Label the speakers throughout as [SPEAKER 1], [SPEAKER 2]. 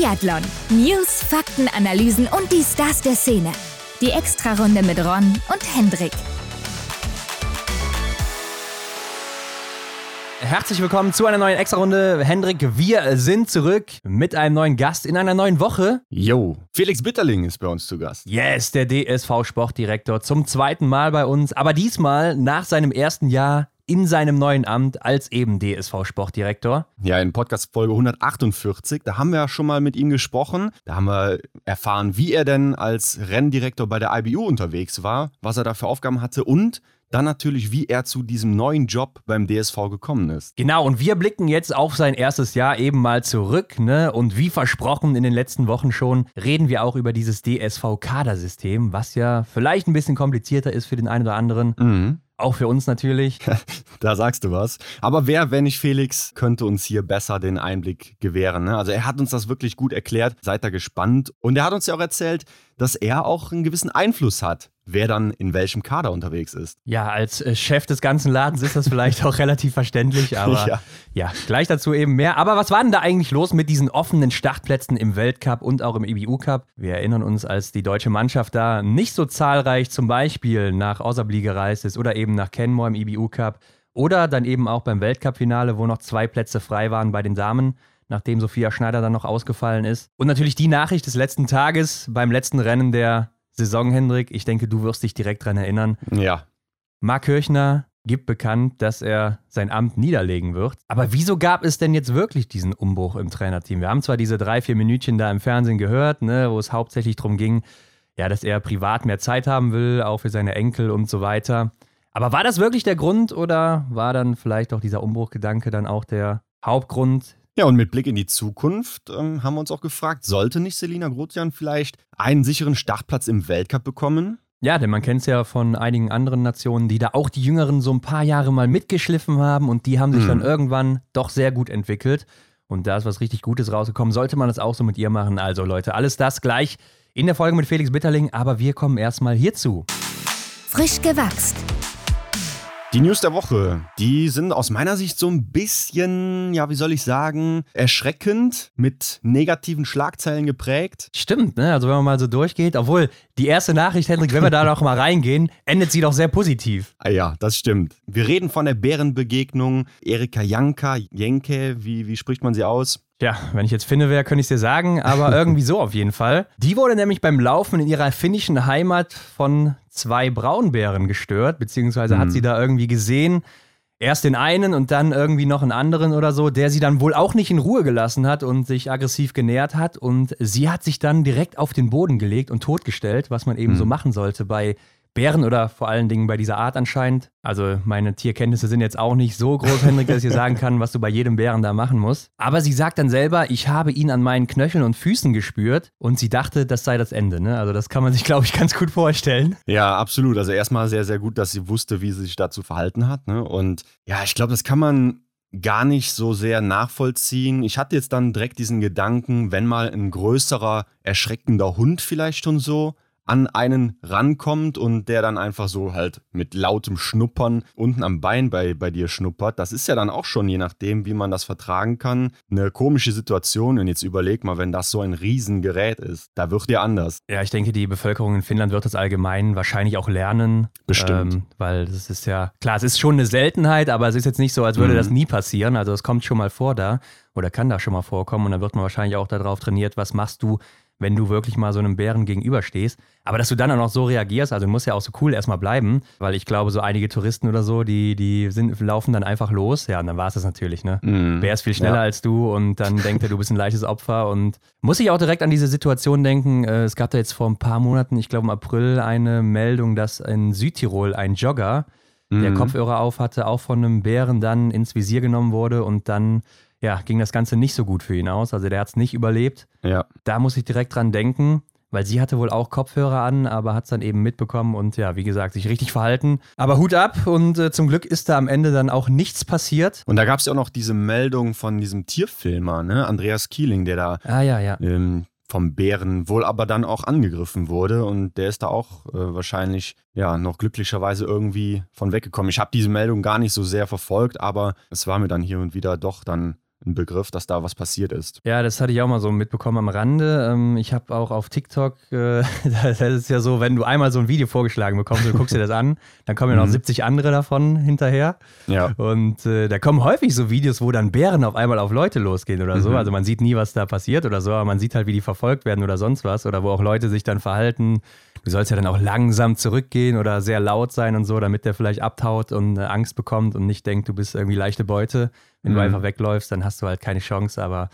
[SPEAKER 1] Biathlon. News, Fakten, Analysen und die Stars der Szene. Die Extrarunde mit Ron und Hendrik.
[SPEAKER 2] Herzlich willkommen zu einer neuen Extra-Runde. Hendrik, wir sind zurück mit einem neuen Gast in einer neuen Woche.
[SPEAKER 3] Yo, Felix Bitterling ist bei uns zu Gast.
[SPEAKER 2] Yes, der DSV-Sportdirektor zum zweiten Mal bei uns, aber diesmal nach seinem ersten Jahr in seinem neuen Amt als eben DSV-Sportdirektor.
[SPEAKER 3] Ja, in Podcast Folge 148, da haben wir ja schon mal mit ihm gesprochen. Da haben wir erfahren, wie er denn als Renndirektor bei der IBU unterwegs war, was er da für Aufgaben hatte und dann natürlich, wie er zu diesem neuen Job beim DSV gekommen ist.
[SPEAKER 2] Genau, und wir blicken jetzt auf sein erstes Jahr eben mal zurück, ne? Und wie versprochen in den letzten Wochen schon, reden wir auch über dieses DSV-Kadersystem, was ja vielleicht ein bisschen komplizierter ist für den einen oder anderen.
[SPEAKER 3] Mhm.
[SPEAKER 2] Auch für uns natürlich.
[SPEAKER 3] da sagst du was. Aber wer, wenn nicht Felix, könnte uns hier besser den Einblick gewähren. Ne? Also er hat uns das wirklich gut erklärt. Seid da gespannt. Und er hat uns ja auch erzählt, dass er auch einen gewissen Einfluss hat, wer dann in welchem Kader unterwegs ist.
[SPEAKER 2] Ja, als äh, Chef des ganzen Ladens ist das vielleicht auch relativ verständlich, aber ja. ja. gleich dazu eben mehr. Aber was war denn da eigentlich los mit diesen offenen Startplätzen im Weltcup und auch im IBU Cup? Wir erinnern uns, als die deutsche Mannschaft da nicht so zahlreich zum Beispiel nach Osabli gereist ist oder eben nach Kenmore im IBU Cup oder dann eben auch beim Weltcup-Finale, wo noch zwei Plätze frei waren bei den Damen nachdem Sophia Schneider dann noch ausgefallen ist. Und natürlich die Nachricht des letzten Tages beim letzten Rennen der Saison, Hendrik. Ich denke, du wirst dich direkt daran erinnern.
[SPEAKER 3] Ja.
[SPEAKER 2] Marc Kirchner gibt bekannt, dass er sein Amt niederlegen wird. Aber wieso gab es denn jetzt wirklich diesen Umbruch im Trainerteam? Wir haben zwar diese drei, vier Minütchen da im Fernsehen gehört, ne, wo es hauptsächlich darum ging, ja, dass er privat mehr Zeit haben will, auch für seine Enkel und so weiter. Aber war das wirklich der Grund oder war dann vielleicht auch dieser Umbruchgedanke dann auch der Hauptgrund,
[SPEAKER 3] ja, und mit Blick in die Zukunft ähm, haben wir uns auch gefragt, sollte nicht Selina Grotjan vielleicht einen sicheren Startplatz im Weltcup bekommen?
[SPEAKER 2] Ja, denn man kennt es ja von einigen anderen Nationen, die da auch die Jüngeren so ein paar Jahre mal mitgeschliffen haben und die haben sich hm. dann irgendwann doch sehr gut entwickelt. Und da ist was richtig Gutes rausgekommen. Sollte man das auch so mit ihr machen? Also Leute, alles das gleich in der Folge mit Felix Bitterling, aber wir kommen erstmal hierzu.
[SPEAKER 1] Frisch gewachst.
[SPEAKER 3] Die News der Woche, die sind aus meiner Sicht so ein bisschen, ja, wie soll ich sagen, erschreckend, mit negativen Schlagzeilen geprägt.
[SPEAKER 2] Stimmt, ne? Also wenn man mal so durchgeht, obwohl die erste Nachricht, Hendrik, wenn wir da noch mal reingehen, endet sie doch sehr positiv.
[SPEAKER 3] Ah ja, das stimmt. Wir reden von der Bärenbegegnung Erika Janka, Jenke, wie, wie spricht man sie aus?
[SPEAKER 2] Ja, wenn ich jetzt Finne wäre, könnte ich es dir sagen, aber irgendwie so auf jeden Fall. Die wurde nämlich beim Laufen in ihrer finnischen Heimat von zwei Braunbären gestört, beziehungsweise mhm. hat sie da irgendwie gesehen, erst den einen und dann irgendwie noch einen anderen oder so, der sie dann wohl auch nicht in Ruhe gelassen hat und sich aggressiv genähert hat. Und sie hat sich dann direkt auf den Boden gelegt und totgestellt, was man eben mhm. so machen sollte bei Bären oder vor allen Dingen bei dieser Art anscheinend. Also meine Tierkenntnisse sind jetzt auch nicht so groß, Henrik, dass ich sagen kann, was du bei jedem Bären da machen musst. Aber sie sagt dann selber, ich habe ihn an meinen Knöcheln und Füßen gespürt und sie dachte, das sei das Ende. Ne? Also das kann man sich, glaube ich, ganz gut vorstellen.
[SPEAKER 3] Ja, absolut. Also erstmal sehr, sehr gut, dass sie wusste, wie sie sich dazu verhalten hat. Ne? Und ja, ich glaube, das kann man gar nicht so sehr nachvollziehen. Ich hatte jetzt dann direkt diesen Gedanken, wenn mal ein größerer, erschreckender Hund vielleicht schon so an einen rankommt und der dann einfach so halt mit lautem Schnuppern unten am Bein bei, bei dir schnuppert. Das ist ja dann auch schon, je nachdem, wie man das vertragen kann, eine komische Situation. Und jetzt überleg mal, wenn das so ein Riesengerät ist, da wird dir anders.
[SPEAKER 2] Ja, ich denke, die Bevölkerung in Finnland wird das allgemein wahrscheinlich auch lernen.
[SPEAKER 3] Bestimmt.
[SPEAKER 2] Ähm, weil das ist ja, klar, es ist schon eine Seltenheit, aber es ist jetzt nicht so, als würde mhm. das nie passieren. Also es kommt schon mal vor da oder kann da schon mal vorkommen und dann wird man wahrscheinlich auch darauf trainiert, was machst du, wenn du wirklich mal so einem Bären gegenüberstehst. Aber dass du dann auch noch so reagierst, also du musst ja auch so cool erstmal bleiben, weil ich glaube, so einige Touristen oder so, die, die sind, laufen dann einfach los. Ja, und dann war es das natürlich, ne? Mm, Bär ist viel schneller ja. als du und dann denkt er, du bist ein leichtes Opfer und muss ich auch direkt an diese Situation denken. Äh, es gab da jetzt vor ein paar Monaten, ich glaube im April, eine Meldung, dass in Südtirol ein Jogger, der mm. Kopfhörer auf hatte, auch von einem Bären dann ins Visier genommen wurde und dann ja, ging das Ganze nicht so gut für ihn aus. Also der hat es nicht überlebt.
[SPEAKER 3] Ja.
[SPEAKER 2] Da muss ich direkt dran denken, weil sie hatte wohl auch Kopfhörer an, aber hat es dann eben mitbekommen und ja, wie gesagt, sich richtig verhalten. Aber Hut ab und äh, zum Glück ist da am Ende dann auch nichts passiert.
[SPEAKER 3] Und da gab es ja auch noch diese Meldung von diesem Tierfilmer, ne? Andreas Kieling, der da
[SPEAKER 2] ah, ja, ja.
[SPEAKER 3] Ähm, vom Bären wohl aber dann auch angegriffen wurde und der ist da auch äh, wahrscheinlich ja noch glücklicherweise irgendwie von weggekommen. Ich habe diese Meldung gar nicht so sehr verfolgt, aber es war mir dann hier und wieder doch dann ein Begriff, dass da was passiert ist.
[SPEAKER 2] Ja, das hatte ich auch mal so mitbekommen am Rande. Ähm, ich habe auch auf TikTok, äh, das ist ja so, wenn du einmal so ein Video vorgeschlagen bekommst, du guckst dir das an, dann kommen ja noch 70 mhm. andere davon hinterher.
[SPEAKER 3] Ja.
[SPEAKER 2] Und äh, da kommen häufig so Videos, wo dann Bären auf einmal auf Leute losgehen oder so. Mhm. Also man sieht nie, was da passiert oder so, aber man sieht halt, wie die verfolgt werden oder sonst was. Oder wo auch Leute sich dann verhalten. Du sollst ja dann auch langsam zurückgehen oder sehr laut sein und so, damit der vielleicht abtaut und äh, Angst bekommt und nicht denkt, du bist irgendwie leichte Beute. Wenn mhm. du einfach wegläufst, dann hast du halt keine Chance, aber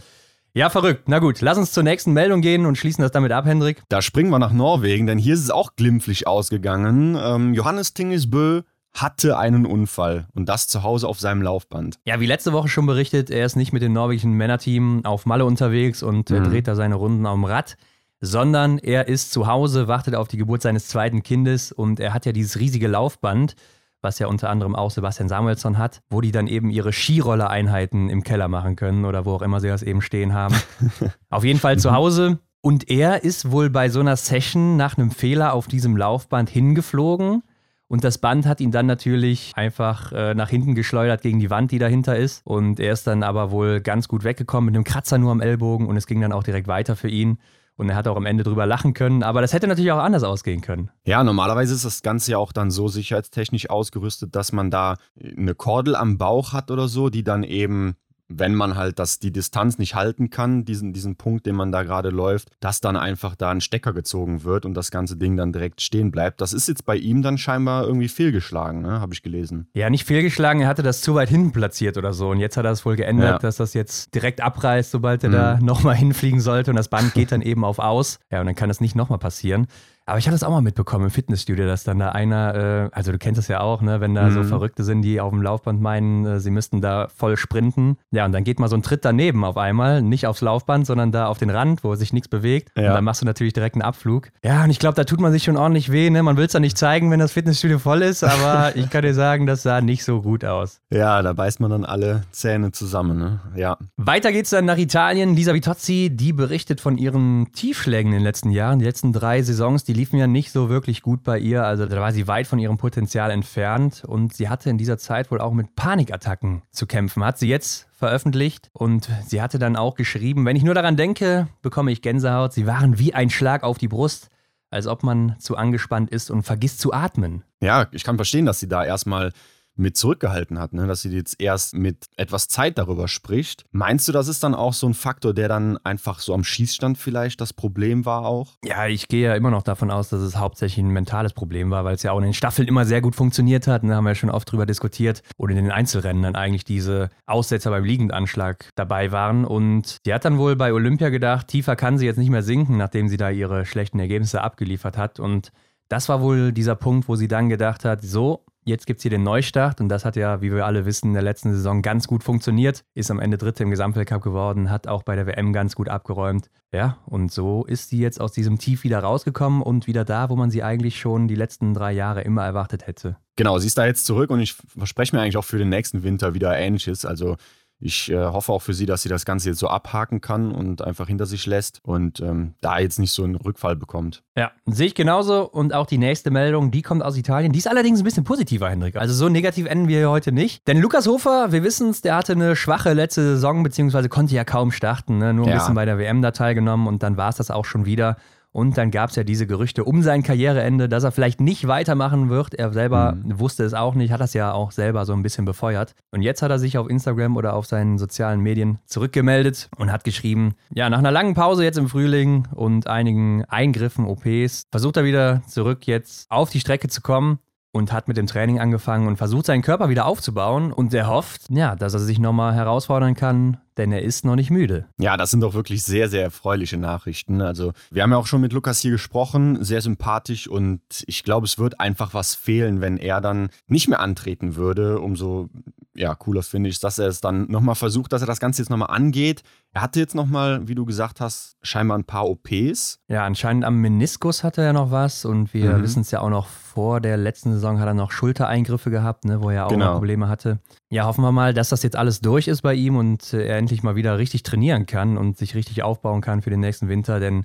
[SPEAKER 2] ja, verrückt. Na gut, lass uns zur nächsten Meldung gehen und schließen das damit ab, Hendrik.
[SPEAKER 3] Da springen wir nach Norwegen, denn hier ist es auch glimpflich ausgegangen. Ähm, Johannes Tingesbö hatte einen Unfall und das zu Hause auf seinem Laufband.
[SPEAKER 2] Ja, wie letzte Woche schon berichtet, er ist nicht mit dem norwegischen Männerteam auf Malle unterwegs und mhm. dreht da seine Runden am Rad, sondern er ist zu Hause, wartet auf die Geburt seines zweiten Kindes und er hat ja dieses riesige Laufband was ja unter anderem auch Sebastian Samuelsson hat, wo die dann eben ihre Skirollereinheiten im Keller machen können oder wo auch immer sie das eben stehen haben. Auf jeden Fall zu Hause. Und er ist wohl bei so einer Session nach einem Fehler auf diesem Laufband hingeflogen. Und das Band hat ihn dann natürlich einfach äh, nach hinten geschleudert gegen die Wand, die dahinter ist. Und er ist dann aber wohl ganz gut weggekommen mit einem Kratzer nur am Ellbogen und es ging dann auch direkt weiter für ihn. Und er hat auch am Ende drüber lachen können, aber das hätte natürlich auch anders ausgehen können.
[SPEAKER 3] Ja, normalerweise ist das Ganze ja auch dann so sicherheitstechnisch ausgerüstet, dass man da eine Kordel am Bauch hat oder so, die dann eben wenn man halt das, die Distanz nicht halten kann, diesen, diesen Punkt, den man da gerade läuft, dass dann einfach da ein Stecker gezogen wird und das ganze Ding dann direkt stehen bleibt. Das ist jetzt bei ihm dann scheinbar irgendwie fehlgeschlagen, ne? habe ich gelesen.
[SPEAKER 2] Ja, nicht fehlgeschlagen, er hatte das zu weit hinten platziert oder so. Und jetzt hat er es wohl geändert, ja. dass das jetzt direkt abreißt, sobald er mhm. da nochmal hinfliegen sollte und das Band geht dann eben auf aus. Ja, und dann kann das nicht nochmal passieren. Aber ich hatte es auch mal mitbekommen im Fitnessstudio, dass dann da einer, äh, also du kennst das ja auch, ne, wenn da mhm. so Verrückte sind, die auf dem Laufband meinen, äh, sie müssten da voll sprinten. Ja, und dann geht mal so ein Tritt daneben auf einmal, nicht aufs Laufband, sondern da auf den Rand, wo sich nichts bewegt. Ja. Und dann machst du natürlich direkt einen Abflug. Ja, und ich glaube, da tut man sich schon ordentlich weh, ne? Man will es ja nicht zeigen, wenn das Fitnessstudio voll ist, aber ich kann dir sagen, das sah nicht so gut aus.
[SPEAKER 3] Ja, da beißt man dann alle Zähne zusammen, ne? Ja.
[SPEAKER 2] Weiter geht's dann nach Italien. Lisa Vitozzi, die berichtet von ihren Tiefschlägen in den letzten Jahren, die letzten drei Saisons, die liefen ja nicht so wirklich gut bei ihr. Also da war sie weit von ihrem Potenzial entfernt und sie hatte in dieser Zeit wohl auch mit Panikattacken zu kämpfen. Hat sie jetzt veröffentlicht und sie hatte dann auch geschrieben, wenn ich nur daran denke, bekomme ich Gänsehaut. Sie waren wie ein Schlag auf die Brust, als ob man zu angespannt ist und vergisst zu atmen.
[SPEAKER 3] Ja, ich kann verstehen, dass sie da erstmal mit zurückgehalten hat, ne? dass sie jetzt erst mit etwas Zeit darüber spricht. Meinst du, das ist dann auch so ein Faktor, der dann einfach so am Schießstand vielleicht das Problem war auch?
[SPEAKER 2] Ja, ich gehe ja immer noch davon aus, dass es hauptsächlich ein mentales Problem war, weil es ja auch in den Staffeln immer sehr gut funktioniert hat. Da ne? haben wir ja schon oft drüber diskutiert. Und in den Einzelrennen dann eigentlich diese Aussetzer beim Liegendanschlag dabei waren. Und sie hat dann wohl bei Olympia gedacht, tiefer kann sie jetzt nicht mehr sinken, nachdem sie da ihre schlechten Ergebnisse abgeliefert hat. Und das war wohl dieser Punkt, wo sie dann gedacht hat, so, Jetzt gibt es hier den Neustart und das hat ja, wie wir alle wissen, in der letzten Saison ganz gut funktioniert. Ist am Ende Dritte im Gesamtweltcup geworden, hat auch bei der WM ganz gut abgeräumt. Ja, und so ist sie jetzt aus diesem Tief wieder rausgekommen und wieder da, wo man sie eigentlich schon die letzten drei Jahre immer erwartet hätte.
[SPEAKER 3] Genau, sie ist da jetzt zurück und ich verspreche mir eigentlich auch für den nächsten Winter wieder Ähnliches. Also ich äh, hoffe auch für sie, dass sie das Ganze jetzt so abhaken kann und einfach hinter sich lässt und ähm, da jetzt nicht so einen Rückfall bekommt.
[SPEAKER 2] Ja, sehe ich genauso. Und auch die nächste Meldung, die kommt aus Italien. Die ist allerdings ein bisschen positiver, Hendrik. Also so negativ enden wir heute nicht. Denn Lukas Hofer, wir wissen es, der hatte eine schwache letzte Saison, beziehungsweise konnte ja kaum starten. Ne? Nur ein ja. bisschen bei der WM da teilgenommen und dann war es das auch schon wieder. Und dann gab es ja diese Gerüchte um sein Karriereende, dass er vielleicht nicht weitermachen wird. Er selber mhm. wusste es auch nicht, hat das ja auch selber so ein bisschen befeuert. Und jetzt hat er sich auf Instagram oder auf seinen sozialen Medien zurückgemeldet und hat geschrieben, ja, nach einer langen Pause jetzt im Frühling und einigen Eingriffen, OPs, versucht er wieder zurück jetzt auf die Strecke zu kommen und hat mit dem Training angefangen und versucht seinen Körper wieder aufzubauen und er hofft, ja, dass er sich nochmal herausfordern kann, denn er ist noch nicht müde.
[SPEAKER 3] Ja, das sind doch wirklich sehr, sehr erfreuliche Nachrichten. Also, wir haben ja auch schon mit Lukas hier gesprochen, sehr sympathisch und ich glaube, es wird einfach was fehlen, wenn er dann nicht mehr antreten würde. Umso ja, cooler finde ich, dass er es dann nochmal versucht, dass er das Ganze jetzt nochmal angeht. Er hatte jetzt nochmal, wie du gesagt hast, scheinbar ein paar OPs.
[SPEAKER 2] Ja, anscheinend am Meniskus hatte er noch was und wir mhm. wissen es ja auch noch vor der letzten Saison hat er noch Schultereingriffe gehabt, ne, wo er auch genau. Probleme hatte. Ja, hoffen wir mal, dass das jetzt alles durch ist bei ihm und äh, er endlich mal wieder richtig trainieren kann und sich richtig aufbauen kann für den nächsten Winter, denn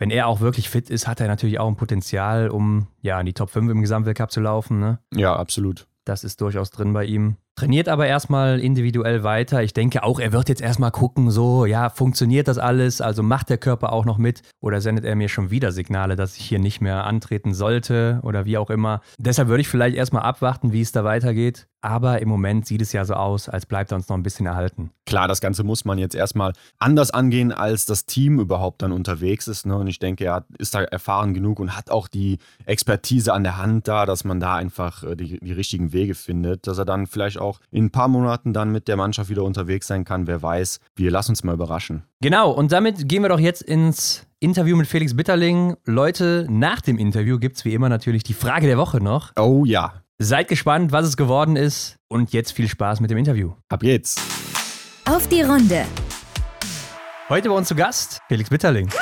[SPEAKER 2] wenn er auch wirklich fit ist, hat er natürlich auch ein Potenzial, um ja in die Top 5 im Gesamtweltcup zu laufen. Ne?
[SPEAKER 3] Ja, absolut.
[SPEAKER 2] Das ist durchaus drin bei ihm. Trainiert aber erstmal individuell weiter. Ich denke auch, er wird jetzt erstmal gucken, so, ja, funktioniert das alles? Also macht der Körper auch noch mit? Oder sendet er mir schon wieder Signale, dass ich hier nicht mehr antreten sollte oder wie auch immer? Deshalb würde ich vielleicht erstmal abwarten, wie es da weitergeht. Aber im Moment sieht es ja so aus, als bleibt er uns noch ein bisschen erhalten.
[SPEAKER 3] Klar, das Ganze muss man jetzt erstmal anders angehen, als das Team überhaupt dann unterwegs ist. Ne? Und ich denke, er ist da erfahren genug und hat auch die Expertise an der Hand da, dass man da einfach äh, die, die richtigen Wege findet, dass er dann vielleicht auch in ein paar Monaten dann mit der Mannschaft wieder unterwegs sein kann. Wer weiß. Wir lassen uns mal überraschen.
[SPEAKER 2] Genau, und damit gehen wir doch jetzt ins Interview mit Felix Bitterling. Leute, nach dem Interview gibt es wie immer natürlich die Frage der Woche noch.
[SPEAKER 3] Oh ja.
[SPEAKER 2] Seid gespannt, was es geworden ist. Und jetzt viel Spaß mit dem Interview.
[SPEAKER 3] Ab jetzt.
[SPEAKER 1] Auf die Runde.
[SPEAKER 2] Heute bei uns zu Gast Felix Bitterling.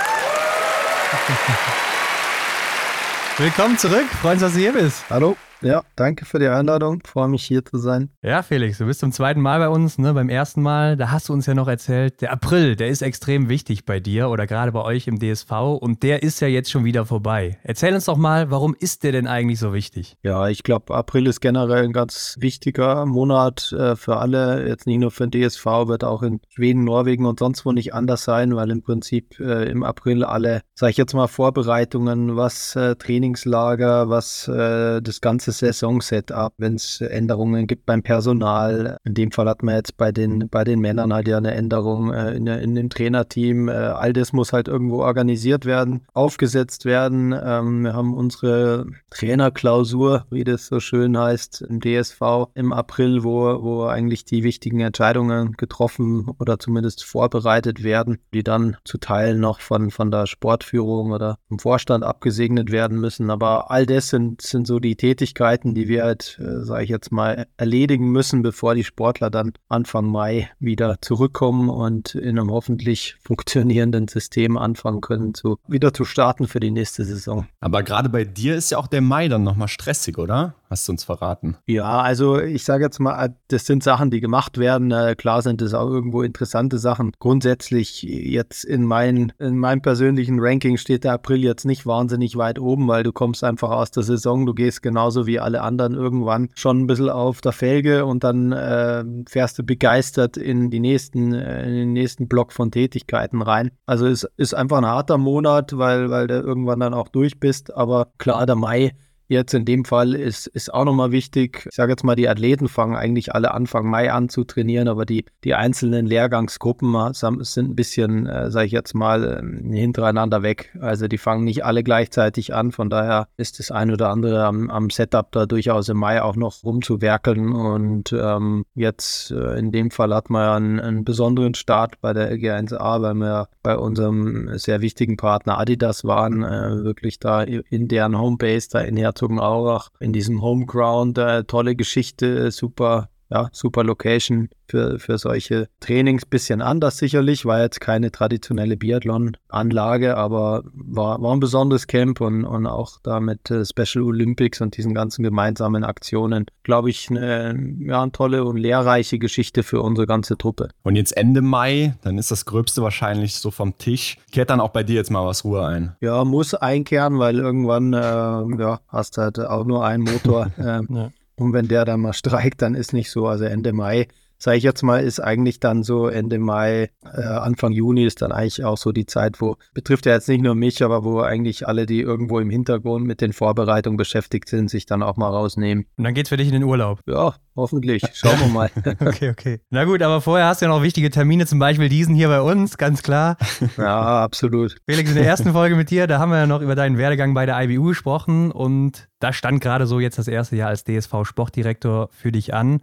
[SPEAKER 2] Willkommen zurück. Freuen uns, dass du hier bist.
[SPEAKER 4] Hallo. Ja, danke für die Einladung. Freue mich hier zu sein.
[SPEAKER 2] Ja, Felix, du bist zum zweiten Mal bei uns. Ne? Beim ersten Mal, da hast du uns ja noch erzählt, der April, der ist extrem wichtig bei dir oder gerade bei euch im DSV und der ist ja jetzt schon wieder vorbei. Erzähl uns doch mal, warum ist der denn eigentlich so wichtig?
[SPEAKER 4] Ja, ich glaube, April ist generell ein ganz wichtiger Monat äh, für alle. Jetzt nicht nur für den DSV, wird auch in Schweden, Norwegen und sonst wo nicht anders sein, weil im Prinzip äh, im April alle, sage ich jetzt mal, Vorbereitungen, was äh, Trainingslager, was äh, das ganze ganze Saison-Setup, wenn es Änderungen gibt beim Personal. In dem Fall hat man jetzt bei den, bei den Männern halt ja eine Änderung äh, in, in, dem Trainerteam. Äh, all das muss halt irgendwo organisiert werden, aufgesetzt werden. Ähm, wir haben unsere Trainerklausur, wie das so schön heißt, im DSV im April, wo, wo eigentlich die wichtigen Entscheidungen getroffen oder zumindest vorbereitet werden, die dann zu Teilen noch von, von der Sportführung oder vom Vorstand abgesegnet werden müssen. Aber all das sind, sind so die Tätigkeiten, Tätigkeiten, die wir halt, äh, sage ich jetzt mal, erledigen müssen, bevor die Sportler dann Anfang Mai wieder zurückkommen und in einem hoffentlich funktionierenden System anfangen können, zu, wieder zu starten für die nächste Saison.
[SPEAKER 3] Aber gerade bei dir ist ja auch der Mai dann nochmal stressig, oder? Hast du uns verraten?
[SPEAKER 4] Ja, also ich sage jetzt mal, das sind Sachen, die gemacht werden. Äh, klar sind es auch irgendwo interessante Sachen. Grundsätzlich jetzt in, mein, in meinem persönlichen Ranking steht der April jetzt nicht wahnsinnig weit oben, weil du kommst einfach aus der Saison, du gehst genauso wie alle anderen irgendwann schon ein bisschen auf der Felge und dann äh, fährst du begeistert in, die nächsten, äh, in den nächsten Block von Tätigkeiten rein. Also es ist einfach ein harter Monat, weil, weil du irgendwann dann auch durch bist. Aber klar, der Mai Jetzt in dem Fall ist, ist auch nochmal wichtig, ich sage jetzt mal, die Athleten fangen eigentlich alle Anfang Mai an zu trainieren, aber die, die einzelnen Lehrgangsgruppen sind ein bisschen, äh, sage ich jetzt mal, ähm, hintereinander weg. Also die fangen nicht alle gleichzeitig an, von daher ist das ein oder andere am, am Setup da durchaus im Mai auch noch rumzuwerkeln. Und ähm, jetzt in dem Fall hat man ja einen, einen besonderen Start bei der LG1A, weil wir bei unserem sehr wichtigen Partner Adidas waren, äh, wirklich da in deren Homebase, da in Herz Herzogenaurach in diesem Homeground. Äh, tolle Geschichte, super ja, super Location für, für solche Trainings. Bisschen anders sicherlich, war jetzt keine traditionelle Biathlon-Anlage, aber war, war ein besonderes Camp und, und auch da mit äh, Special Olympics und diesen ganzen gemeinsamen Aktionen, glaube ich, eine, ja, eine tolle und lehrreiche Geschichte für unsere ganze Truppe.
[SPEAKER 3] Und jetzt Ende Mai, dann ist das Gröbste wahrscheinlich so vom Tisch. Kehrt dann auch bei dir jetzt mal was Ruhe ein?
[SPEAKER 4] Ja, muss einkehren, weil irgendwann äh, ja, hast du halt auch nur einen Motor. Äh, ja. Und wenn der dann mal streikt, dann ist nicht so. Also Ende Mai sage ich jetzt mal, ist eigentlich dann so Ende Mai, äh, Anfang Juni ist dann eigentlich auch so die Zeit, wo, betrifft ja jetzt nicht nur mich, aber wo eigentlich alle, die irgendwo im Hintergrund mit den Vorbereitungen beschäftigt sind, sich dann auch mal rausnehmen.
[SPEAKER 2] Und dann geht's für dich in den Urlaub?
[SPEAKER 4] Ja, hoffentlich. Schauen wir mal.
[SPEAKER 2] okay, okay. Na gut, aber vorher hast du ja noch wichtige Termine, zum Beispiel diesen hier bei uns, ganz klar.
[SPEAKER 4] ja, absolut.
[SPEAKER 2] Felix, in der ersten Folge mit dir, da haben wir ja noch über deinen Werdegang bei der IBU gesprochen und da stand gerade so jetzt das erste Jahr als DSV-Sportdirektor für dich an.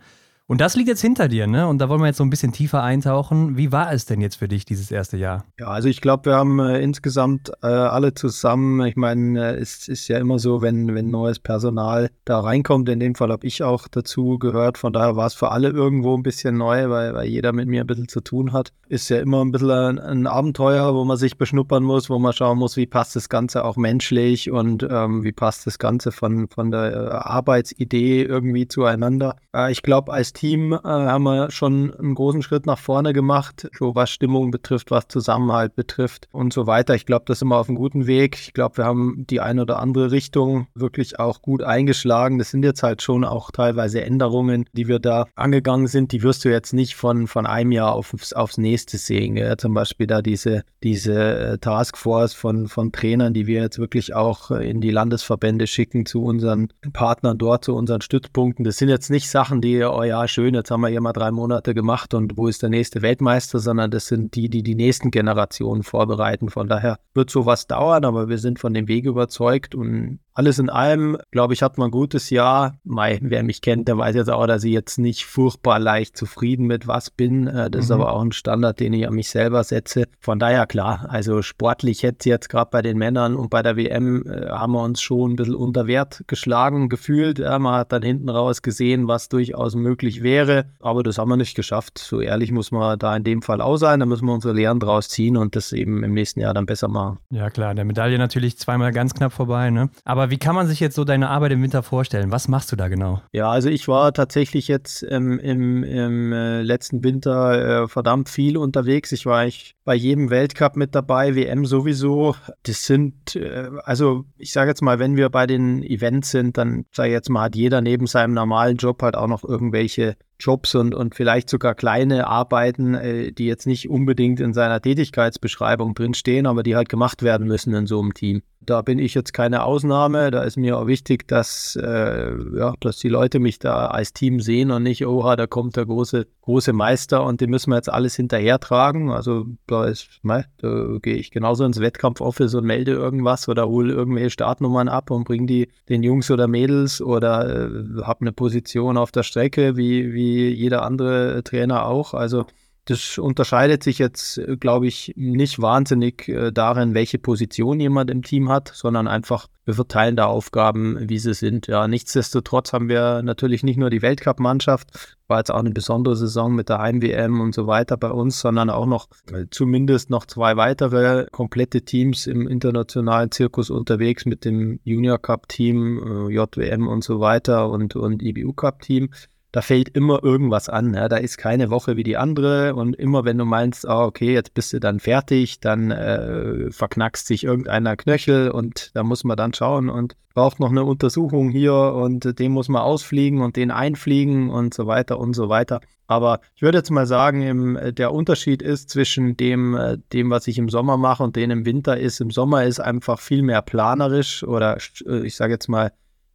[SPEAKER 2] Und das liegt jetzt hinter dir, ne? Und da wollen wir jetzt so ein bisschen tiefer eintauchen. Wie war es denn jetzt für dich dieses erste Jahr?
[SPEAKER 4] Ja, also ich glaube, wir haben äh, insgesamt äh, alle zusammen, ich meine, äh, es ist ja immer so, wenn, wenn neues Personal da reinkommt, in dem Fall habe ich auch dazu gehört, von daher war es für alle irgendwo ein bisschen neu, weil, weil jeder mit mir ein bisschen zu tun hat. Ist ja immer ein bisschen ein, ein Abenteuer, wo man sich beschnuppern muss, wo man schauen muss, wie passt das Ganze auch menschlich und ähm, wie passt das Ganze von, von der äh, Arbeitsidee irgendwie zueinander. Äh, ich glaube, als Team äh, haben wir schon einen großen Schritt nach vorne gemacht, so was Stimmung betrifft, was Zusammenhalt betrifft und so weiter. Ich glaube, das sind wir auf einem guten Weg. Ich glaube, wir haben die eine oder andere Richtung wirklich auch gut eingeschlagen. Das sind jetzt halt schon auch teilweise Änderungen, die wir da angegangen sind. Die wirst du jetzt nicht von, von einem Jahr aufs, aufs nächste sehen. Ja, zum Beispiel da diese, diese äh, Taskforce von, von Trainern, die wir jetzt wirklich auch in die Landesverbände schicken zu unseren Partnern dort, zu unseren Stützpunkten. Das sind jetzt nicht Sachen, die, oh ja, schön, jetzt haben wir hier mal drei Monate gemacht und wo ist der nächste Weltmeister, sondern das sind die, die die nächsten Generationen vorbereiten. Von daher wird sowas dauern, aber wir sind von dem Weg überzeugt und alles in allem, glaube ich, hat man ein gutes Jahr. Mai, wer mich kennt, der weiß jetzt auch, dass ich jetzt nicht furchtbar leicht zufrieden mit was bin. Äh, das mhm. ist aber auch ein Standard, den ich an mich selber setze. Von daher klar, also sportlich hätte jetzt gerade bei den Männern und bei der WM äh, haben wir uns schon ein bisschen unter Wert geschlagen gefühlt. Ja, man hat dann hinten raus gesehen, was durchaus möglich wäre. Aber das haben wir nicht geschafft. So ehrlich muss man da in dem Fall auch sein. Da müssen wir unsere Lehren draus ziehen und das eben im nächsten Jahr dann besser machen.
[SPEAKER 2] Ja klar, der Medaille natürlich zweimal ganz knapp vorbei. Ne? Aber aber wie kann man sich jetzt so deine Arbeit im Winter vorstellen? Was machst du da genau?
[SPEAKER 4] Ja, also ich war tatsächlich jetzt ähm, im, im äh, letzten Winter äh, verdammt viel unterwegs. Ich war ich bei jedem Weltcup mit dabei, WM sowieso. Das sind, äh, also ich sage jetzt mal, wenn wir bei den Events sind, dann sage ich jetzt mal, hat jeder neben seinem normalen Job halt auch noch irgendwelche Jobs und, und vielleicht sogar kleine Arbeiten, äh, die jetzt nicht unbedingt in seiner Tätigkeitsbeschreibung drinstehen, aber die halt gemacht werden müssen in so einem Team. Da bin ich jetzt keine Ausnahme. Da ist mir auch wichtig, dass, äh, ja, dass die Leute mich da als Team sehen und nicht, oha, da kommt der große, große Meister und den müssen wir jetzt alles hinterher tragen. Also da ne, da gehe ich genauso ins Wettkampfoffice und melde irgendwas oder hole irgendwelche Startnummern ab und bringe die den Jungs oder Mädels oder äh, habe eine Position auf der Strecke wie, wie wie jeder andere Trainer auch. Also das unterscheidet sich jetzt, glaube ich, nicht wahnsinnig äh, darin, welche Position jemand im Team hat, sondern einfach, wir verteilen da Aufgaben, wie sie sind. Ja, nichtsdestotrotz haben wir natürlich nicht nur die Weltcup-Mannschaft, war jetzt auch eine besondere Saison mit der Heim-WM und so weiter bei uns, sondern auch noch äh, zumindest noch zwei weitere komplette Teams im internationalen Zirkus unterwegs mit dem Junior Cup-Team, äh, JWM und so weiter und, und IBU Cup-Team da fällt immer irgendwas an. Ja. Da ist keine Woche wie die andere und immer wenn du meinst, oh, okay, jetzt bist du dann fertig, dann äh, verknackst sich irgendeiner Knöchel und da muss man dann schauen und braucht noch eine Untersuchung hier und den muss man ausfliegen und den einfliegen und so weiter und so weiter. Aber ich würde jetzt mal sagen, im, der Unterschied ist zwischen dem, äh, dem, was ich im Sommer mache und dem im Winter ist, im Sommer ist einfach viel mehr planerisch oder äh, ich sage jetzt mal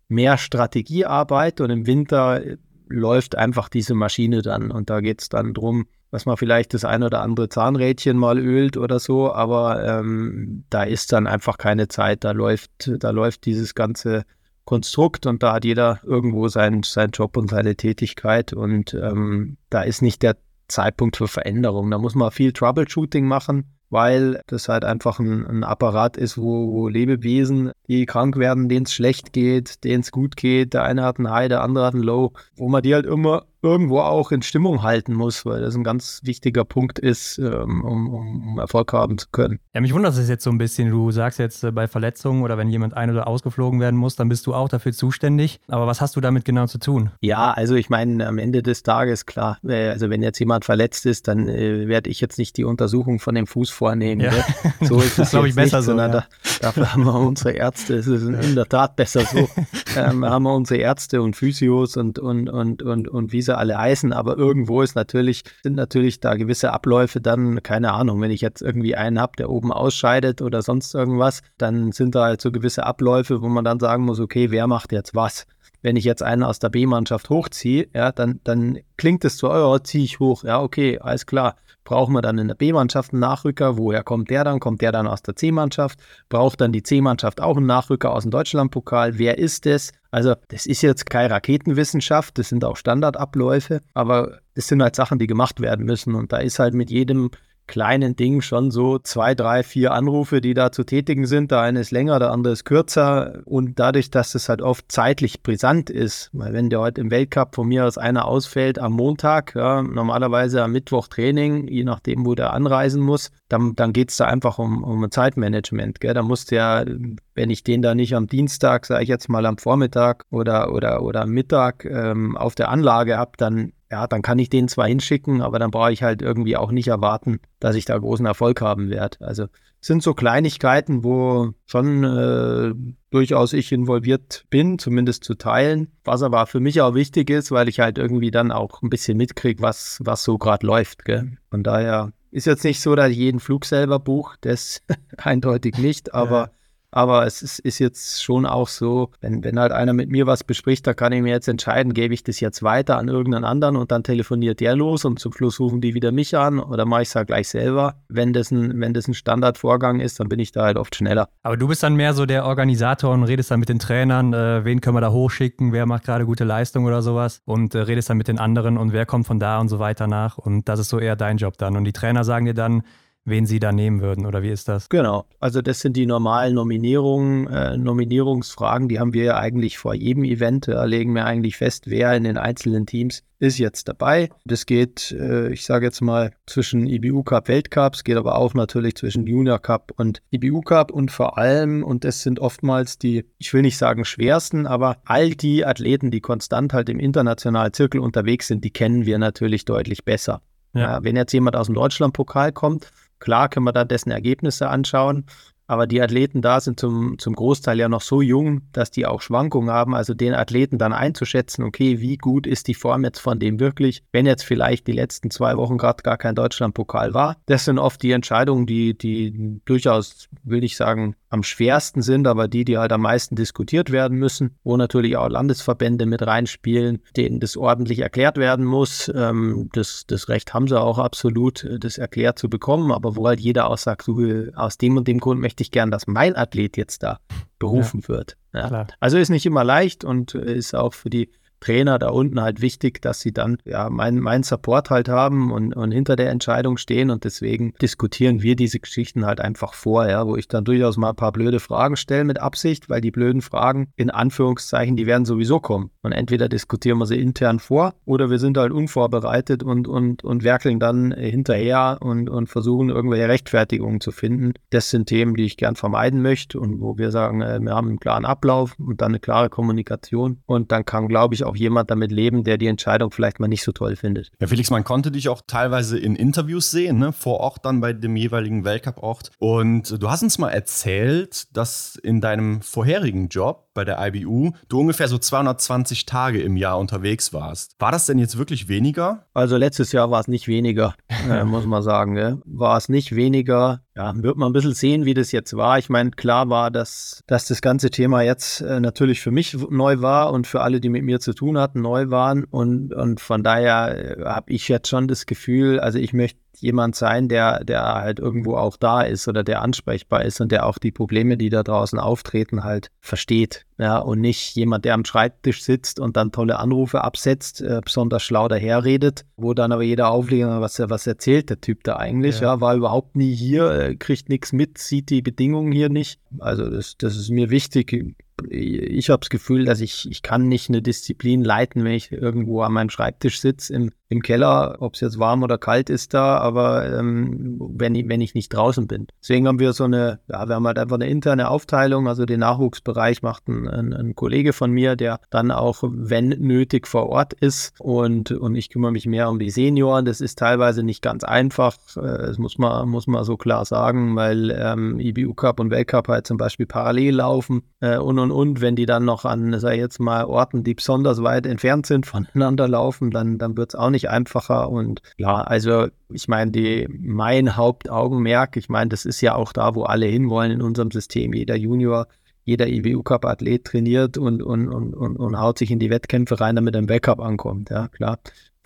[SPEAKER 4] mehr Strategiearbeit und im Winter läuft einfach diese Maschine dann. Und da geht es dann darum, dass man vielleicht das ein oder andere Zahnrädchen mal ölt oder so, aber ähm, da ist dann einfach keine Zeit. Da läuft, da läuft dieses ganze Konstrukt und da hat jeder irgendwo seinen, seinen Job und seine Tätigkeit und ähm, da ist nicht der Zeitpunkt für Veränderung. Da muss man viel Troubleshooting machen weil das halt einfach ein, ein Apparat ist, wo, wo, Lebewesen, die krank werden, denen es schlecht geht, denen es gut geht, der eine hat ein High, der andere hat ein Low, wo man die halt immer irgendwo auch in Stimmung halten muss, weil das ein ganz wichtiger Punkt ist, ähm, um, um, Erfolg haben zu können.
[SPEAKER 2] Ja, mich wundert es jetzt so ein bisschen. Du sagst jetzt äh, bei Verletzungen oder wenn jemand ein- oder ausgeflogen werden muss, dann bist du auch dafür zuständig. Aber was hast du damit genau zu tun?
[SPEAKER 4] Ja, also ich meine, am Ende des Tages, klar, äh, also wenn jetzt jemand verletzt ist, dann äh, werde ich jetzt nicht die Untersuchung von dem Fuß vornehmen. Ja. So ist es, glaube ich, besser nicht, so. Ja. Da, dafür haben wir unsere Ärzte. Es ist in der Tat besser so. ähm, haben wir unsere Ärzte und Physios und, und, und, und, und wie sie alle heißen, aber irgendwo ist natürlich, sind natürlich da gewisse Abläufe dann, keine Ahnung, wenn ich jetzt irgendwie einen habe, der oben ausscheidet oder sonst irgendwas, dann sind da halt so gewisse Abläufe, wo man dann sagen muss, okay, wer macht jetzt was? wenn ich jetzt einen aus der B-Mannschaft hochziehe, ja, dann, dann klingt es zu, oh, ziehe ich hoch. Ja, okay, alles klar. Brauchen wir dann in der B-Mannschaft einen Nachrücker? Woher kommt der dann? Kommt der dann aus der C-Mannschaft? Braucht dann die C-Mannschaft auch einen Nachrücker aus dem Deutschlandpokal? Wer ist es? Also, das ist jetzt keine Raketenwissenschaft, das sind auch Standardabläufe, aber das sind halt Sachen, die gemacht werden müssen. Und da ist halt mit jedem kleinen Ding schon so zwei, drei, vier Anrufe, die da zu tätigen sind. Der eine ist länger, der andere ist kürzer. Und dadurch, dass es halt oft zeitlich brisant ist, weil wenn der heute im Weltcup von mir aus einer ausfällt am Montag, ja, normalerweise am Mittwoch Training, je nachdem, wo der anreisen muss, dann, dann geht es da einfach um, um Zeitmanagement. Gell? Da muss der, wenn ich den da nicht am Dienstag, sage ich jetzt mal am Vormittag oder, oder, oder am Mittag ähm, auf der Anlage habe, dann ja, dann kann ich den zwar hinschicken, aber dann brauche ich halt irgendwie auch nicht erwarten, dass ich da großen Erfolg haben werde. Also sind so Kleinigkeiten, wo schon äh, durchaus ich involviert bin, zumindest zu teilen. Was aber für mich auch wichtig ist, weil ich halt irgendwie dann auch ein bisschen mitkriege, was, was so gerade läuft. Gell? Von daher ist jetzt nicht so, dass ich jeden Flug selber buche, das eindeutig nicht, aber ja. Aber es ist, ist, jetzt schon auch so, wenn, wenn halt einer mit mir was bespricht, da kann ich mir jetzt entscheiden, gebe ich das jetzt weiter an irgendeinen anderen und dann telefoniert der los und zum Schluss rufen die wieder mich an oder mache ich es halt gleich selber. Wenn das, ein, wenn das ein Standardvorgang ist, dann bin ich da halt oft schneller.
[SPEAKER 2] Aber du bist dann mehr so der Organisator und redest dann mit den Trainern, äh, wen können wir da hochschicken, wer macht gerade gute Leistung oder sowas und äh, redest dann mit den anderen und wer kommt von da und so weiter nach und das ist so eher dein Job dann. Und die Trainer sagen dir dann, wen Sie da nehmen würden oder wie ist das?
[SPEAKER 4] Genau, also das sind die normalen Nominierungen, äh, Nominierungsfragen, die haben wir ja eigentlich vor jedem Event, da legen wir eigentlich fest, wer in den einzelnen Teams ist jetzt dabei. Das geht, äh, ich sage jetzt mal, zwischen IBU Cup, Weltcups, geht aber auch natürlich zwischen Junior Cup und IBU Cup und vor allem, und das sind oftmals die, ich will nicht sagen schwersten, aber all die Athleten, die konstant halt im internationalen Zirkel unterwegs sind, die kennen wir natürlich deutlich besser. Ja. Ja, wenn jetzt jemand aus dem Deutschlandpokal kommt, Klar können wir da dessen Ergebnisse anschauen, aber die Athleten da sind zum, zum Großteil ja noch so jung, dass die auch Schwankungen haben. Also den Athleten dann einzuschätzen, okay, wie gut ist die Form jetzt von dem wirklich, wenn jetzt vielleicht die letzten zwei Wochen gerade gar kein Deutschlandpokal war. Das sind oft die Entscheidungen, die, die durchaus, will ich sagen, am schwersten sind, aber die, die halt am meisten diskutiert werden müssen, wo natürlich auch Landesverbände mit reinspielen, denen das ordentlich erklärt werden muss. Ähm, das, das Recht haben sie auch absolut, das erklärt zu bekommen, aber wo halt jeder auch sagt, so, aus dem und dem Grund möchte ich gern, dass mein Athlet jetzt da berufen ja. wird. Ja. Also ist nicht immer leicht und ist auch für die Trainer da unten halt wichtig, dass sie dann ja meinen mein Support halt haben und, und hinter der Entscheidung stehen und deswegen diskutieren wir diese Geschichten halt einfach vor, ja, wo ich dann durchaus mal ein paar blöde Fragen stelle mit Absicht, weil die blöden Fragen in Anführungszeichen, die werden sowieso kommen. Und entweder diskutieren wir sie intern vor oder wir sind halt unvorbereitet und, und, und werkeln dann hinterher und, und versuchen irgendwelche Rechtfertigungen zu finden. Das sind Themen, die ich gern vermeiden möchte und wo wir sagen, äh, wir haben einen klaren Ablauf und dann eine klare Kommunikation und dann kann, glaube ich, auch auch jemand damit leben, der die Entscheidung vielleicht mal nicht so toll findet.
[SPEAKER 3] Ja, Felix, man konnte dich auch teilweise in Interviews sehen, ne? vor Ort dann bei dem jeweiligen Weltcup-Ort. Und du hast uns mal erzählt, dass in deinem vorherigen Job bei der IBU du ungefähr so 220 Tage im Jahr unterwegs warst. War das denn jetzt wirklich weniger?
[SPEAKER 4] Also letztes Jahr war es nicht weniger, äh, muss man sagen. Gell? War es nicht weniger. Ja, wird man ein bisschen sehen, wie das jetzt war. Ich meine, klar war, dass, dass das ganze Thema jetzt äh, natürlich für mich neu war und für alle, die mit mir zu tun hatten, neu waren. Und, und von daher äh, habe ich jetzt schon das Gefühl, also ich möchte jemand sein, der, der halt irgendwo auch da ist oder der ansprechbar ist und der auch die Probleme, die da draußen auftreten, halt versteht. Ja, und nicht jemand, der am Schreibtisch sitzt und dann tolle Anrufe absetzt, äh, besonders schlau daherredet, wo dann aber jeder auflegt, was, was erzählt der Typ da eigentlich? Ja, ja war überhaupt nie hier, äh, kriegt nichts mit, sieht die Bedingungen hier nicht. Also das, das ist mir wichtig ich habe das Gefühl, dass ich, ich kann nicht eine Disziplin leiten, wenn ich irgendwo an meinem Schreibtisch sitze im, im Keller, ob es jetzt warm oder kalt ist da, aber ähm, wenn, ich, wenn ich nicht draußen bin. Deswegen haben wir so eine, ja, wir haben halt einfach eine interne Aufteilung, also den Nachwuchsbereich macht ein, ein, ein Kollege von mir, der dann auch, wenn nötig, vor Ort ist und, und ich kümmere mich mehr um die Senioren. Das ist teilweise nicht ganz einfach, äh, das muss man, muss man so klar sagen, weil ähm, IBU Cup und Weltcup halt zum Beispiel parallel laufen äh, und, und und und wenn die dann noch an, sag ich jetzt mal, Orten, die besonders weit entfernt sind, voneinander laufen, dann, dann wird es auch nicht einfacher. Und ja, also ich meine, die, mein Hauptaugenmerk, ich meine, das ist ja auch da, wo alle hinwollen in unserem System. Jeder Junior, jeder IBU-Cup-Athlet trainiert und, und, und, und, und haut sich in die Wettkämpfe rein, damit ein Backup ankommt. Ja, klar.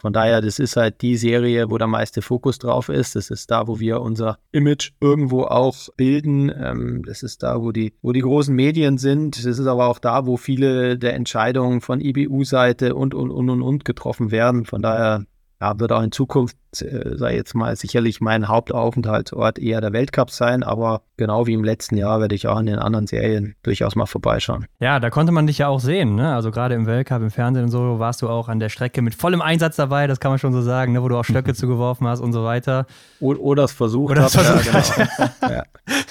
[SPEAKER 4] Von daher, das ist halt die Serie, wo der meiste Fokus drauf ist. Das ist da, wo wir unser Image irgendwo auch bilden. Ähm, das ist da, wo die, wo die großen Medien sind. Das ist aber auch da, wo viele der Entscheidungen von IBU-Seite und, und, und, und, und getroffen werden. Von daher ja, wird auch in Zukunft, äh, sei jetzt mal, sicherlich mein Hauptaufenthaltsort eher der Weltcup sein, aber genau wie im letzten Jahr werde ich auch in den anderen Serien durchaus mal vorbeischauen.
[SPEAKER 2] Ja, da konnte man dich ja auch sehen, ne? Also gerade im Weltcup, im Fernsehen und so warst du auch an der Strecke mit vollem Einsatz dabei, das kann man schon so sagen, ne? wo du auch Stöcke zugeworfen hast und so weiter.
[SPEAKER 4] Oder, oder es versucht oder hast. Ja, genau. ja.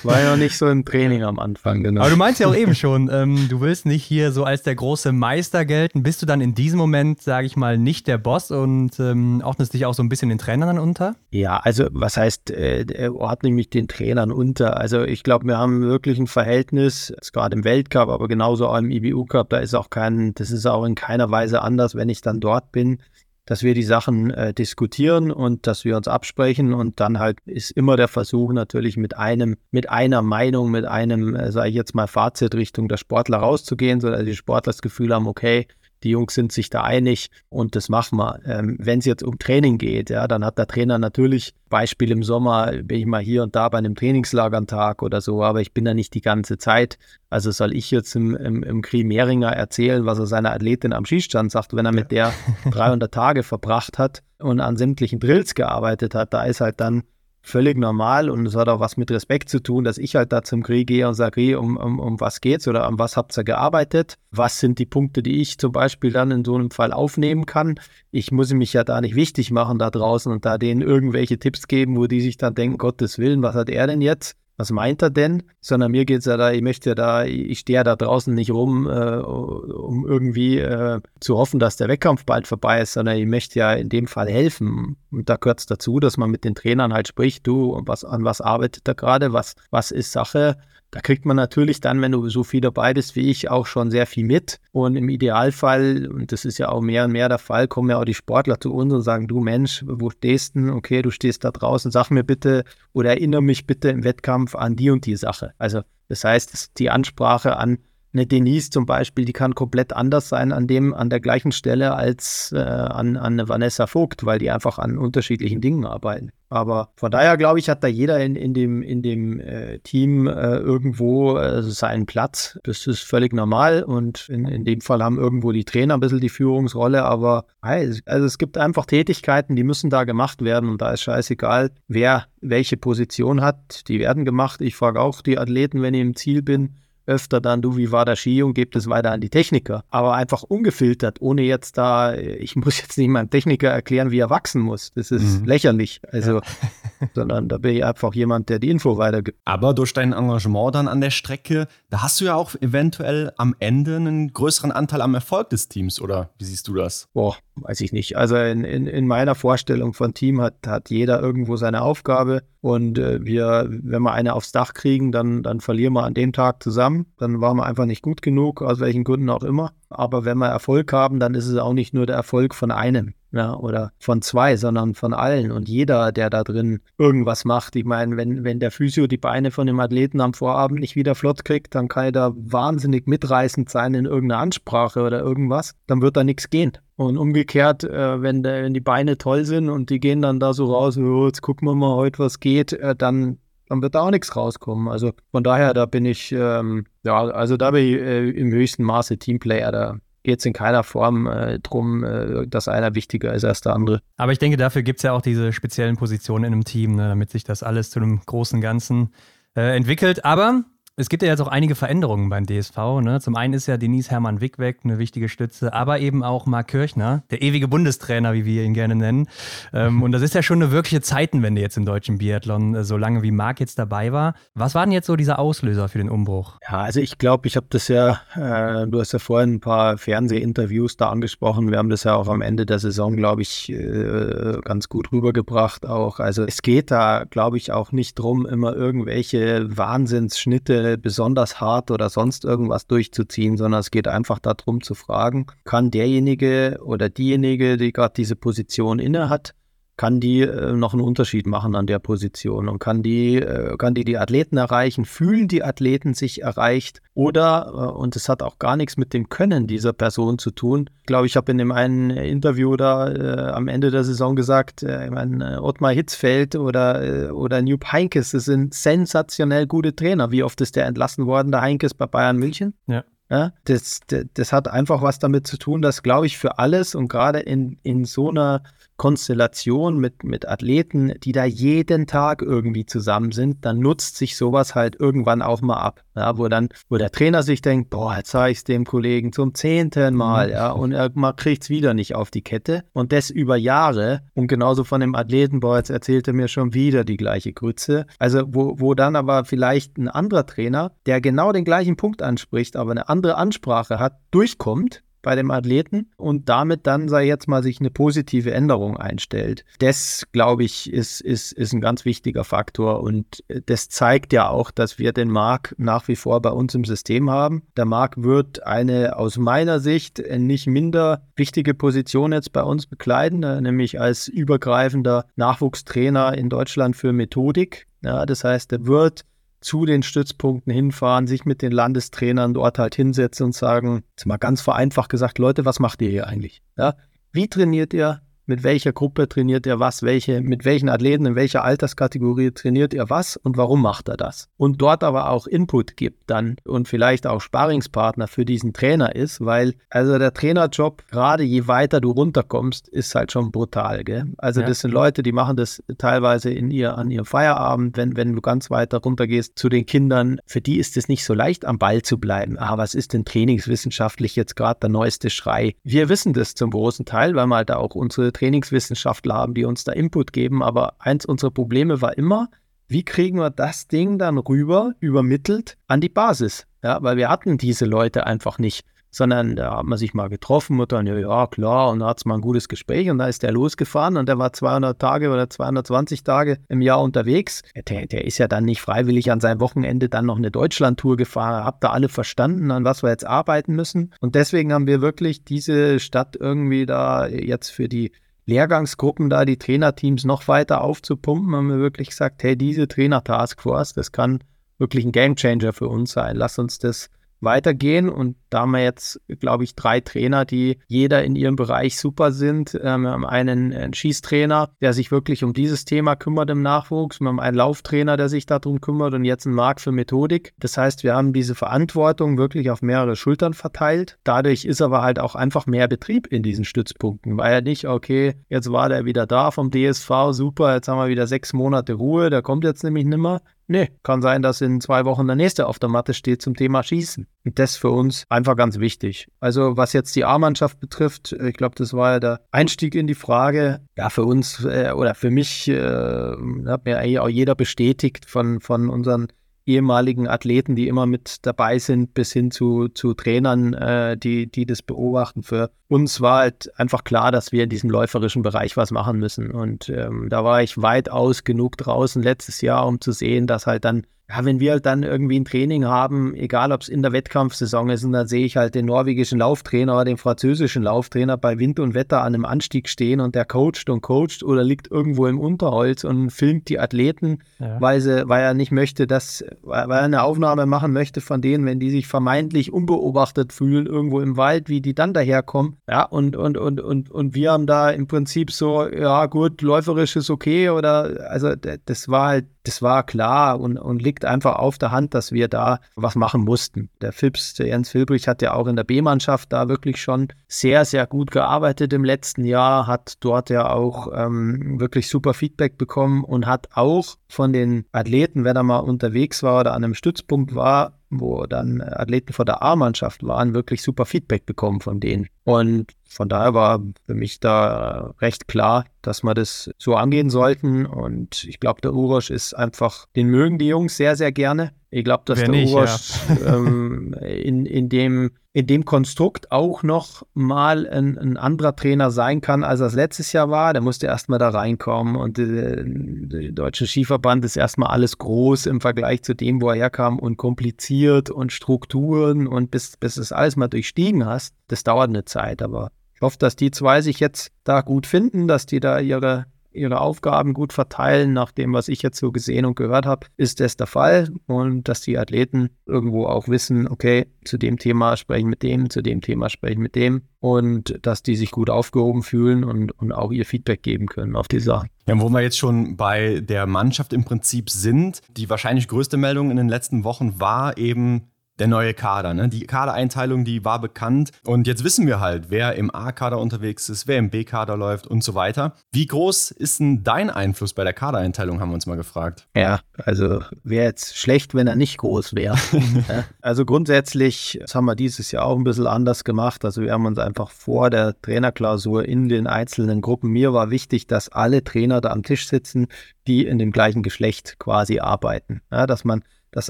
[SPEAKER 4] war ja noch nicht so im Training am Anfang,
[SPEAKER 2] genau. Aber du meinst ja auch eben schon, ähm, du willst nicht hier so als der große Meister gelten. Bist du dann in diesem Moment, sage ich mal, nicht der Boss und ähm, ordnest dich auch so ein bisschen den Trainern unter?
[SPEAKER 4] Ja, also was heißt, äh, ordne ich mich den Trainern unter? Also ich glaube, wir haben wirklich ein Verhältnis, gerade im Weltcup, aber genauso auch im IBU-Cup, da ist auch kein, das ist auch in keiner Weise anders, wenn ich dann dort bin dass wir die Sachen äh, diskutieren und dass wir uns absprechen und dann halt ist immer der Versuch natürlich mit einem, mit einer Meinung, mit einem, äh, sage ich jetzt mal, Fazit Richtung der Sportler rauszugehen, sodass die Sportler das Gefühl haben, okay, die Jungs sind sich da einig und das machen wir. Ähm, Wenn es jetzt um Training geht, ja, dann hat der Trainer natürlich, Beispiel im Sommer, bin ich mal hier und da bei einem Trainingslager einen Tag oder so, aber ich bin da nicht die ganze Zeit. Also soll ich jetzt im, im, im Kri Mehringer erzählen, was er seiner Athletin am Schießstand sagt, wenn er mit der 300 Tage verbracht hat und an sämtlichen Drills gearbeitet hat, da ist halt dann völlig normal und es hat auch was mit Respekt zu tun, dass ich halt da zum Krieg gehe und sage, hey, um, um, um was geht's oder an was habt ihr gearbeitet? Was sind die Punkte, die ich zum Beispiel dann in so einem Fall aufnehmen kann? Ich muss mich ja da nicht wichtig machen da draußen und da denen irgendwelche Tipps geben, wo die sich dann denken, Gottes Willen, was hat er denn jetzt? Was meint er denn? Sondern mir geht es ja da, ich möchte da, ich stehe ja da draußen nicht rum, äh, um irgendwie äh, zu hoffen, dass der Wettkampf bald vorbei ist, sondern ich möchte ja in dem Fall helfen. Und da gehört es dazu, dass man mit den Trainern halt spricht, du, was, an was arbeitet er gerade, was, was ist Sache, da kriegt man natürlich dann, wenn du so viel dabei bist wie ich, auch schon sehr viel mit. Und im Idealfall, und das ist ja auch mehr und mehr der Fall, kommen ja auch die Sportler zu uns und sagen, du Mensch, wo stehst du? Okay, du stehst da draußen, sag mir bitte oder erinnere mich bitte im Wettkampf an die und die Sache. Also das heißt, die Ansprache an eine Denise zum Beispiel, die kann komplett anders sein an dem, an der gleichen Stelle als äh, an, an eine Vanessa Vogt, weil die einfach an unterschiedlichen Dingen arbeiten. Aber von daher glaube ich, hat da jeder in, in dem, in dem äh, Team äh, irgendwo äh, seinen Platz. Das ist völlig normal und in, in dem Fall haben irgendwo die Trainer ein bisschen die Führungsrolle, aber also es gibt einfach Tätigkeiten, die müssen da gemacht werden und da ist scheißegal, wer welche Position hat. Die werden gemacht. Ich frage auch die Athleten, wenn ich im Ziel bin, öfter dann, du, wie war der Ski und gebt es weiter an die Techniker. Aber einfach ungefiltert, ohne jetzt da, ich muss jetzt nicht meinem Techniker erklären, wie er wachsen muss. Das ist mhm. lächerlich. Also, ja. sondern da bin ich einfach jemand, der die Info weitergibt.
[SPEAKER 3] Aber durch dein Engagement dann an der Strecke, da hast du ja auch eventuell am Ende einen größeren Anteil am Erfolg des Teams, oder wie siehst du das?
[SPEAKER 4] Boah, weiß ich nicht. Also in, in, in meiner Vorstellung von Team hat, hat jeder irgendwo seine Aufgabe und äh, wir, wenn wir eine aufs Dach kriegen, dann, dann verlieren wir an dem Tag zusammen. Dann waren wir einfach nicht gut genug, aus welchen Gründen auch immer. Aber wenn wir Erfolg haben, dann ist es auch nicht nur der Erfolg von einem ja, oder von zwei, sondern von allen. Und jeder, der da drin irgendwas macht. Ich meine, wenn, wenn der Physio die Beine von dem Athleten am Vorabend nicht wieder flott kriegt, dann kann er da wahnsinnig mitreißend sein in irgendeiner Ansprache oder irgendwas. Dann wird da nichts gehen. Und umgekehrt, äh, wenn, der, wenn die Beine toll sind und die gehen dann da so raus, oh, jetzt gucken wir mal heute, was geht, äh, dann dann wird da auch nichts rauskommen. Also von daher, da bin ich, ähm, ja, also da bin ich äh, im höchsten Maße Teamplayer. Da geht in keiner Form äh, drum, äh, dass einer wichtiger ist als der andere.
[SPEAKER 2] Aber ich denke, dafür gibt es ja auch diese speziellen Positionen in einem Team, ne, damit sich das alles zu einem großen Ganzen äh, entwickelt. Aber es gibt ja jetzt auch einige Veränderungen beim DSV. Ne? Zum einen ist ja Denise Hermann Wick weg, eine wichtige Stütze, aber eben auch Marc Kirchner, der ewige Bundestrainer, wie wir ihn gerne nennen. Ähm, und das ist ja schon eine wirkliche Zeitenwende jetzt im deutschen Biathlon, äh, so lange wie Marc jetzt dabei war. Was war denn jetzt so dieser Auslöser für den Umbruch?
[SPEAKER 4] Ja, also ich glaube, ich habe das ja, äh, du hast ja vorhin ein paar Fernsehinterviews da angesprochen. Wir haben das ja auch am Ende der Saison, glaube ich, äh, ganz gut rübergebracht auch. Also es geht da, glaube ich, auch nicht drum, immer irgendwelche Wahnsinnsschnitte besonders hart oder sonst irgendwas durchzuziehen, sondern es geht einfach darum zu fragen, kann derjenige oder diejenige, die gerade diese Position inne hat, kann die äh, noch einen Unterschied machen an der Position und kann die, äh, kann die die Athleten erreichen, fühlen die Athleten sich erreicht oder, äh, und es hat auch gar nichts mit dem Können dieser Person zu tun. Ich glaube, ich habe in dem einen Interview da äh, am Ende der Saison gesagt, äh, ich meine, Ottmar Hitzfeld oder, äh, oder Newp Heinkes, das sind sensationell gute Trainer. Wie oft ist der entlassen worden, der Heinkes bei Bayern München?
[SPEAKER 2] Ja.
[SPEAKER 4] Ja, das, das, das, hat einfach was damit zu tun, dass, glaube ich, für alles und gerade in, in so einer Konstellation mit, mit Athleten, die da jeden Tag irgendwie zusammen sind, dann nutzt sich sowas halt irgendwann auch mal ab. Ja, wo dann, wo der Trainer sich denkt, boah, jetzt zeige ich es dem Kollegen zum zehnten Mal, ja, und er kriegt es wieder nicht auf die Kette. Und das über Jahre. Und genauso von dem Athleten, boah, jetzt erzählt er mir schon wieder die gleiche Grütze. Also, wo, wo dann aber vielleicht ein anderer Trainer, der genau den gleichen Punkt anspricht, aber eine andere Ansprache hat, durchkommt bei dem Athleten und damit dann, sei jetzt mal, sich eine positive Änderung einstellt. Das, glaube ich, ist, ist, ist ein ganz wichtiger Faktor und das zeigt ja auch, dass wir den Mark nach wie vor bei uns im System haben. Der Mark wird eine aus meiner Sicht nicht minder wichtige Position jetzt bei uns bekleiden, nämlich als übergreifender Nachwuchstrainer in Deutschland für Methodik. Ja, das heißt, er wird zu den Stützpunkten hinfahren, sich mit den Landestrainern dort halt hinsetzen und sagen, jetzt mal ganz vereinfacht gesagt, Leute, was macht ihr hier eigentlich? Ja? Wie trainiert ihr? Mit welcher Gruppe trainiert er was, welche, mit welchen Athleten, in welcher Alterskategorie trainiert er was und warum macht er das. Und dort aber auch Input gibt dann und vielleicht auch Sparingspartner für diesen Trainer ist, weil also der Trainerjob, gerade je weiter du runterkommst, ist halt schon brutal. Gell? Also ja. das sind Leute, die machen das teilweise in ihr, an ihrem Feierabend, wenn, wenn du ganz weiter runtergehst zu den Kindern. Für die ist es nicht so leicht, am Ball zu bleiben. Ah, was ist denn trainingswissenschaftlich jetzt gerade der neueste Schrei? Wir wissen das zum großen Teil, weil wir halt da auch unsere Trainingswissenschaftler haben, die uns da Input geben. Aber eins unserer Probleme war immer, wie kriegen wir das Ding dann rüber, übermittelt an die Basis? Ja, weil wir hatten diese Leute einfach nicht sondern da hat man sich mal getroffen und dann, ja, ja klar, und da hat es mal ein gutes Gespräch und da ist der losgefahren und der war 200 Tage oder 220 Tage im Jahr unterwegs. Der, der ist ja dann nicht freiwillig an seinem Wochenende dann noch eine Deutschlandtour gefahren. Habt da alle verstanden, an was wir jetzt arbeiten müssen? Und deswegen haben wir wirklich diese Stadt irgendwie da jetzt für die Lehrgangsgruppen da, die Trainerteams noch weiter aufzupumpen, haben wir wirklich gesagt, hey, diese Trainer-Taskforce, das kann wirklich ein Gamechanger für uns sein. Lass uns das weitergehen. Und da haben wir jetzt, glaube ich, drei Trainer, die jeder in ihrem Bereich super sind. Ähm, wir haben einen, Schießtrainer, der sich wirklich um dieses Thema kümmert im Nachwuchs. Wir haben einen Lauftrainer, der sich darum kümmert und jetzt einen Markt für Methodik. Das heißt, wir haben diese Verantwortung wirklich auf mehrere Schultern verteilt. Dadurch ist aber halt auch einfach mehr Betrieb in diesen Stützpunkten, weil er nicht, okay, jetzt war der wieder da vom DSV, super, jetzt haben wir wieder sechs Monate Ruhe, der kommt jetzt nämlich nimmer, Nee, kann sein, dass in zwei Wochen der nächste auf der Matte steht zum Thema Schießen. Und das für uns einfach ganz wichtig. Also was jetzt die A-Mannschaft betrifft, ich glaube, das war ja der Einstieg in die Frage. Ja, für uns äh, oder für mich äh, hat mir eigentlich auch jeder bestätigt von, von unseren ehemaligen Athleten, die immer mit dabei sind, bis hin zu, zu Trainern, äh, die, die das beobachten. Für uns war halt einfach klar, dass wir in diesem läuferischen Bereich was machen müssen. Und ähm, da war ich weitaus genug draußen letztes Jahr, um zu sehen, dass halt dann ja, wenn wir halt dann irgendwie ein Training haben, egal ob es in der Wettkampfsaison ist, und dann sehe ich halt den norwegischen Lauftrainer oder den französischen Lauftrainer bei Wind und Wetter an einem Anstieg stehen und der coacht und coacht oder liegt irgendwo im Unterholz und filmt die Athleten, ja. weil, sie, weil er nicht möchte, dass, weil er eine Aufnahme machen möchte von denen, wenn die sich vermeintlich unbeobachtet fühlen, irgendwo im Wald, wie die dann daherkommen. Ja, und, und, und, und, und wir haben da im Prinzip so, ja gut, läuferisch ist okay oder, also das war halt das war klar und, und liegt einfach auf der Hand, dass wir da was machen mussten. Der Phipps, der Jens Filbrich, hat ja auch in der B-Mannschaft da wirklich schon sehr, sehr gut gearbeitet im letzten Jahr, hat dort ja auch ähm, wirklich super Feedback bekommen und hat auch von den Athleten, wenn er mal unterwegs war oder an einem Stützpunkt war, wo dann Athleten von der A-Mannschaft waren, wirklich super Feedback bekommen von denen. Und von daher war für mich da recht klar, dass wir das so angehen sollten. Und ich glaube, der Urosch ist einfach, den mögen die Jungs sehr, sehr gerne. Ich glaube, dass Wer der nicht, Urosch ja. ähm, in, in, dem, in dem Konstrukt auch noch mal ein, ein, anderer Trainer sein kann, als er es letztes Jahr war. Der musste erstmal da reinkommen und äh, der Deutsche Skiverband ist erstmal alles groß im Vergleich zu dem, wo er herkam und kompliziert und Strukturen und bis, bis es alles mal durchstiegen hast, das dauert eine Zeit. Aber ich hoffe, dass die zwei sich jetzt da gut finden, dass die da ihre ihre Aufgaben gut verteilen. Nach dem, was ich jetzt so gesehen und gehört habe, ist das der Fall. Und dass die Athleten irgendwo auch wissen, okay, zu dem Thema sprechen mit dem, zu dem Thema sprechen mit dem. Und dass die sich gut aufgehoben fühlen und, und auch ihr Feedback geben können auf die Sachen.
[SPEAKER 3] Ja, wo wir jetzt schon bei der Mannschaft im Prinzip sind, die wahrscheinlich größte Meldung in den letzten Wochen war eben der neue Kader. Ne? Die Kadereinteilung, die war bekannt. Und jetzt wissen wir halt, wer im A-Kader unterwegs ist, wer im B-Kader läuft und so weiter. Wie groß ist denn dein Einfluss bei der Kadereinteilung, haben wir uns mal gefragt.
[SPEAKER 4] Ja, also wäre jetzt schlecht, wenn er nicht groß wäre. also grundsätzlich, das haben wir dieses Jahr auch ein bisschen anders gemacht. Also wir haben uns einfach vor der Trainerklausur in den einzelnen Gruppen, mir war wichtig, dass alle Trainer da am Tisch sitzen, die in dem gleichen Geschlecht quasi arbeiten. Ja, dass man dass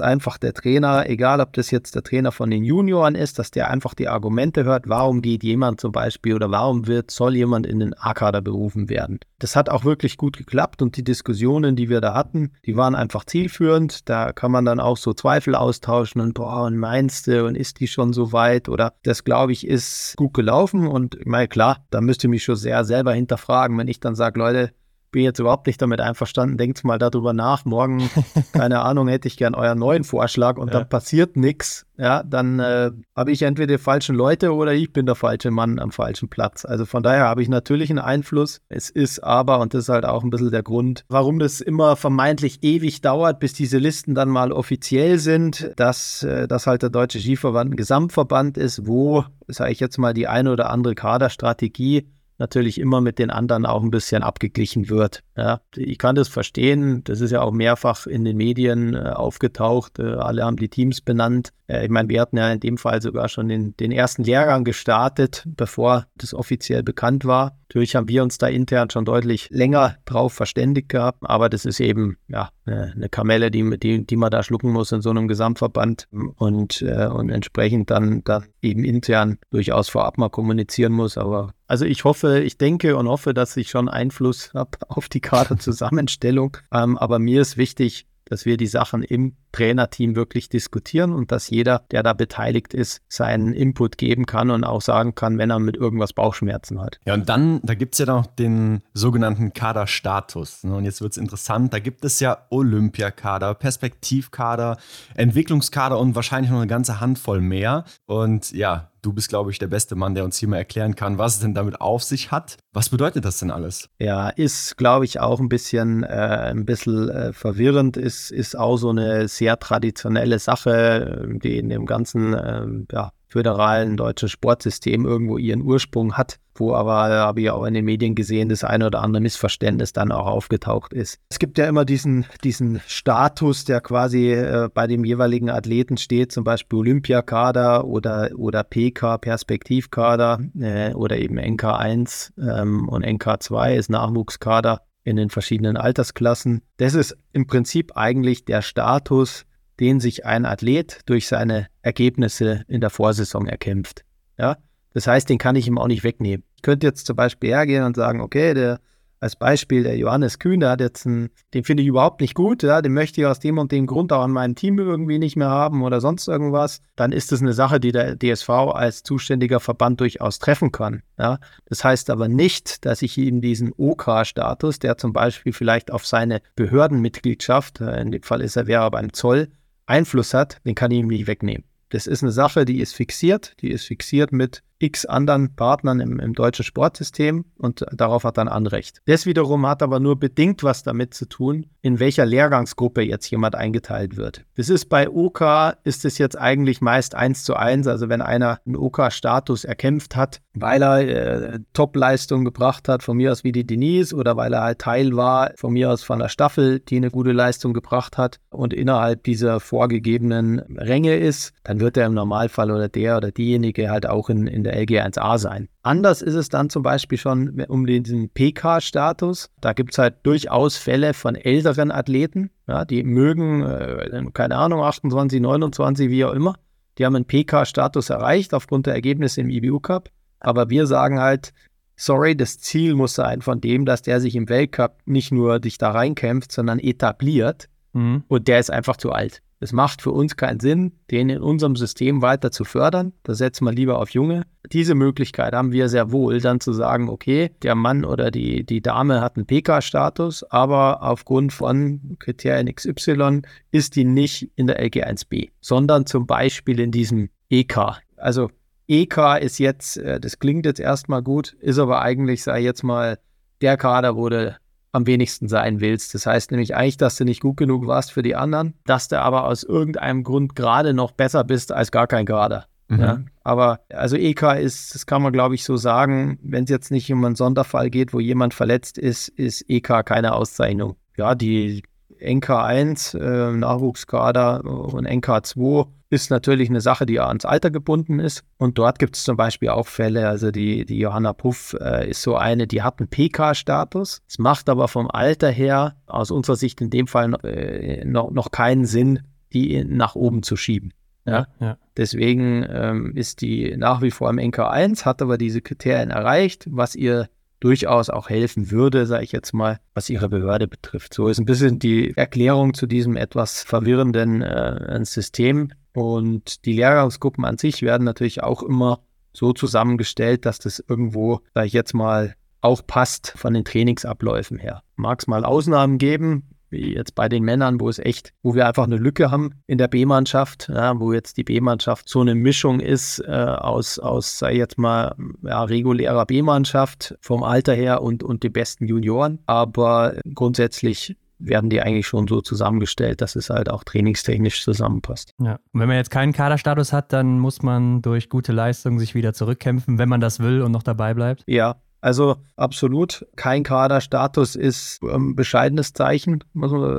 [SPEAKER 4] einfach der Trainer, egal ob das jetzt der Trainer von den Junioren ist, dass der einfach die Argumente hört, warum geht jemand zum Beispiel oder warum wird, soll jemand in den A-Kader berufen werden. Das hat auch wirklich gut geklappt und die Diskussionen, die wir da hatten, die waren einfach zielführend. Da kann man dann auch so Zweifel austauschen und boah, und meinst du und ist die schon so weit oder das glaube ich ist gut gelaufen und ich meine, klar, da müsst ihr mich schon sehr selber hinterfragen, wenn ich dann sage, Leute, bin jetzt überhaupt nicht damit einverstanden. Denkt mal darüber nach. Morgen, keine Ahnung, hätte ich gern euren neuen Vorschlag und ja. dann passiert nichts. Ja, dann äh, habe ich entweder die falschen Leute oder ich bin der falsche Mann am falschen Platz. Also von daher habe ich natürlich einen Einfluss. Es ist aber, und das ist halt auch ein bisschen der Grund, warum das immer vermeintlich ewig dauert, bis diese Listen dann mal offiziell sind, dass, äh, dass halt der Deutsche Skiverband ein Gesamtverband ist, wo, sage ich jetzt mal, die eine oder andere Kaderstrategie natürlich immer mit den anderen auch ein bisschen abgeglichen wird. Ja, ich kann das verstehen. Das ist ja auch mehrfach in den Medien äh, aufgetaucht. Äh, alle haben die Teams benannt. Äh, ich meine, wir hatten ja in dem Fall sogar schon den, den ersten Lehrgang gestartet, bevor das offiziell bekannt war. Natürlich haben wir uns da intern schon deutlich länger drauf verständigt gehabt, aber das ist eben ja eine Kamelle, die, die, die man da schlucken muss in so einem Gesamtverband und, äh, und entsprechend dann, dann eben intern durchaus vorab mal kommunizieren muss. Aber also ich hoffe, ich denke und hoffe, dass ich schon Einfluss habe auf die Kaderzusammenstellung. ähm, aber mir ist wichtig, dass wir die Sachen im Trainerteam wirklich diskutieren und dass jeder, der da beteiligt ist, seinen Input geben kann und auch sagen kann, wenn er mit irgendwas Bauchschmerzen hat.
[SPEAKER 3] Ja, und dann, da gibt es ja noch den sogenannten Kaderstatus. Ne? Und jetzt wird es interessant, da gibt es ja Olympiakader, Perspektivkader, Entwicklungskader und wahrscheinlich noch eine ganze Handvoll mehr. Und ja, Du bist, glaube ich, der beste Mann, der uns hier mal erklären kann, was es denn damit auf sich hat. Was bedeutet das denn alles?
[SPEAKER 4] Ja, ist, glaube ich, auch ein bisschen, äh, ein bisschen äh, verwirrend. Ist, ist auch so eine sehr traditionelle Sache, die in dem ganzen äh, ja, föderalen deutschen Sportsystem irgendwo ihren Ursprung hat, wo aber, habe ich auch in den Medien gesehen, das eine oder andere Missverständnis dann auch aufgetaucht ist. Es gibt ja immer diesen, diesen Status, der quasi äh, bei dem jeweiligen Athleten steht, zum Beispiel Olympiakader oder, oder PK, Perspektivkader äh, oder eben NK1 ähm, und NK2 ist Nachwuchskader in den verschiedenen Altersklassen. Das ist im Prinzip eigentlich der Status, den sich ein Athlet durch seine Ergebnisse in der Vorsaison erkämpft. Ja? Das heißt, den kann ich ihm auch nicht wegnehmen. Ich könnte jetzt zum Beispiel hergehen und sagen, okay, der als Beispiel der Johannes Kühn, der hat jetzt einen, den finde ich überhaupt nicht gut, ja, den möchte ich aus dem und dem Grund auch an meinem Team irgendwie nicht mehr haben oder sonst irgendwas, dann ist das eine Sache, die der DSV als zuständiger Verband durchaus treffen kann. Ja. Das heißt aber nicht, dass ich ihm diesen OK-Status, der zum Beispiel vielleicht auf seine Behördenmitgliedschaft, äh, in dem Fall ist er wäre beim Zoll, Einfluss hat, den kann ich ihm nicht wegnehmen. Das ist eine Sache, die ist fixiert. Die ist fixiert mit x anderen Partnern im, im deutschen Sportsystem und darauf hat er ein Anrecht. Das wiederum hat aber nur bedingt was damit zu tun, in welcher Lehrgangsgruppe jetzt jemand eingeteilt wird. Das ist bei OK, ist es jetzt eigentlich meist eins zu eins. Also wenn einer einen OK-Status erkämpft hat, weil er äh, Top-Leistung gebracht hat, von mir aus wie die Denise, oder weil er halt Teil war, von mir aus von der Staffel, die eine gute Leistung gebracht hat und innerhalb dieser vorgegebenen Ränge ist, dann wird er im Normalfall oder der oder diejenige halt auch in, in der LG1A sein. Anders ist es dann zum Beispiel schon um diesen PK-Status. Da gibt es halt durchaus Fälle von älteren Athleten, ja, die mögen, äh, keine Ahnung, 28, 29, wie auch immer. Die haben einen PK-Status erreicht aufgrund der Ergebnisse im IBU Cup. Aber wir sagen halt, sorry, das Ziel muss sein von dem, dass der sich im Weltcup nicht nur dich da reinkämpft, sondern etabliert. Mhm. Und der ist einfach zu alt. Es macht für uns keinen Sinn, den in unserem System weiter zu fördern. Da setzen wir lieber auf Junge. Diese Möglichkeit haben wir sehr wohl, dann zu sagen, okay, der Mann oder die, die Dame hat einen PK-Status, aber aufgrund von Kriterien XY ist die nicht in der LG1B, sondern zum Beispiel in diesem EK. Also EK ist jetzt, äh, das klingt jetzt erstmal gut, ist aber eigentlich, sei jetzt mal, der Kader wurde am wenigsten sein willst. Das heißt nämlich eigentlich, dass du nicht gut genug warst für die anderen, dass du aber aus irgendeinem Grund gerade noch besser bist als gar kein Gerader. Mhm. Ja, aber also EK ist, das kann man glaube ich so sagen, wenn es jetzt nicht um einen Sonderfall geht, wo jemand verletzt ist, ist EK keine Auszeichnung. Ja, die NK1, äh, Nachwuchskader und NK2 ist natürlich eine Sache, die ans Alter gebunden ist. Und dort gibt es zum Beispiel auch Fälle, also die, die Johanna Puff äh, ist so eine, die hat einen PK-Status. Es macht aber vom Alter her aus unserer Sicht in dem Fall äh, noch, noch keinen Sinn, die nach oben zu schieben. Ja? ja. Deswegen ähm, ist die nach wie vor im NK1, hat aber diese Kriterien erreicht, was ihr durchaus auch helfen würde, sage ich jetzt mal, was ihre Behörde betrifft. So ist ein bisschen die Erklärung zu diesem etwas verwirrenden äh, System. Und die Lehrgangsgruppen an sich werden natürlich auch immer so zusammengestellt, dass das irgendwo, sage ich jetzt mal, auch passt von den Trainingsabläufen her. Mag es mal Ausnahmen geben, wie jetzt bei den Männern, wo es echt, wo wir einfach eine Lücke haben in der B-Mannschaft, ja, wo jetzt die B-Mannschaft so eine Mischung ist äh, aus, aus, sei jetzt mal, ja, regulärer B-Mannschaft vom Alter her und, und den besten Junioren. Aber grundsätzlich werden die eigentlich schon so zusammengestellt, dass es halt auch trainingstechnisch zusammenpasst.
[SPEAKER 2] Ja. Und wenn man jetzt keinen Kaderstatus hat, dann muss man durch gute Leistung sich wieder zurückkämpfen, wenn man das will und noch dabei bleibt.
[SPEAKER 4] Ja, also absolut kein Kaderstatus ist ein ähm, bescheidenes Zeichen,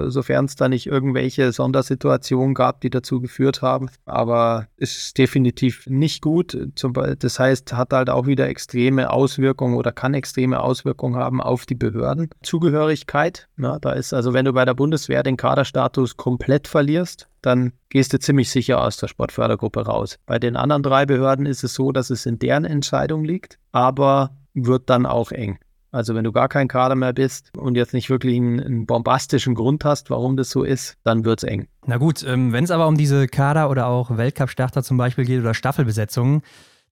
[SPEAKER 4] sofern es da nicht irgendwelche Sondersituationen gab, die dazu geführt haben. Aber ist definitiv nicht gut. Das heißt, hat halt auch wieder extreme Auswirkungen oder kann extreme Auswirkungen haben auf die Behörden. Zugehörigkeit, na, da ist also, wenn du bei der Bundeswehr den Kaderstatus komplett verlierst, dann gehst du ziemlich sicher aus der Sportfördergruppe raus. Bei den anderen drei Behörden ist es so, dass es in deren Entscheidung liegt, aber wird dann auch eng. Also wenn du gar kein Kader mehr bist und jetzt nicht wirklich einen, einen bombastischen Grund hast, warum das so ist, dann wird es eng.
[SPEAKER 2] Na gut, ähm, wenn es aber um diese Kader oder auch Weltcup-Starter zum Beispiel geht oder Staffelbesetzungen,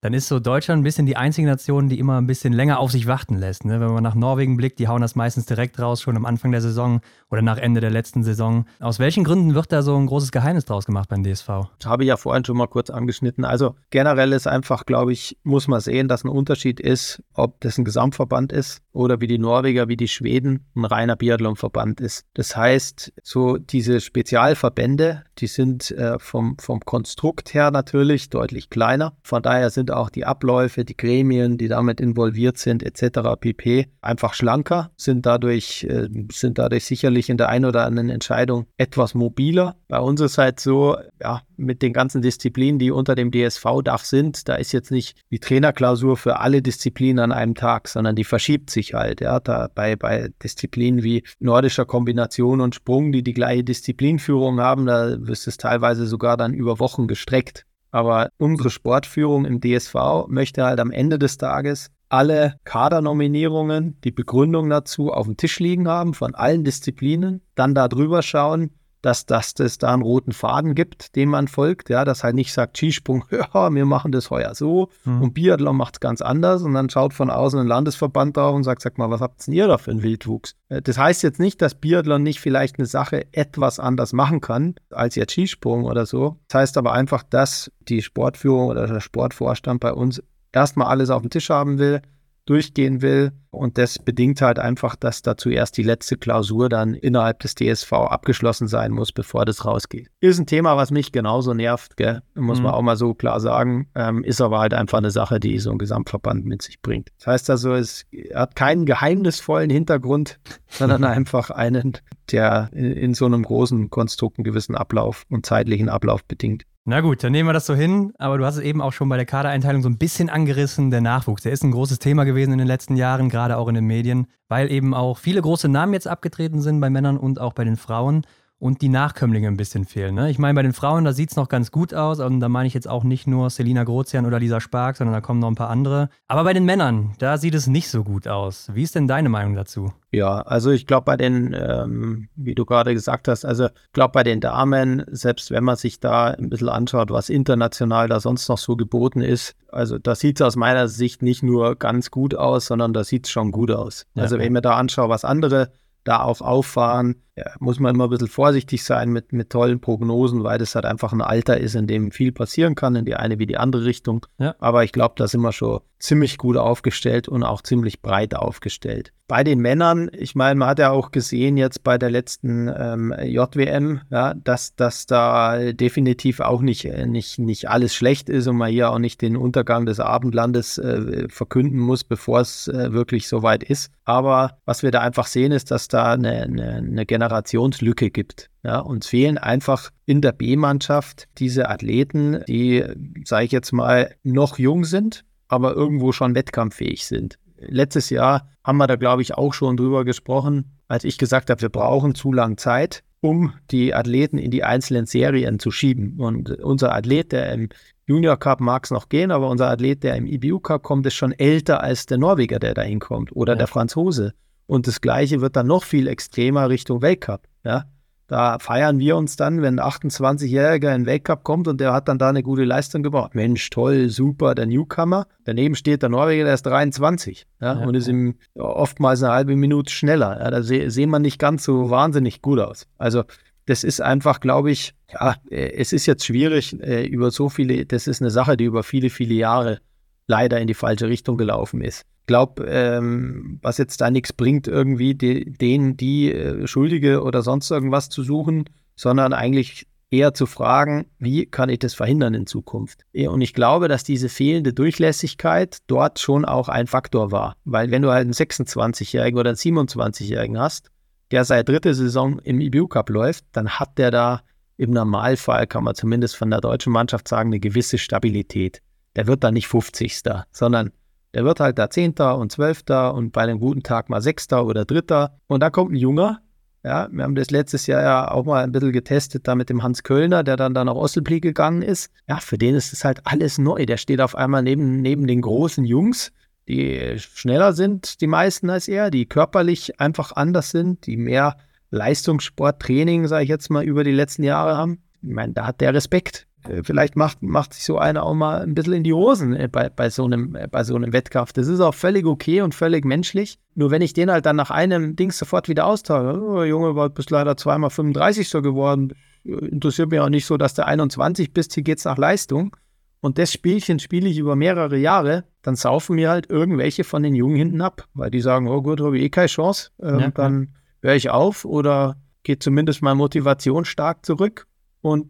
[SPEAKER 2] dann ist so Deutschland ein bisschen die einzige Nation, die immer ein bisschen länger auf sich warten lässt. Ne? Wenn man nach Norwegen blickt, die hauen das meistens direkt raus, schon am Anfang der Saison oder nach Ende der letzten Saison. Aus welchen Gründen wird da so ein großes Geheimnis draus gemacht beim DSV?
[SPEAKER 4] Das habe ich ja vorhin schon mal kurz angeschnitten. Also generell ist einfach, glaube ich, muss man sehen, dass ein Unterschied ist, ob das ein Gesamtverband ist oder wie die Norweger, wie die Schweden ein reiner Biathlonverband ist. Das heißt, so diese Spezialverbände, die sind äh, vom, vom Konstrukt her natürlich deutlich kleiner. Von daher sind auch die Abläufe, die Gremien, die damit involviert sind, etc. pp. einfach schlanker, sind dadurch, äh, sind dadurch sicherlich in der einen oder anderen Entscheidung etwas mobiler. Bei uns ist halt so, ja, mit den ganzen Disziplinen, die unter dem DSV-Dach sind, da ist jetzt nicht die Trainerklausur für alle Disziplinen an einem Tag, sondern die verschiebt sich halt. Ja, da bei, bei Disziplinen wie nordischer Kombination und Sprung, die die gleiche Disziplinführung haben, da ist es teilweise sogar dann über Wochen gestreckt. Aber unsere Sportführung im DSV möchte halt am Ende des Tages alle Kadernominierungen, die Begründung dazu auf dem Tisch liegen haben von allen Disziplinen, dann da drüber schauen, dass, dass es da einen roten Faden gibt, dem man folgt, ja, dass halt nicht sagt, Skisprung, ja, wir machen das heuer so mhm. und Biathlon macht es ganz anders und dann schaut von außen ein Landesverband drauf und sagt, sag mal, was habt ihr da für einen Wildwuchs? Äh, das heißt jetzt nicht, dass Biathlon nicht vielleicht eine Sache etwas anders machen kann als jetzt Skisprung oder so. Das heißt aber einfach, dass die Sportführung oder der Sportvorstand bei uns erstmal alles auf dem Tisch haben will, durchgehen will. Und das bedingt halt einfach, dass da zuerst die letzte Klausur dann innerhalb des DSV abgeschlossen sein muss, bevor das rausgeht. Ist ein Thema, was mich genauso nervt, gell? muss mhm. man auch mal so klar sagen. Ähm, ist aber halt einfach eine Sache, die so ein Gesamtverband mit sich bringt. Das heißt also, es hat keinen geheimnisvollen Hintergrund, sondern einfach einen, der in, in so einem großen Konstrukt einen gewissen Ablauf und zeitlichen Ablauf bedingt.
[SPEAKER 2] Na gut, dann nehmen wir das so hin. Aber du hast es eben auch schon bei der Kadereinteilung so ein bisschen angerissen. Der Nachwuchs, der ist ein großes Thema gewesen in den letzten Jahren, gerade auch in den Medien, weil eben auch viele große Namen jetzt abgetreten sind bei Männern und auch bei den Frauen und die Nachkömmlinge ein bisschen fehlen. Ne? Ich meine, bei den Frauen, da sieht es noch ganz gut aus. Und da meine ich jetzt auch nicht nur Selina Grozian oder Lisa Spark, sondern da kommen noch ein paar andere. Aber bei den Männern, da sieht es nicht so gut aus. Wie ist denn deine Meinung dazu?
[SPEAKER 4] Ja, also ich glaube bei den, ähm, wie du gerade gesagt hast, also ich glaube bei den Damen, selbst wenn man sich da ein bisschen anschaut, was international da sonst noch so geboten ist, also da sieht es aus meiner Sicht nicht nur ganz gut aus, sondern da sieht es schon gut aus. Ja, also wenn ich mir da anschaue, was andere da auch auffahren, ja, muss man immer ein bisschen vorsichtig sein mit, mit tollen Prognosen, weil das halt einfach ein Alter ist, in dem viel passieren kann, in die eine wie die andere Richtung. Ja. Aber ich glaube, da sind wir schon ziemlich gut aufgestellt und auch ziemlich breit aufgestellt. Bei den Männern, ich meine, man hat ja auch gesehen jetzt bei der letzten ähm, JWM, ja, dass, dass da definitiv auch nicht, nicht, nicht alles schlecht ist und man hier auch nicht den Untergang des Abendlandes äh, verkünden muss, bevor es äh, wirklich soweit ist. Aber was wir da einfach sehen, ist, dass da eine, eine, eine Generationslücke gibt. Ja, uns fehlen einfach in der B-Mannschaft diese Athleten, die, sage ich jetzt mal, noch jung sind, aber irgendwo schon wettkampffähig sind. Letztes Jahr haben wir da, glaube ich, auch schon drüber gesprochen, als ich gesagt habe, wir brauchen zu lange Zeit, um die Athleten in die einzelnen Serien zu schieben. Und unser Athlet, der im Junior Cup mag es noch gehen, aber unser Athlet, der im IBU Cup kommt, ist schon älter als der Norweger, der da hinkommt oder ja. der Franzose. Und das Gleiche wird dann noch viel extremer Richtung Weltcup. Ja? Da feiern wir uns dann, wenn ein 28-Jähriger in den Weltcup kommt und der hat dann da eine gute Leistung gebracht. Mensch, toll, super, der Newcomer. Daneben steht der Norweger, der ist 23 ja, ja, und ist ihm oftmals eine halbe Minute schneller. Ja, da sehen se man nicht ganz so wahnsinnig gut aus. Also das ist einfach, glaube ich, ja, äh, es ist jetzt schwierig äh, über so viele, das ist eine Sache, die über viele, viele Jahre leider in die falsche Richtung gelaufen ist glaube, ähm, was jetzt da nichts bringt, irgendwie die, denen die äh, Schuldige oder sonst irgendwas zu suchen, sondern eigentlich eher zu fragen, wie kann ich das verhindern in Zukunft? Und ich glaube, dass diese fehlende Durchlässigkeit dort schon auch ein Faktor war. Weil wenn du halt einen 26-Jährigen oder einen 27-Jährigen hast, der seit dritte Saison im IBU Cup läuft, dann hat der da im Normalfall, kann man zumindest von der deutschen Mannschaft sagen, eine gewisse Stabilität. Der wird dann nicht 50. sondern der wird halt da Zehnter und Zwölfter und bei einem guten Tag mal Sechster oder Dritter. Und da kommt ein Junger. Ja, wir haben das letztes Jahr ja auch mal ein bisschen getestet, da mit dem Hans Kölner, der dann da nach Osselpli gegangen ist. Ja, für den ist es halt alles neu. Der steht auf einmal neben, neben den großen Jungs, die schneller sind, die meisten als er, die körperlich einfach anders sind, die mehr Leistungssporttraining, sage ich jetzt mal, über die letzten Jahre haben. Ich meine, da hat der Respekt. Äh, vielleicht macht, macht sich so einer auch mal ein bisschen in die Hosen äh, bei, bei, so einem, äh, bei so einem Wettkampf. Das ist auch völlig okay und völlig menschlich. Nur wenn ich den halt dann nach einem Ding sofort wieder austausche, oh, Junge, war bist leider zweimal 35 so geworden, interessiert mich auch nicht so, dass du 21 bist, hier geht's nach Leistung. Und das Spielchen spiele ich über mehrere Jahre, dann saufen mir halt irgendwelche von den Jungen hinten ab, weil die sagen, oh gut, habe ich eh keine Chance, ähm, ja, dann höre ich auf oder geht zumindest meine Motivation stark zurück. Und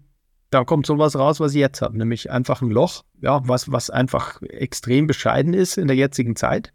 [SPEAKER 4] da kommt sowas raus, was ich jetzt habe, nämlich einfach ein Loch, ja, was, was einfach extrem bescheiden ist in der jetzigen Zeit,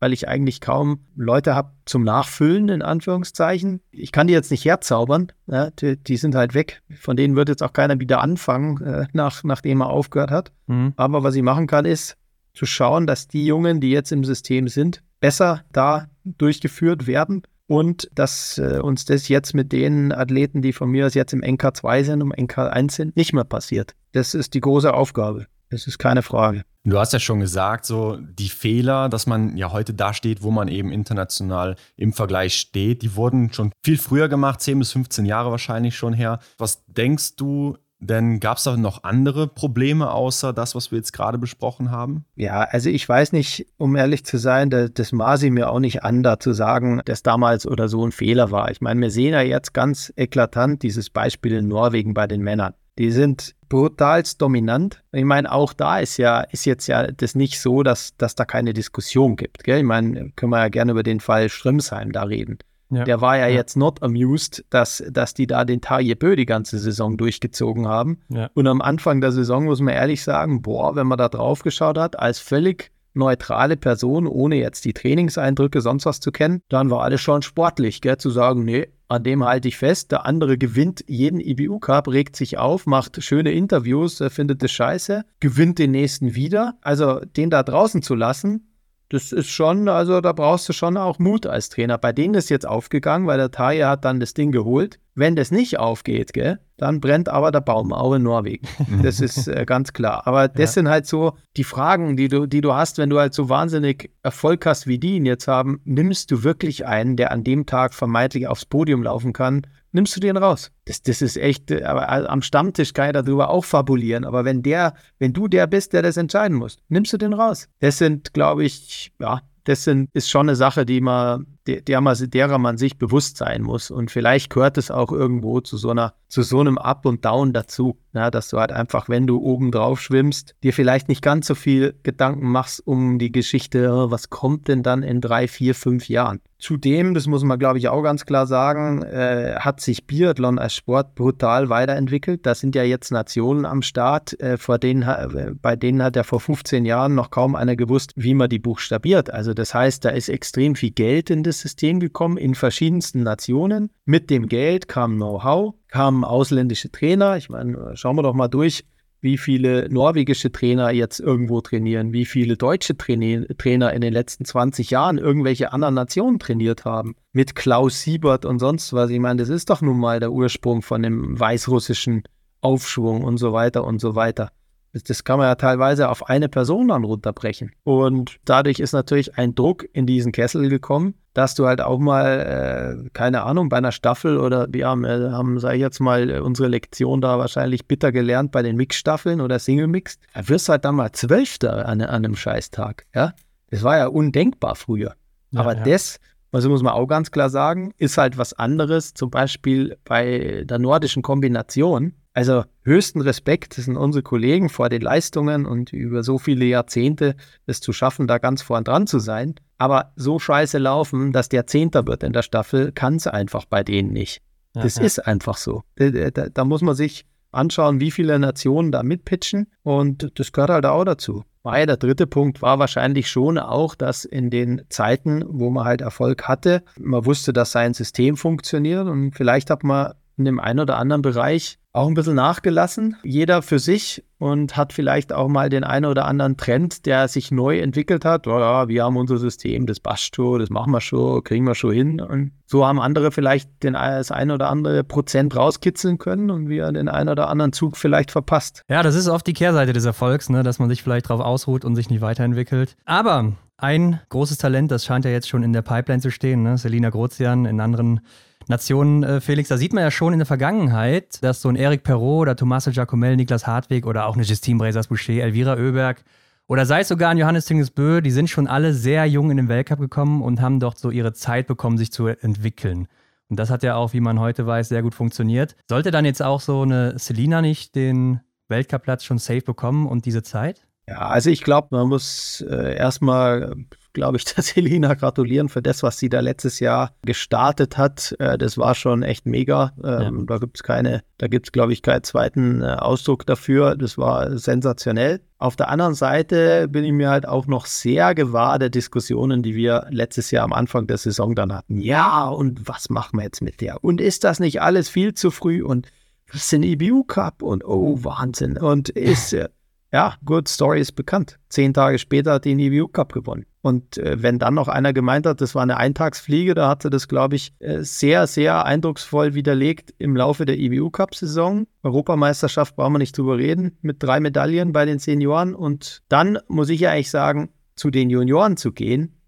[SPEAKER 4] weil ich eigentlich kaum Leute habe zum Nachfüllen, in Anführungszeichen. Ich kann die jetzt nicht herzaubern, ja, die, die, sind halt weg. Von denen wird jetzt auch keiner wieder anfangen, äh, nach, nachdem er aufgehört hat. Mhm. Aber was ich machen kann, ist zu schauen, dass die Jungen, die jetzt im System sind, besser da durchgeführt werden und dass äh, uns das jetzt mit den Athleten, die von mir aus jetzt im NK2 sind, um NK1 sind, nicht mehr passiert. Das ist die große Aufgabe. Das ist keine Frage.
[SPEAKER 3] Du hast ja schon gesagt, so die Fehler, dass man ja heute da steht, wo man eben international im Vergleich steht, die wurden schon viel früher gemacht, 10 bis 15 Jahre wahrscheinlich schon her. Was denkst du, denn gab es da noch andere Probleme außer das, was wir jetzt gerade besprochen haben?
[SPEAKER 4] Ja, also ich weiß nicht, um ehrlich zu sein, das, das maße ich mir auch nicht an, da zu sagen, dass damals oder so ein Fehler war. Ich meine, wir sehen ja jetzt ganz eklatant dieses Beispiel in Norwegen bei den Männern. Die sind brutalst dominant. Ich meine, auch da ist ja, ist jetzt ja das nicht so, dass, dass da keine Diskussion gibt. Gell? Ich meine, können wir ja gerne über den Fall Strömsheim da reden. Ja. Der war ja, ja, jetzt not amused, dass, dass die da den Taille Bö die ganze Saison durchgezogen haben. Ja. Und am Anfang der Saison muss man ehrlich sagen, boah, wenn man da drauf geschaut hat, als völlig neutrale Person, ohne jetzt die Trainingseindrücke, sonst was zu kennen, dann war alles schon sportlich, gell, zu sagen, nee, an dem halte ich fest. Der andere gewinnt jeden IBU-Cup, regt sich auf, macht schöne Interviews, findet es scheiße, gewinnt den nächsten wieder. Also den da draußen zu lassen, das ist schon, also da brauchst du schon auch Mut als Trainer. Bei denen ist jetzt aufgegangen, weil der Taje hat dann das Ding geholt. Wenn das nicht aufgeht, gell, dann brennt aber der Baum, auch in Norwegen. Das ist äh, ganz klar. Aber das ja. sind halt so die Fragen, die du, die du hast, wenn du halt so wahnsinnig Erfolg hast, wie die ihn jetzt haben. Nimmst du wirklich einen, der an dem Tag vermeintlich aufs Podium laufen kann nimmst du den raus. Das, das ist echt, äh, aber äh, am Stammtisch kann ich darüber auch fabulieren. Aber wenn der, wenn du der bist, der das entscheiden muss, nimmst du den raus. Das sind, glaube ich, ja, das sind, ist schon eine Sache, die man der man, derer man sich bewusst sein muss. Und vielleicht gehört es auch irgendwo zu so einer, zu so einem Up und Down dazu. Ja, dass du halt einfach, wenn du oben drauf schwimmst, dir vielleicht nicht ganz so viel Gedanken machst um die Geschichte, was kommt denn dann in drei, vier, fünf Jahren. Zudem, das muss man glaube ich auch ganz klar sagen, äh, hat sich Biathlon als Sport brutal weiterentwickelt. Da sind ja jetzt Nationen am Start, äh, vor denen, bei denen hat ja vor 15 Jahren noch kaum einer gewusst, wie man die buchstabiert. Also das heißt, da ist extrem viel Geld in das System gekommen, in verschiedensten Nationen. Mit dem Geld kam Know-how, kamen ausländische Trainer. Ich meine, schauen wir doch mal durch wie viele norwegische Trainer jetzt irgendwo trainieren, wie viele deutsche Trainer, Trainer in den letzten 20 Jahren irgendwelche anderen Nationen trainiert haben. Mit Klaus Siebert und sonst was. Ich meine, das ist doch nun mal der Ursprung von dem weißrussischen Aufschwung und so weiter und so weiter. Das kann man ja teilweise auf eine Person dann runterbrechen. Und dadurch ist natürlich ein Druck in diesen Kessel gekommen, dass du halt auch mal, äh, keine Ahnung, bei einer Staffel oder wir haben, äh, haben sage ich jetzt mal, unsere Lektion da wahrscheinlich bitter gelernt bei den Mix-Staffeln oder Single-Mix. Da wirst du halt dann mal Zwölfter an, an einem Scheißtag. Ja? Das war ja undenkbar früher. Ja, Aber ja. das, also muss man auch ganz klar sagen, ist halt was anderes, zum Beispiel bei der nordischen Kombination also höchsten Respekt, das sind unsere Kollegen vor den Leistungen und über so viele Jahrzehnte es zu schaffen, da ganz vorn dran zu sein. Aber so scheiße laufen, dass der Zehnter wird in der Staffel, kann es einfach bei denen nicht. Ja, das ja. ist einfach so. Da, da, da, muss man sich anschauen, wie viele Nationen da mitpitchen und das gehört halt auch dazu. Weil der dritte Punkt war wahrscheinlich schon auch, dass in den Zeiten, wo man halt Erfolg hatte, man wusste, dass sein System funktioniert und vielleicht hat man in dem einen oder anderen Bereich auch ein bisschen nachgelassen, jeder für sich und hat vielleicht auch mal den einen oder anderen Trend, der sich neu entwickelt hat. Oh ja, wir haben unser System, das passt schon, das machen wir schon, kriegen wir schon hin. Und so haben andere vielleicht den, das ein oder andere Prozent rauskitzeln können und wir den einen oder anderen Zug vielleicht verpasst.
[SPEAKER 2] Ja, das ist oft die Kehrseite des Erfolgs, ne? dass man sich vielleicht drauf ausruht und sich nicht weiterentwickelt. Aber ein großes Talent, das scheint ja jetzt schon in der Pipeline zu stehen, ne? Selina Grozian in anderen Nationen, äh, Felix, da sieht man ja schon in der Vergangenheit, dass so ein Eric Perrault oder Tommaso Giacomel, Niklas Hartweg oder auch eine Justine Bresas-Boucher, Elvira Oeberg oder sei es sogar ein Johannes Tingesbö, die sind schon alle sehr jung in den Weltcup gekommen und haben dort so ihre Zeit bekommen, sich zu entwickeln. Und das hat ja auch, wie man heute weiß, sehr gut funktioniert. Sollte dann jetzt auch so eine Selina nicht den Weltcup-Platz schon safe bekommen und diese Zeit?
[SPEAKER 4] Ja, also ich glaube, man muss äh, erstmal glaube ich, der Selina gratulieren für das, was sie da letztes Jahr gestartet hat. Äh, das war schon echt mega. Ähm, ja. Da gibt es keine, da gibt es, glaube ich, keinen zweiten äh, Ausdruck dafür. Das war sensationell. Auf der anderen Seite bin ich mir halt auch noch sehr gewahr der Diskussionen, die wir letztes Jahr am Anfang der Saison dann hatten. Ja, und was machen wir jetzt mit der? Und ist das nicht alles viel zu früh? Und was ist ein EBU Cup? Und oh, Wahnsinn. Und ist, ja, gut, Story ist bekannt. Zehn Tage später hat die den EBU Cup gewonnen. Und äh, wenn dann noch einer gemeint hat, das war eine Eintagsfliege, da hat sie das, glaube ich, äh, sehr, sehr eindrucksvoll widerlegt im Laufe der EBU Cup-Saison. Europameisterschaft brauchen wir nicht drüber reden, mit drei Medaillen bei den Senioren. Und dann muss ich ja eigentlich sagen, zu den Junioren zu gehen,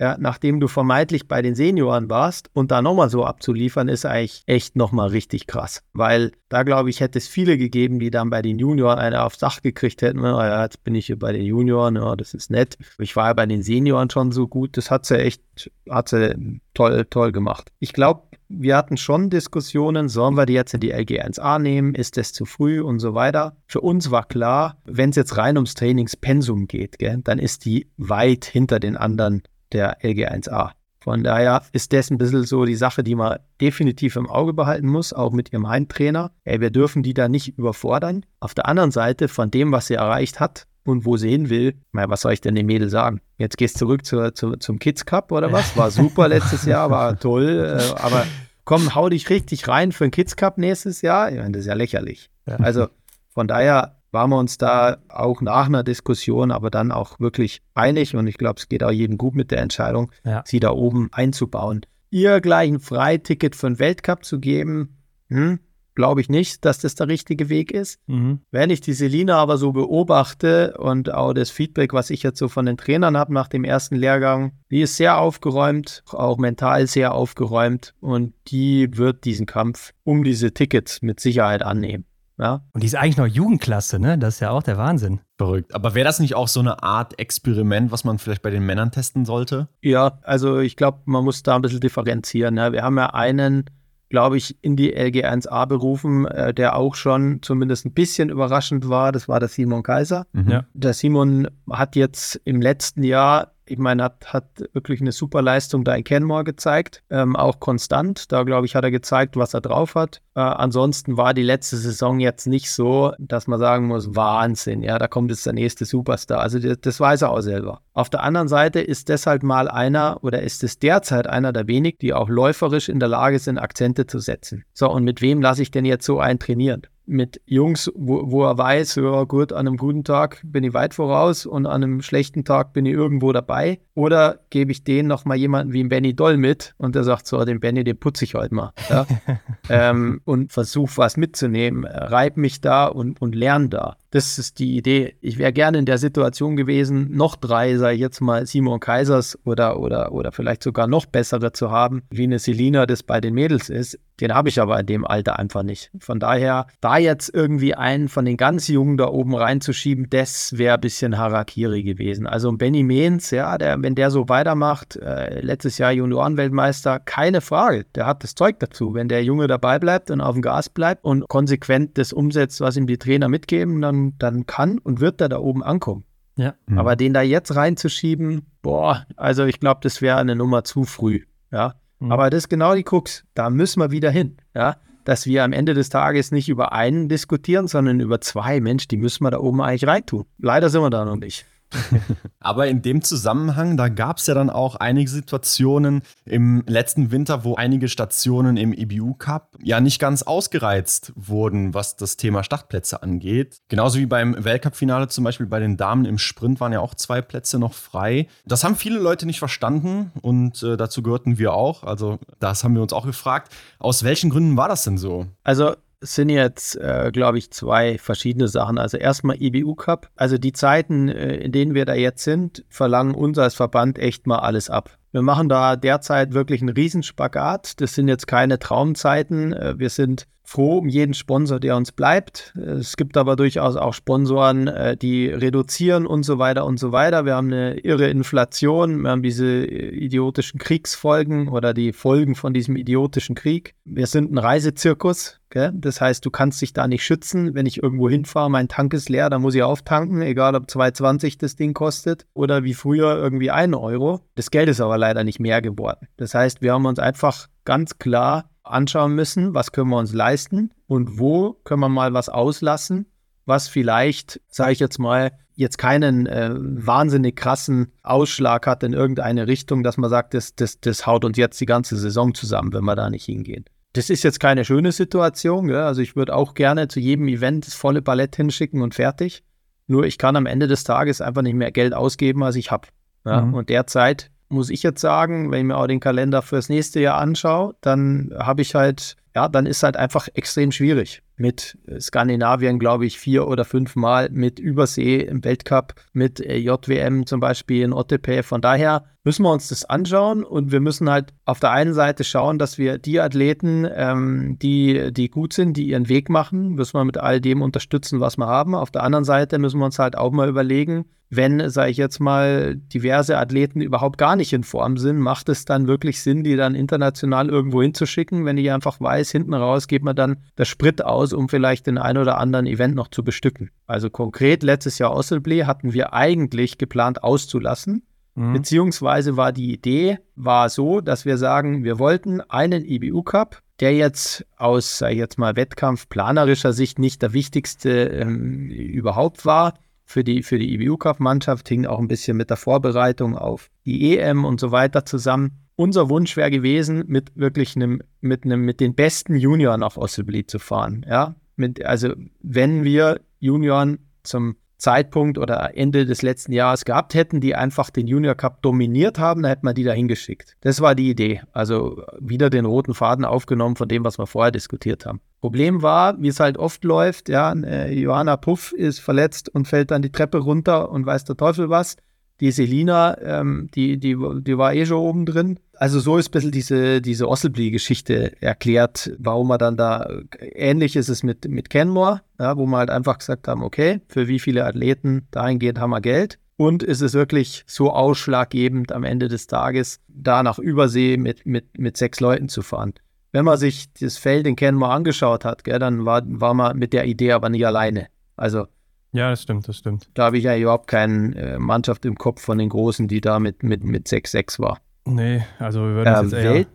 [SPEAKER 4] ja, nachdem du vermeintlich bei den Senioren warst und da nochmal so abzuliefern, ist eigentlich echt nochmal richtig krass. Weil da glaube ich, hätte es viele gegeben, die dann bei den Junioren eine aufs Dach gekriegt hätten. Ja, jetzt bin ich hier bei den Junioren, ja, das ist nett. Ich war ja bei den Senioren schon so gut, das hat sie echt, hat sie toll, toll gemacht. Ich glaube, wir hatten schon Diskussionen, sollen wir die jetzt in die LG1A nehmen, ist das zu früh und so weiter. Für uns war klar, wenn es jetzt rein ums Trainingspensum geht, gell, dann ist die weit hinter den anderen der LG1A. Von daher ist das ein bisschen so die Sache, die man definitiv im Auge behalten muss, auch mit ihrem Heimtrainer. Ey, wir dürfen die da nicht überfordern. Auf der anderen Seite, von dem, was sie erreicht hat und wo sie hin will, mein, was soll ich denn dem Mädel sagen? Jetzt gehst du zurück zur, zu, zum Kids Cup oder was? War super letztes Jahr, war toll, äh, aber komm, hau dich richtig rein für den Kids Cup nächstes Jahr. Ich meine, das ist ja lächerlich. Also von daher waren wir uns da auch nach einer Diskussion, aber dann auch wirklich einig und ich glaube, es geht auch jedem gut mit der Entscheidung, ja. sie da oben einzubauen. Ihr gleich ein Freiticket für den Weltcup zu geben, hm, glaube ich nicht, dass das der richtige Weg ist. Mhm. Wenn ich die Selina aber so beobachte und auch das Feedback, was ich jetzt so von den Trainern habe nach dem ersten Lehrgang, die ist sehr aufgeräumt, auch mental sehr aufgeräumt und die wird diesen Kampf um diese Tickets mit Sicherheit annehmen. Ja.
[SPEAKER 2] Und die ist eigentlich noch Jugendklasse, ne? Das ist ja auch der Wahnsinn.
[SPEAKER 3] Verrückt. Aber wäre das nicht auch so eine Art Experiment, was man vielleicht bei den Männern testen sollte?
[SPEAKER 4] Ja, also ich glaube, man muss da ein bisschen differenzieren. Ja. Wir haben ja einen, glaube ich, in die LG1A berufen, äh, der auch schon zumindest ein bisschen überraschend war. Das war der Simon Kaiser.
[SPEAKER 3] Mhm.
[SPEAKER 2] Ja.
[SPEAKER 4] Der Simon hat jetzt im letzten Jahr ich meine, hat, hat wirklich eine super Leistung da in Kenmore gezeigt, ähm, auch konstant. Da, glaube ich, hat er gezeigt, was er drauf hat. Äh, ansonsten war die letzte Saison jetzt nicht so, dass man sagen muss, Wahnsinn, ja, da kommt jetzt der nächste Superstar. Also das, das weiß er auch selber. Auf der anderen Seite ist deshalb mal einer oder ist es derzeit einer der wenigen, die auch läuferisch in der Lage sind, Akzente zu setzen. So, und mit wem lasse ich denn jetzt so einen trainieren? Mit Jungs, wo, wo er weiß, ja gut, an einem guten Tag bin ich weit voraus und an einem schlechten Tag bin ich irgendwo dabei. Oder gebe ich denen nochmal jemanden wie Benny Doll mit und der sagt so, den Benny, den putze ich heute mal. Ja? ähm, und versuche was mitzunehmen, reib mich da und, und lerne da. Das ist die Idee. Ich wäre gerne in der Situation gewesen, noch drei, ich jetzt mal, Simon Kaisers oder, oder, oder vielleicht sogar noch bessere zu haben, wie eine Selina das bei den Mädels ist. Den habe ich aber in dem Alter einfach nicht. Von daher, da jetzt irgendwie einen von den ganz Jungen da oben reinzuschieben, das wäre ein bisschen Harakiri gewesen. Also Benny Mehns, ja, der, wenn der so weitermacht, äh, letztes Jahr Juniorenweltmeister, keine Frage. Der hat das Zeug dazu. Wenn der Junge dabei bleibt und auf dem Gas bleibt und konsequent das umsetzt, was ihm die Trainer mitgeben, dann dann, kann und wird er da oben ankommen.
[SPEAKER 2] Ja.
[SPEAKER 3] Mhm.
[SPEAKER 4] Aber den da jetzt reinzuschieben, boah, also ich glaube, das wäre eine Nummer zu früh. Ja.
[SPEAKER 2] Mhm.
[SPEAKER 4] Aber das ist genau die Krux. Da müssen wir wieder hin. Ja. Dass wir am Ende des Tages nicht über einen diskutieren, sondern über zwei. Mensch, die müssen wir da oben eigentlich reintun. Leider sind wir da noch nicht.
[SPEAKER 3] Aber in dem Zusammenhang, da gab es ja dann auch einige Situationen im letzten Winter, wo einige Stationen im EBU Cup ja nicht ganz ausgereizt wurden, was das Thema Startplätze angeht. Genauso wie beim Weltcup-Finale zum Beispiel bei den Damen im Sprint waren ja auch zwei Plätze noch frei. Das haben viele Leute nicht verstanden und äh, dazu gehörten wir auch. Also das haben wir uns auch gefragt. Aus welchen Gründen war das denn so?
[SPEAKER 4] Also sind jetzt, äh, glaube ich, zwei verschiedene Sachen. Also erstmal IBU Cup. Also die Zeiten, äh, in denen wir da jetzt sind, verlangen uns als Verband echt mal alles ab. Wir machen da derzeit wirklich einen Riesenspagat. Das sind jetzt keine Traumzeiten. Äh, wir sind froh um jeden Sponsor, der uns bleibt. Es gibt aber durchaus auch Sponsoren, äh, die reduzieren und so weiter und so weiter. Wir haben eine irre Inflation, wir haben diese äh, idiotischen Kriegsfolgen oder die Folgen von diesem idiotischen Krieg. Wir sind ein Reisezirkus. Okay? Das heißt, du kannst dich da nicht schützen. Wenn ich irgendwo hinfahre, mein Tank ist leer, dann muss ich auftanken, egal ob 2,20 das Ding kostet oder wie früher irgendwie 1 Euro. Das Geld ist aber leider nicht mehr geworden. Das heißt, wir haben uns einfach ganz klar anschauen müssen, was können wir uns leisten und wo können wir mal was auslassen, was vielleicht, sage ich jetzt mal, jetzt keinen äh, wahnsinnig krassen Ausschlag hat in irgendeine Richtung, dass man sagt, das, das, das haut uns jetzt die ganze Saison zusammen, wenn wir da nicht hingehen. Das ist jetzt keine schöne Situation. Gell? Also ich würde auch gerne zu jedem Event das volle Ballett hinschicken und fertig. Nur ich kann am Ende des Tages einfach nicht mehr Geld ausgeben, als ich habe. Ja? Mhm. Und derzeit muss ich jetzt sagen, wenn ich mir auch den Kalender fürs nächste Jahr anschaue, dann habe ich halt, ja, dann ist halt einfach extrem schwierig. Mit Skandinavien, glaube ich, vier oder fünf Mal, mit Übersee im Weltcup, mit äh, JWM zum Beispiel in Ottepe. Von daher müssen wir uns das anschauen und wir müssen halt auf der einen Seite schauen, dass wir die Athleten, ähm, die, die gut sind, die ihren Weg machen, müssen wir mit all dem unterstützen, was wir haben. Auf der anderen Seite müssen wir uns halt auch mal überlegen, wenn, sage ich jetzt mal, diverse Athleten überhaupt gar nicht in Form sind, macht es dann wirklich Sinn, die dann international irgendwo hinzuschicken, wenn ich einfach weiß, hinten raus geht man dann das Sprit aus, um vielleicht den ein oder anderen Event noch zu bestücken. Also konkret letztes Jahr Osselblee hatten wir eigentlich geplant auszulassen. Mhm. Beziehungsweise war die Idee war so, dass wir sagen, wir wollten einen IBU Cup, der jetzt aus, sag ich jetzt mal, Wettkampfplanerischer Sicht nicht der wichtigste ähm, überhaupt war, für die, für die IBU-Cup-Mannschaft, hing auch ein bisschen mit der Vorbereitung auf die EM und so weiter zusammen. Unser Wunsch wäre gewesen, mit wirklich einem, mit einem, mit den besten Junioren auf Osselblied zu fahren. Ja, mit, also wenn wir Junioren zum Zeitpunkt oder Ende des letzten Jahres gehabt hätten, die einfach den Junior Cup dominiert haben, dann hätten wir die da hingeschickt. Das war die Idee. Also wieder den roten Faden aufgenommen von dem, was wir vorher diskutiert haben. Problem war, wie es halt oft läuft, ja, äh, Johanna Puff ist verletzt und fällt dann die Treppe runter und weiß der Teufel was. Die Selina, ähm, die, die, die war eh schon oben drin. Also so ist ein bisschen diese, diese Osselbly-Geschichte erklärt, warum man dann da, ähnlich ist es mit, mit Kenmore, ja, wo wir halt einfach gesagt haben, okay, für wie viele Athleten dahingehend haben wir Geld. Und ist es wirklich so ausschlaggebend am Ende des Tages, da nach Übersee mit, mit, mit sechs Leuten zu fahren? Wenn man sich das Feld in Kenmore angeschaut hat, gell, dann war, war man mit der Idee aber nicht alleine. Also
[SPEAKER 2] ja, das stimmt, das stimmt.
[SPEAKER 4] Da habe ich ja überhaupt keine äh, Mannschaft im Kopf von den Großen, die da mit, mit, mit 6-6 war.
[SPEAKER 2] Nee, also wir würden äh, jetzt eher...
[SPEAKER 4] Welt,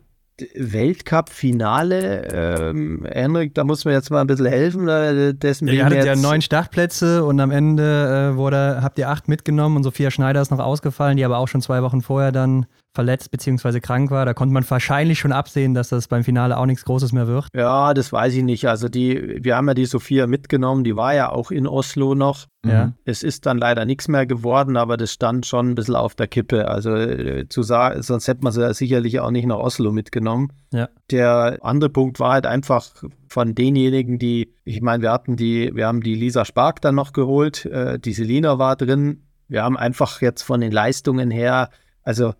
[SPEAKER 4] Weltcup-Finale, ähm, Henrik, da muss man jetzt mal ein bisschen helfen. Äh, dessen
[SPEAKER 2] ja, ihr hattet ja neun Startplätze und am Ende äh, wurde, habt ihr acht mitgenommen und Sophia Schneider ist noch ausgefallen, die aber auch schon zwei Wochen vorher dann verletzt bzw. krank war. Da konnte man wahrscheinlich schon absehen, dass das beim Finale auch nichts Großes mehr wird.
[SPEAKER 4] Ja, das weiß ich nicht. Also die, wir haben ja die Sophia mitgenommen, die war ja auch in Oslo noch.
[SPEAKER 2] Ja.
[SPEAKER 4] Es ist dann leider nichts mehr geworden, aber das stand schon ein bisschen auf der Kippe. Also äh, zu sagen, sonst hätte man sie sicherlich auch nicht nach Oslo mitgenommen.
[SPEAKER 2] Ja.
[SPEAKER 4] Der andere Punkt war halt einfach von denjenigen, die, ich meine, wir hatten die, wir haben die Lisa Spark dann noch geholt, äh, die Selina war drin. Wir haben einfach jetzt von den Leistungen her, also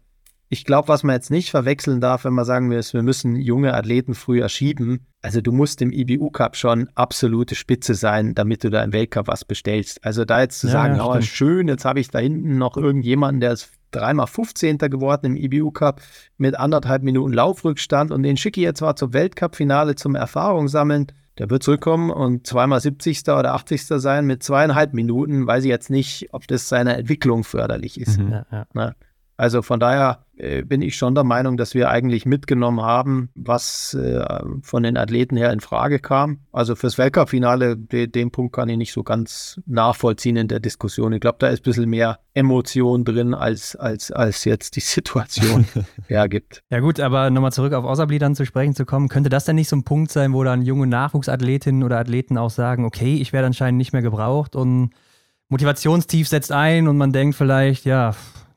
[SPEAKER 4] ich glaube, was man jetzt nicht verwechseln darf, wenn man sagen will, wir müssen junge Athleten früher schieben. Also du musst im IBU Cup schon absolute Spitze sein, damit du da im Weltcup was bestellst. Also da jetzt zu ja, sagen, ja, oh schön, jetzt habe ich da hinten noch irgendjemanden, der ist dreimal 15. geworden im IBU Cup mit anderthalb Minuten Laufrückstand und den schicke ich jetzt mal zum Weltcup-Finale zum Erfahrung sammeln. Der wird zurückkommen und zweimal 70. oder 80. sein mit zweieinhalb Minuten. Weiß ich jetzt nicht, ob das seiner Entwicklung förderlich ist.
[SPEAKER 2] Mhm, ja,
[SPEAKER 4] ja. Also von daher äh, bin ich schon der Meinung, dass wir eigentlich mitgenommen haben, was äh, von den Athleten her in Frage kam. Also fürs Weltcup-Finale, de, den Punkt kann ich nicht so ganz nachvollziehen in der Diskussion. Ich glaube, da ist ein bisschen mehr Emotion drin, als, als, als jetzt die Situation hergibt.
[SPEAKER 2] Ja gut, aber nochmal zurück auf Osabli dann zu sprechen zu kommen, könnte das denn nicht so ein Punkt sein, wo dann junge Nachwuchsathletinnen oder Athleten auch sagen, okay, ich werde anscheinend nicht mehr gebraucht und Motivationstief setzt ein und man denkt vielleicht, ja,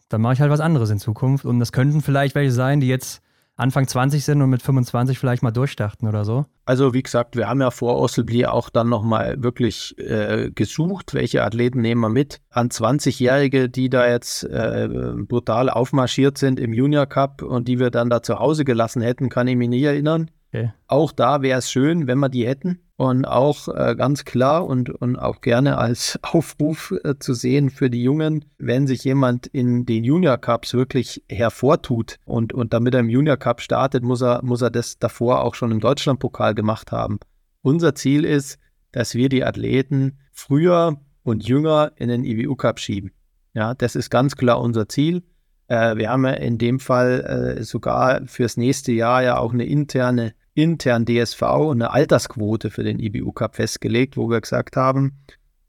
[SPEAKER 2] dann mache ich halt was anderes in Zukunft. Und das könnten vielleicht welche sein, die jetzt Anfang 20 sind und mit 25 vielleicht mal durchstarten oder so.
[SPEAKER 4] Also wie gesagt, wir haben ja vor Osselbli auch dann nochmal wirklich äh, gesucht, welche Athleten nehmen wir mit. An 20-Jährige, die da jetzt äh, brutal aufmarschiert sind im Junior Cup und die wir dann da zu Hause gelassen hätten, kann ich mich nie erinnern.
[SPEAKER 2] Okay.
[SPEAKER 4] Auch da wäre es schön, wenn wir die hätten. Und auch äh, ganz klar und, und auch gerne als Aufruf äh, zu sehen für die Jungen, wenn sich jemand in den Junior Cups wirklich hervortut und, und damit er im Junior Cup startet, muss er, muss er das davor auch schon im Deutschlandpokal gemacht haben. Unser Ziel ist, dass wir die Athleten früher und jünger in den IWU Cup schieben. Ja, das ist ganz klar unser Ziel. Äh, wir haben ja in dem Fall äh, sogar fürs nächste Jahr ja auch eine interne intern DSV eine Altersquote für den IBU Cup festgelegt, wo wir gesagt haben,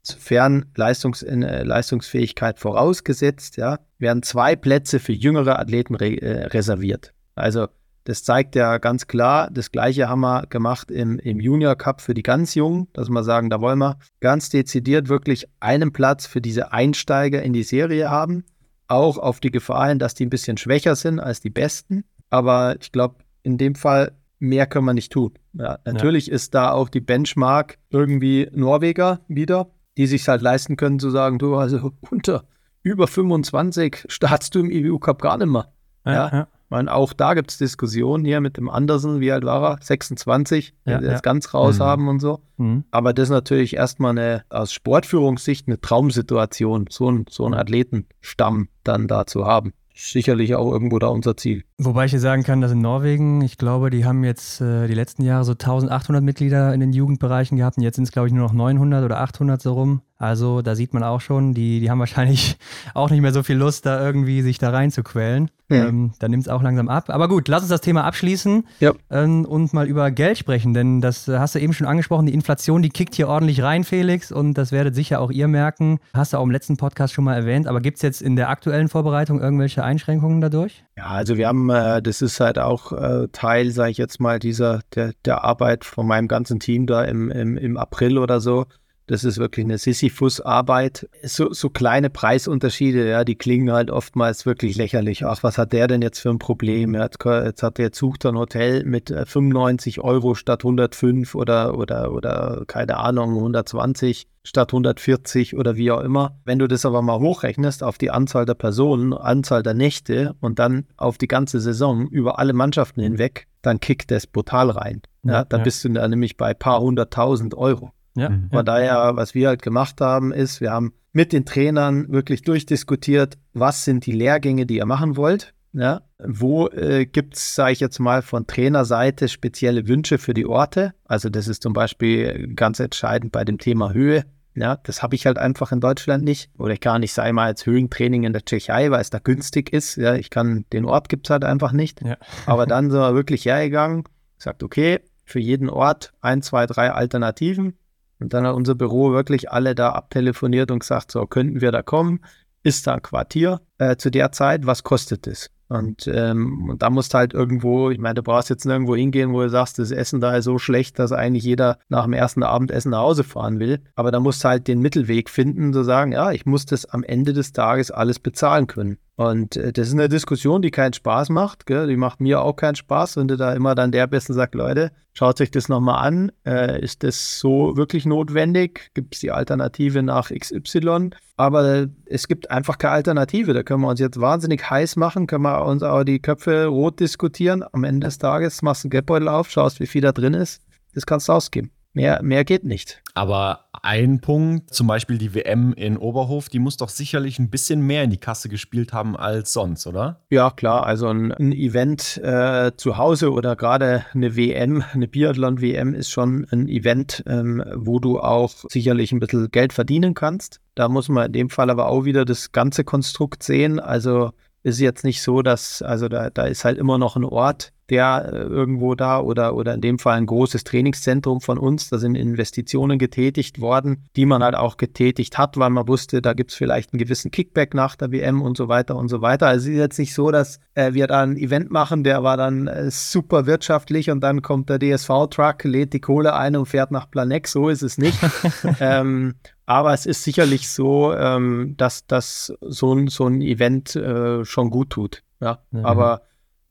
[SPEAKER 4] sofern Leistungs äh, Leistungsfähigkeit vorausgesetzt, ja, werden zwei Plätze für jüngere Athleten re äh, reserviert. Also das zeigt ja ganz klar, das gleiche haben wir gemacht im, im Junior Cup für die ganz Jungen, dass wir sagen, da wollen wir ganz dezidiert wirklich einen Platz für diese Einsteiger in die Serie haben, auch auf die Gefahr hin, dass die ein bisschen schwächer sind als die Besten. Aber ich glaube, in dem Fall mehr können wir nicht tun. Ja, natürlich ja. ist da auch die Benchmark irgendwie Norweger wieder, die sich halt leisten können zu sagen, du, also unter über 25 startest du im EU Cup gar nicht mehr. Ja. Meine, auch da gibt es Diskussionen hier mit dem Andersen, wie alt war er? 26, ja, der das ganz raus mhm. haben und so. Mhm. Aber das ist natürlich erstmal eine, aus Sportführungssicht eine Traumsituation, so, ein, so einen Athletenstamm dann da zu haben sicherlich auch irgendwo da unser Ziel.
[SPEAKER 2] Wobei ich dir sagen kann, dass in Norwegen, ich glaube, die haben jetzt äh, die letzten Jahre so 1800 Mitglieder in den Jugendbereichen gehabt und jetzt sind es, glaube ich, nur noch 900 oder 800 so rum. Also da sieht man auch schon, die, die haben wahrscheinlich auch nicht mehr so viel Lust, da irgendwie sich da reinzuquälen. Ja. Ähm, da nimmt es auch langsam ab. Aber gut, lass uns das Thema abschließen
[SPEAKER 4] ja.
[SPEAKER 2] ähm, und mal über Geld sprechen, denn das äh, hast du eben schon angesprochen. Die Inflation, die kickt hier ordentlich rein, Felix, und das werdet sicher auch ihr merken. Hast du auch im letzten Podcast schon mal erwähnt, aber gibt es jetzt in der aktuellen Vorbereitung irgendwelche Einschränkungen dadurch?
[SPEAKER 4] Ja, also wir haben, äh, das ist halt auch äh, Teil, sage ich jetzt mal, dieser, der, der Arbeit von meinem ganzen Team da im, im, im April oder so Das ist wirklich eine Sisyphus-Arbeit. So, so kleine Preisunterschiede, ja, die klingen halt oftmals wirklich lächerlich. Ach, was hat der denn jetzt für ein Problem? Jetzt, jetzt hat der sucht ein Hotel mit 95 äh, Euro statt 105 oder, oder, oder keine Ahnung, 120 statt 140 oder wie auch immer. Wenn du das aber mal hochrechnest auf die Anzahl der Personen, Anzahl der Nächte und dann auf die ganze Saison über alle Mannschaften hinweg, dann kickt das brutal rein. Ja, dann ja. bist du da nämlich bei ein paar hunderttausend Euro. Ja. Mhm. Von daher, was wir halt gemacht haben, ist, wir haben mit den Trainern wirklich durchdiskutiert, was sind die Lehrgänge, die ihr machen wollt. Ja, wo äh, gibt es, sage ich jetzt mal, von Trainerseite spezielle Wünsche für die Orte? Also das ist zum Beispiel ganz entscheidend bei dem Thema Höhe. Ja, das habe ich halt einfach in Deutschland nicht. Oder ich kann nicht, sei mal, als Höhentraining in der Tschechei, weil es da günstig ist. Ja, ich kann, den Ort gibt es halt einfach nicht. Ja. Aber dann sind wir wirklich hergegangen, sagt, okay, für jeden Ort ein, zwei, drei Alternativen. Und dann hat unser Büro wirklich alle da abtelefoniert und gesagt, so, könnten wir da kommen? Ist da ein Quartier äh, zu der Zeit? Was kostet es? Und, ähm, und da musst du halt irgendwo, ich meine, du brauchst jetzt nirgendwo hingehen, wo du sagst, das Essen da ist so schlecht, dass eigentlich jeder nach dem ersten Abendessen nach Hause fahren will. Aber da musst du halt den Mittelweg finden, zu sagen, ja, ich muss das am Ende des Tages alles bezahlen können. Und äh, das ist eine Diskussion, die keinen Spaß macht. Gell? Die macht mir auch keinen Spaß, wenn du da immer dann der Besten sagt, Leute, schaut euch das nochmal an. Äh, ist das so wirklich notwendig? Gibt es die Alternative nach XY? Aber es gibt einfach keine Alternative. Da können wir uns jetzt wahnsinnig heiß machen, können wir uns auch die Köpfe rot diskutieren. Am Ende des Tages machst du einen Geldbeutel auf, schaust, wie viel da drin ist. Das kannst du ausgeben. Mehr, mehr geht nicht.
[SPEAKER 3] Aber ein Punkt, zum Beispiel die WM in Oberhof, die muss doch sicherlich ein bisschen mehr in die Kasse gespielt haben als sonst, oder?
[SPEAKER 4] Ja, klar. Also ein, ein Event äh, zu Hause oder gerade eine WM, eine Biathlon-WM ist schon ein Event, ähm, wo du auch sicherlich ein bisschen Geld verdienen kannst. Da muss man in dem Fall aber auch wieder das ganze Konstrukt sehen. Also ist jetzt nicht so, dass, also da, da ist halt immer noch ein Ort, der äh, irgendwo da oder, oder in dem Fall ein großes Trainingszentrum von uns. Da sind Investitionen getätigt worden, die man halt auch getätigt hat, weil man wusste, da gibt es vielleicht einen gewissen Kickback nach der WM und so weiter und so weiter. Also es ist jetzt nicht so, dass äh, wir da ein Event machen, der war dann äh, super wirtschaftlich und dann kommt der DSV-Truck, lädt die Kohle ein und fährt nach Planex. So ist es nicht. ähm, aber es ist sicherlich so, ähm, dass das so, ein, so ein Event äh, schon gut tut. Ja, mhm. aber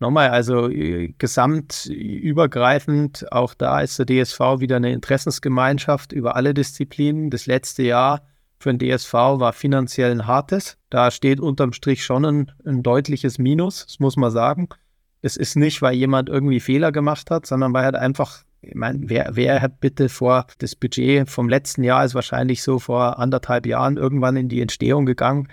[SPEAKER 4] Nochmal, also äh, gesamtübergreifend, auch da ist der DSV wieder eine Interessensgemeinschaft über alle Disziplinen. Das letzte Jahr für den DSV war finanziell ein hartes. Da steht unterm Strich schon ein, ein deutliches Minus, das muss man sagen. Es ist nicht, weil jemand irgendwie Fehler gemacht hat, sondern weil halt einfach ich meine, wer, wer hat bitte vor, das Budget vom letzten Jahr ist wahrscheinlich so vor anderthalb Jahren irgendwann in die Entstehung gegangen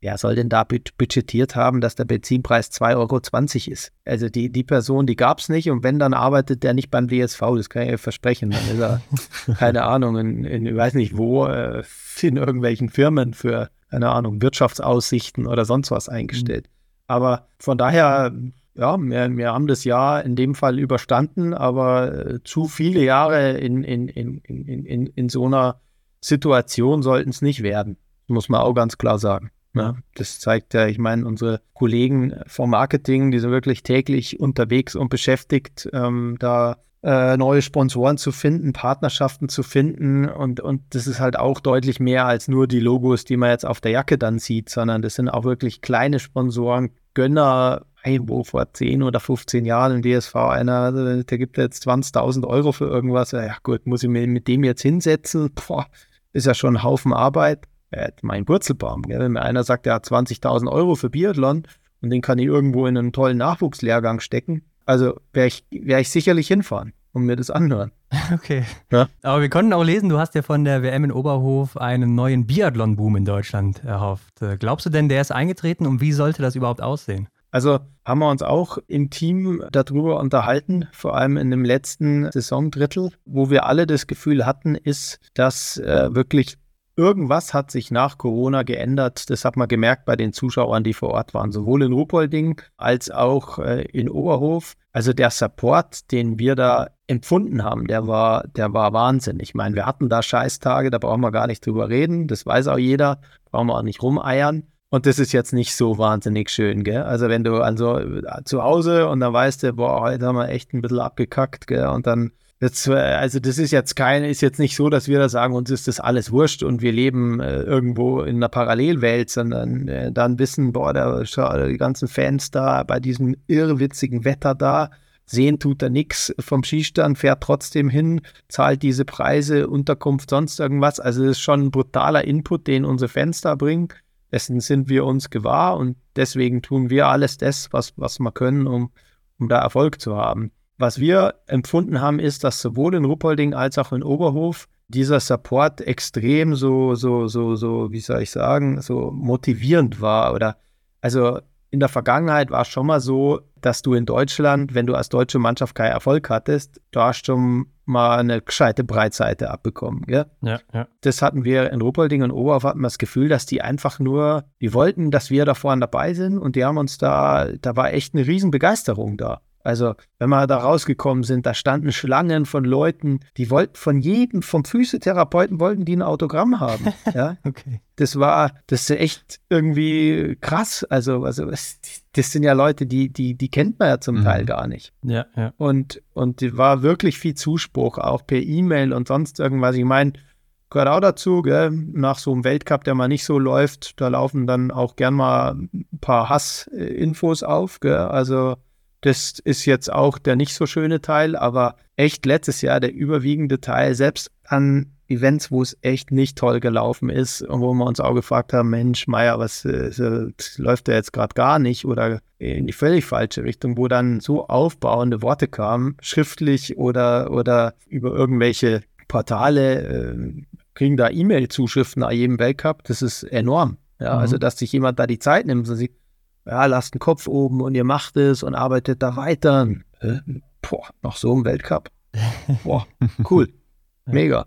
[SPEAKER 4] wer soll denn da budgetiert haben, dass der Benzinpreis 2,20 Euro ist? Also die, die Person, die gab es nicht und wenn, dann arbeitet der nicht beim DSV, das kann ich ja versprechen. Dann ist er, keine Ahnung, in, in ich weiß nicht wo, äh, in irgendwelchen Firmen für, keine Ahnung, Wirtschaftsaussichten oder sonst was eingestellt. Mhm. Aber von daher, ja, wir, wir haben das Jahr in dem Fall überstanden, aber äh, zu viele Jahre in, in, in, in, in, in so einer Situation sollten es nicht werden. Muss man auch ganz klar sagen. Ja, das zeigt ja, ich meine, unsere Kollegen vom Marketing, die sind wirklich täglich unterwegs und beschäftigt, ähm, da äh, neue Sponsoren zu finden, Partnerschaften zu finden. Und, und das ist halt auch deutlich mehr als nur die Logos, die man jetzt auf der Jacke dann sieht, sondern das sind auch wirklich kleine Sponsoren, Gönner, hey, wo vor 10 oder 15 Jahren im DSV einer, der gibt jetzt 20.000 Euro für irgendwas. Ja gut, muss ich mir mit dem jetzt hinsetzen? Boah, ist ja schon ein Haufen Arbeit äh, mein Wurzelbaum. Gell? Wenn mir einer sagt, er hat 20.000 Euro für Biathlon und den kann ich irgendwo in einen tollen Nachwuchslehrgang stecken, also wäre ich, wär ich sicherlich hinfahren und mir das anhören.
[SPEAKER 2] Okay. Ja? Aber wir konnten auch lesen, du hast ja von der WM in Oberhof einen neuen Biathlon-Boom in Deutschland erhofft. Äh, glaubst du denn, der ist eingetreten und wie sollte das überhaupt aussehen?
[SPEAKER 4] Also haben wir uns auch im Team darüber unterhalten, vor allem in dem letzten Saisondrittel, wo wir alle das Gefühl hatten, ist, dass äh, wirklich Irgendwas hat sich nach Corona geändert. Das hat man gemerkt bei den Zuschauern, die vor Ort waren, sowohl in Ruhpolding als auch äh, in Oberhof. Also der Support, den wir da empfunden haben, der war, der war Wahnsinn. Ich meine, wir hatten da Scheißtage, da brauchen wir gar nicht drüber reden. Das weiß auch jeder. Brauchen wir auch nicht rumeiern. Und das ist jetzt nicht so wahnsinnig schön, gell? Also wenn du also zu Hause und dann weißt du, boah, heute haben wir echt ein bisschen abgekackt, gell? Und dann Das, also das ist jetzt kein, ist jetzt nicht so, dass wir da sagen, uns ist das alles wurscht und wir leben äh, irgendwo in einer Parallelwelt, sondern äh, dann wissen, boah, da die ganzen Fans da bei diesem irrwitzigen Wetter da, sehen tut er nichts vom Skistand, fährt trotzdem hin, zahlt diese Preise, Unterkunft, sonst irgendwas. Also das ist schon ein brutaler Input, den unsere Fans da bringen. Dessen sind wir uns gewahr und deswegen tun wir alles das, was, was wir können, um, um da Erfolg zu haben. Was wir empfunden haben, ist, dass sowohl in Ruppolding als auch in Oberhof dieser Support extrem so, so, so, so, wie soll ich sagen, so motivierend war. Oder also in der Vergangenheit war es schon mal so, dass du in Deutschland, wenn du als deutsche Mannschaft keinen Erfolg hattest, du hast schon mal eine gescheite Breitseite abbekommen. Gell?
[SPEAKER 2] Ja, ja.
[SPEAKER 4] Das hatten wir in Ruppolding und Oberhof hatten wir das Gefühl, dass die einfach nur, die wollten, dass wir da vorne dabei sind und die haben uns da, da war echt eine Riesenbegeisterung da. Also, wenn wir da rausgekommen sind, da standen Schlangen von Leuten, die wollten von jedem, vom Physiotherapeuten wollten die ein Autogramm haben. Ja?
[SPEAKER 2] okay.
[SPEAKER 4] Das war, das ist echt irgendwie krass. Also, also das sind ja Leute, die, die, die kennt man ja zum mhm. Teil gar nicht.
[SPEAKER 2] Ja, ja.
[SPEAKER 4] Und, und war wirklich viel Zuspruch, auch per E-Mail und sonst irgendwas. Ich meine, gehört auch dazu, gell? nach so einem Weltcup, der mal nicht so läuft, da laufen dann auch gern mal ein paar Hassinfos auf. Gell? Also das ist jetzt auch der nicht so schöne Teil, aber echt letztes Jahr der überwiegende Teil, selbst an Events, wo es echt nicht toll gelaufen ist und wo wir uns auch gefragt haben, Mensch, Meier, was äh, läuft da jetzt gerade gar nicht oder in die völlig falsche Richtung, wo dann so aufbauende Worte kamen, schriftlich oder, oder über irgendwelche Portale, äh, kriegen da E-Mail-Zuschriften nach jedem Weltcup, das ist enorm. Ja, mhm. also dass sich jemand da die Zeit nimmt und sich ja, lasst den Kopf oben und ihr macht es und arbeitet da weiter. Äh, boah, noch so im Weltcup. Boah, cool. Mega.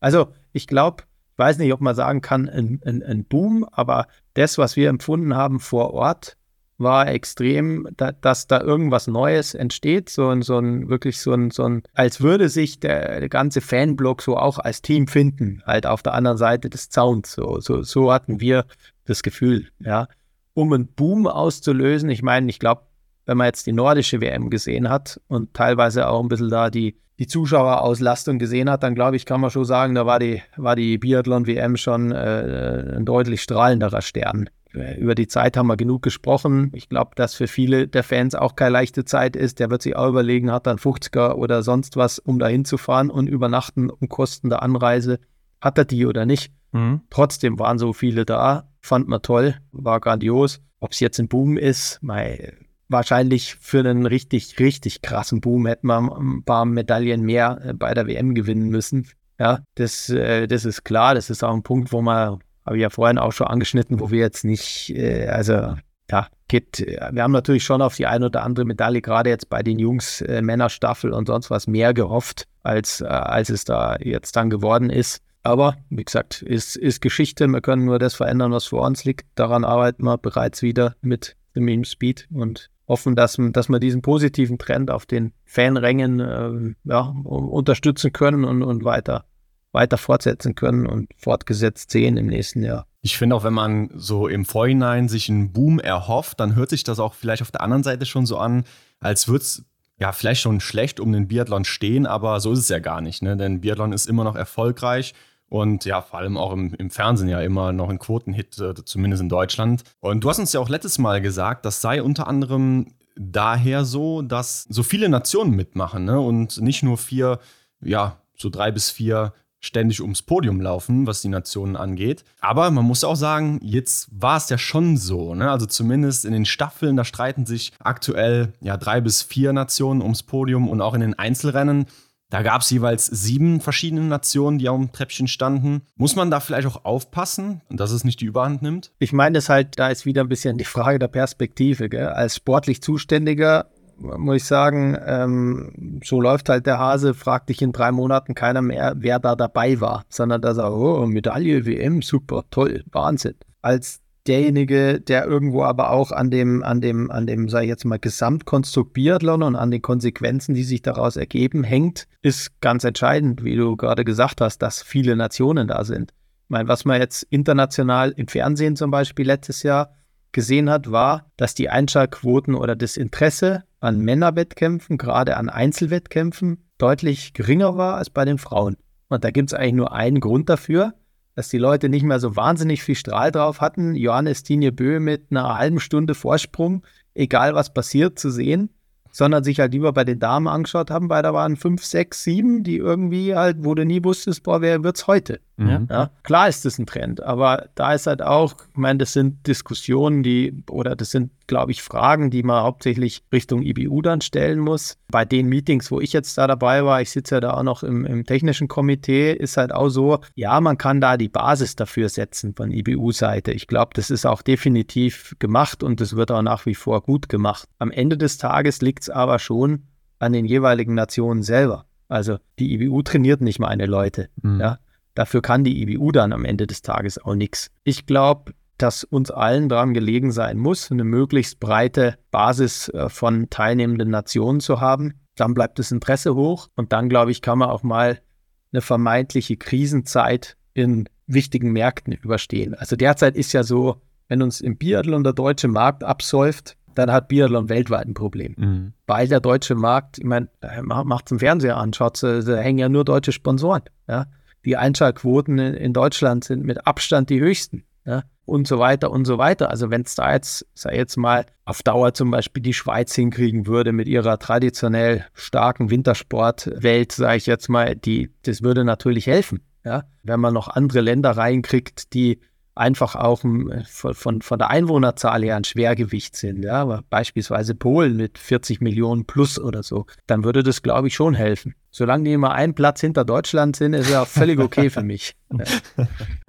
[SPEAKER 4] Also, ich glaube, ich weiß nicht, ob man sagen kann, ein, ein, ein, Boom, aber das, was wir empfunden haben vor Ort, war extrem, da, dass da irgendwas Neues entsteht, so ein, so ein wirklich so ein, so ein, als würde sich der, der ganze Fanblock so auch als Team finden, halt auf der anderen Seite des Zauns. So, so, so hatten wir das Gefühl, ja um einen Boom auszulösen. Ich meine, ich glaube, wenn man jetzt die nordische WM gesehen hat und teilweise auch ein bisschen da die, die Zuschauerauslastung gesehen hat, dann glaube ich, kann man schon sagen, da war die, war die Biathlon-WM schon äh, ein deutlich strahlenderer Stern. Über die Zeit haben wir genug gesprochen. Ich glaube, dass für viele der Fans auch keine leichte Zeit ist. Der wird sich auch überlegen, hat dann 50er oder sonst was, um da hinzufahren und übernachten um Kosten der Anreise. Hat er die oder nicht? Mhm. Trotzdem waren so viele da fand man toll, war grandios. Ob es jetzt ein Boom ist, mei, wahrscheinlich für einen richtig, richtig krassen Boom hätten wir ein paar Medaillen mehr äh, bei der WM gewinnen müssen. Ja, das, äh, das ist klar. Das ist auch ein Punkt, wo man, habe ich ja vorhin auch schon angeschnitten, wo wir jetzt nicht, äh, also ja, geht, wir haben natürlich schon auf die eine oder andere Medaille, gerade jetzt bei den Jungs, Männerstaffel und sonst was mehr gehofft, als, als es da jetzt dann geworden ist. Aber wie gesagt, ist, ist Geschichte. Wir können nur das verändern, was vor uns liegt. Daran arbeiten wir bereits wieder mit dem Meme Speed und hoffen, dass, dass wir diesen positiven Trend auf den Fanrängen äh, ja, unterstützen können und, und weiter, weiter fortsetzen können und fortgesetzt sehen im nächsten Jahr.
[SPEAKER 3] Ich finde auch, wenn man so im Vorhinein sich einen Boom erhofft, dann hört sich das auch vielleicht auf der anderen Seite schon so an, als würde es ja, vielleicht schon schlecht um den Biathlon stehen, aber so ist es ja gar nicht. Ne? Denn Biathlon ist immer noch erfolgreich und ja, vor allem auch im, im Fernsehen ja immer noch ein Quotenhit, äh, zumindest in Deutschland. Und du hast uns ja auch letztes Mal gesagt, das sei unter anderem daher so, dass so viele Nationen mitmachen ne? und nicht nur vier, ja, so drei bis vier ständig ums Podium laufen, was die Nationen angeht. Aber man muss auch sagen, jetzt war es ja schon so. Ne? Also zumindest in den Staffeln, da streiten sich aktuell ja drei bis vier Nationen ums Podium und auch in den Einzelrennen da gab es jeweils sieben verschiedene Nationen, die auf dem Treppchen standen. Muss man da vielleicht auch aufpassen, dass es nicht die Überhand nimmt?
[SPEAKER 4] Ich meine es halt, da ist wieder ein bisschen die Frage der Perspektive. Gell? Als sportlich Zuständiger muss ich sagen, ähm, so läuft halt der Hase, fragt dich in drei Monaten keiner mehr, wer da dabei war, sondern da sagt, oh, Medaille, WM, super, toll, Wahnsinn. Als derjenige, der irgendwo aber auch an dem, an dem, an dem, sage ich jetzt mal, Gesamtkonstrukt Biathlon und an den Konsequenzen, die sich daraus ergeben, hängt, ist ganz entscheidend, wie du gerade gesagt hast, dass viele Nationen da sind. Ich meine, was man jetzt international im Fernsehen zum Beispiel letztes Jahr gesehen hat, war, dass die Einschaltquoten oder das Interesse an Männerwettkämpfen, gerade an Einzelwettkämpfen, deutlich geringer war als bei den Frauen. Und da gibt es eigentlich nur einen Grund dafür, dass die Leute nicht mehr so wahnsinnig viel Strahl drauf hatten, Johannes Tinje Bö mit einer halben Stunde Vorsprung, egal was passiert, zu sehen sondern sich halt lieber bei den Damen angeschaut haben, weil da waren fünf, sechs, sieben, die irgendwie halt, wo du nie wusstest, boah, wer wird's heute? Mhm. Ja, klar ist das ein Trend, aber da ist halt auch, ich meine, das sind Diskussionen, die, oder das sind, glaube ich, Fragen, die man hauptsächlich Richtung IBU dann stellen muss. Bei den Meetings, wo ich jetzt da dabei war, ich sitze ja da auch noch im, im technischen Komitee, ist halt auch so, ja, man kann da die Basis dafür setzen von IBU-Seite. Ich glaube, das ist auch definitiv gemacht und das wird auch nach wie vor gut gemacht. Am Ende des Tages liegt es aber schon an den jeweiligen Nationen selber. Also die IBU trainiert nicht meine Leute. Mhm. Ja? Dafür kann die IBU dann am Ende des Tages auch nichts. Ich glaube, dass uns allen daran gelegen sein muss, eine möglichst breite Basis äh, von teilnehmenden Nationen zu haben. Dann bleibt das Interesse hoch und dann, glaube ich, kann man auch mal eine vermeintliche Krisenzeit in wichtigen Märkten überstehen. Also derzeit ist ja so, wenn uns im Biathlon der deutsche Markt absäuft, dann hat Biathlon weltweit ein Problem. Mhm. Weil der deutsche Markt, ich meine, macht es im Fernseher an, schaut, da hängen ja nur deutsche Sponsoren. Ja? Die Einschaltquoten in, in Deutschland sind mit Abstand die höchsten. Ja? Und so weiter und so weiter. Also wenn es da jetzt, sei jetzt mal, auf Dauer zum Beispiel die Schweiz hinkriegen würde mit ihrer traditionell starken Wintersportwelt, sage ich jetzt mal, die, das würde natürlich helfen. Ja? Wenn man noch andere Länder reinkriegt, die einfach auch äh, von, von der Einwohnerzahl her ein Schwergewicht sind, ja, beispielsweise Polen mit 40 Millionen plus oder so, dann würde das, glaube ich, schon helfen. Solange die immer einen Platz hinter Deutschland sind, ist ja völlig okay für mich.
[SPEAKER 2] Ja,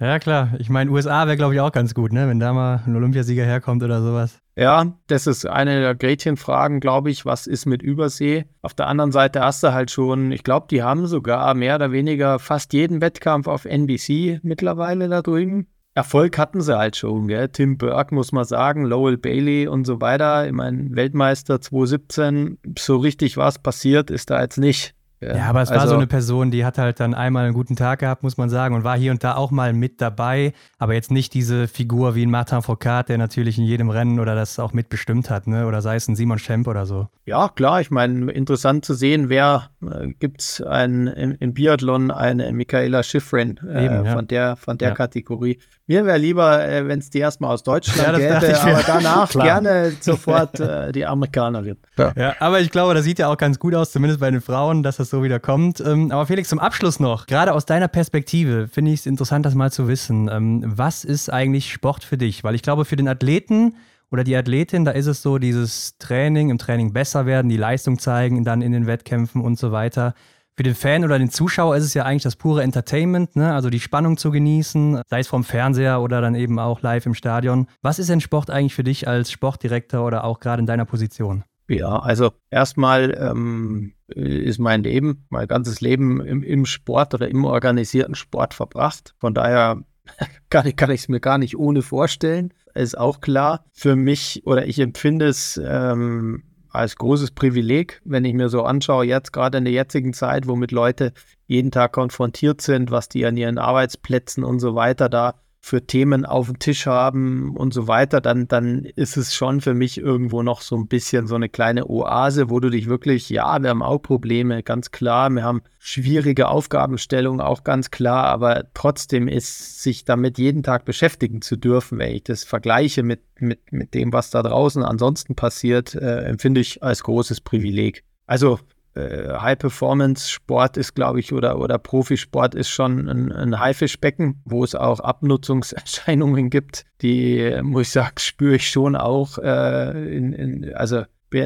[SPEAKER 2] ja klar. Ich meine, USA wäre, glaube ich, auch ganz gut, ne? wenn da mal ein Olympiasieger herkommt oder sowas.
[SPEAKER 4] Ja, das ist eine der Gretchenfragen, glaube ich. Was ist mit Übersee? Auf der anderen Seite hast du halt schon, ich glaube, die haben sogar mehr oder weniger fast jeden Wettkampf auf NBC mittlerweile da drüben. Erfolg hatten sie halt schon, gell? Tim Burke muss man sagen, Lowell Bailey und so weiter. Ich meine, Weltmeister 2017, so richtig was passiert ist da jetzt nicht.
[SPEAKER 2] Ja, aber es also, war so eine Person, die hat halt dann einmal einen guten Tag gehabt, muss man sagen, und war hier und da auch mal mit dabei, aber jetzt nicht diese Figur wie ein Martin Foucault, der natürlich in jedem Rennen oder das auch mitbestimmt hat, ne? oder sei es ein Simon Schemp oder so.
[SPEAKER 4] Ja, klar, ich meine, interessant zu sehen, wer äh, gibt es im, im Biathlon eine Michaela Schifrin äh, ja. von der, von der ja. Kategorie. Mir wäre lieber, äh, wenn es die erstmal aus Deutschland ja, gäbe, aber danach gerne sofort äh, die Amerikanerin.
[SPEAKER 2] Ja. aber ich glaube, das sieht ja auch ganz gut aus, zumindest bei den Frauen, dass das so wieder kommt. Ähm, aber Felix, zum Abschluss noch, gerade aus deiner Perspektive, finde ich es interessant, das mal zu wissen. Ähm, was ist eigentlich Sport für dich? Weil ich glaube, für den Athleten oder die Athletin, da ist es so, dieses Training, im Training besser werden, die Leistung zeigen, dann in den Wettkämpfen und so weiter. Für den Fan oder den Zuschauer ist es ja eigentlich das pure Entertainment, ne? also die Spannung zu genießen, sei es vom Fernseher oder dann eben auch live im Stadion. Was ist denn Sport eigentlich für dich als Sportdirektor oder auch gerade in deiner Position?
[SPEAKER 4] Ja, also erstmal ähm, ist mein Leben, mein ganzes Leben im, im, Sport oder im organisierten Sport verbracht. Von daher kann ich es mir gar nicht ohne vorstellen. Ist auch klar. Für mich oder ich empfinde es ähm, als großes Privileg, wenn ich mir so anschaue, jetzt gerade in der jetzigen Zeit, womit Leute jeden Tag konfrontiert sind, was die an ihren Arbeitsplätzen und so weiter da für Themen auf dem Tisch haben und so weiter, dann, dann ist es schon für mich irgendwo noch so ein bisschen so eine kleine Oase, wo du dich wirklich, ja, wir haben auch Probleme, ganz klar, wir haben schwierige Aufgabenstellungen, auch ganz klar, aber trotzdem ist sich damit jeden Tag beschäftigen zu dürfen, wenn ich das vergleiche mit, mit, mit dem, was da draußen ansonsten passiert, äh, empfinde ich als großes Privileg. Also äh, High-Performance-Sport ist, glaube ich, oder, oder Profisport ist schon ein, ein Haifischbecken, wo es auch Abnutzungserscheinungen gibt. Die, muss ich sagen, spüre ich schon auch. Äh, in, in, also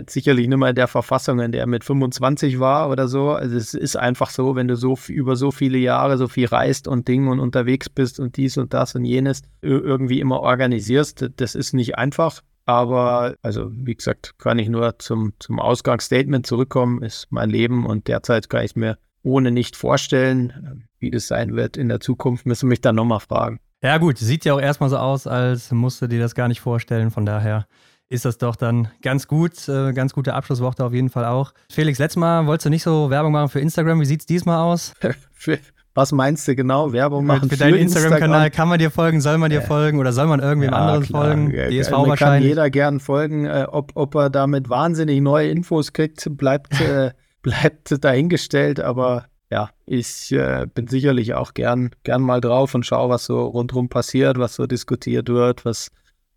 [SPEAKER 4] sicherlich nicht mehr in der Verfassung, in der mit 25 war oder so. Also es ist einfach so, wenn du so über so viele Jahre so viel reist und Ding und unterwegs bist und dies und das und jenes irgendwie immer organisierst, das ist nicht einfach. Aber, also wie gesagt, kann ich nur zum, zum Ausgangsstatement zurückkommen, ist mein Leben und derzeit kann ich mir ohne nicht vorstellen, wie das sein wird in der Zukunft, müssen mich dann nochmal fragen.
[SPEAKER 2] Ja gut, sieht ja auch erstmal so aus, als musst du dir das gar nicht vorstellen, von daher ist das doch dann ganz gut, äh, ganz gute Abschlussworte auf jeden Fall auch. Felix, letztes Mal wolltest du nicht so Werbung machen für Instagram, wie sieht es diesmal aus?
[SPEAKER 4] für, was meinst du genau? Werbung machen
[SPEAKER 2] für, für deinen Instagram-Kanal? Instagram? Kann man dir folgen? Soll man dir ja. folgen? Oder soll man irgendwem ja, anderen klar. folgen?
[SPEAKER 4] Ja, DSV wahrscheinlich. kann jeder gern folgen. Äh, ob, ob er damit wahnsinnig neue Infos kriegt, bleibt, äh, bleibt dahingestellt, aber ja, ich äh, bin sicherlich auch gern, gern mal drauf und schaue, was so rundherum passiert, was so diskutiert wird, was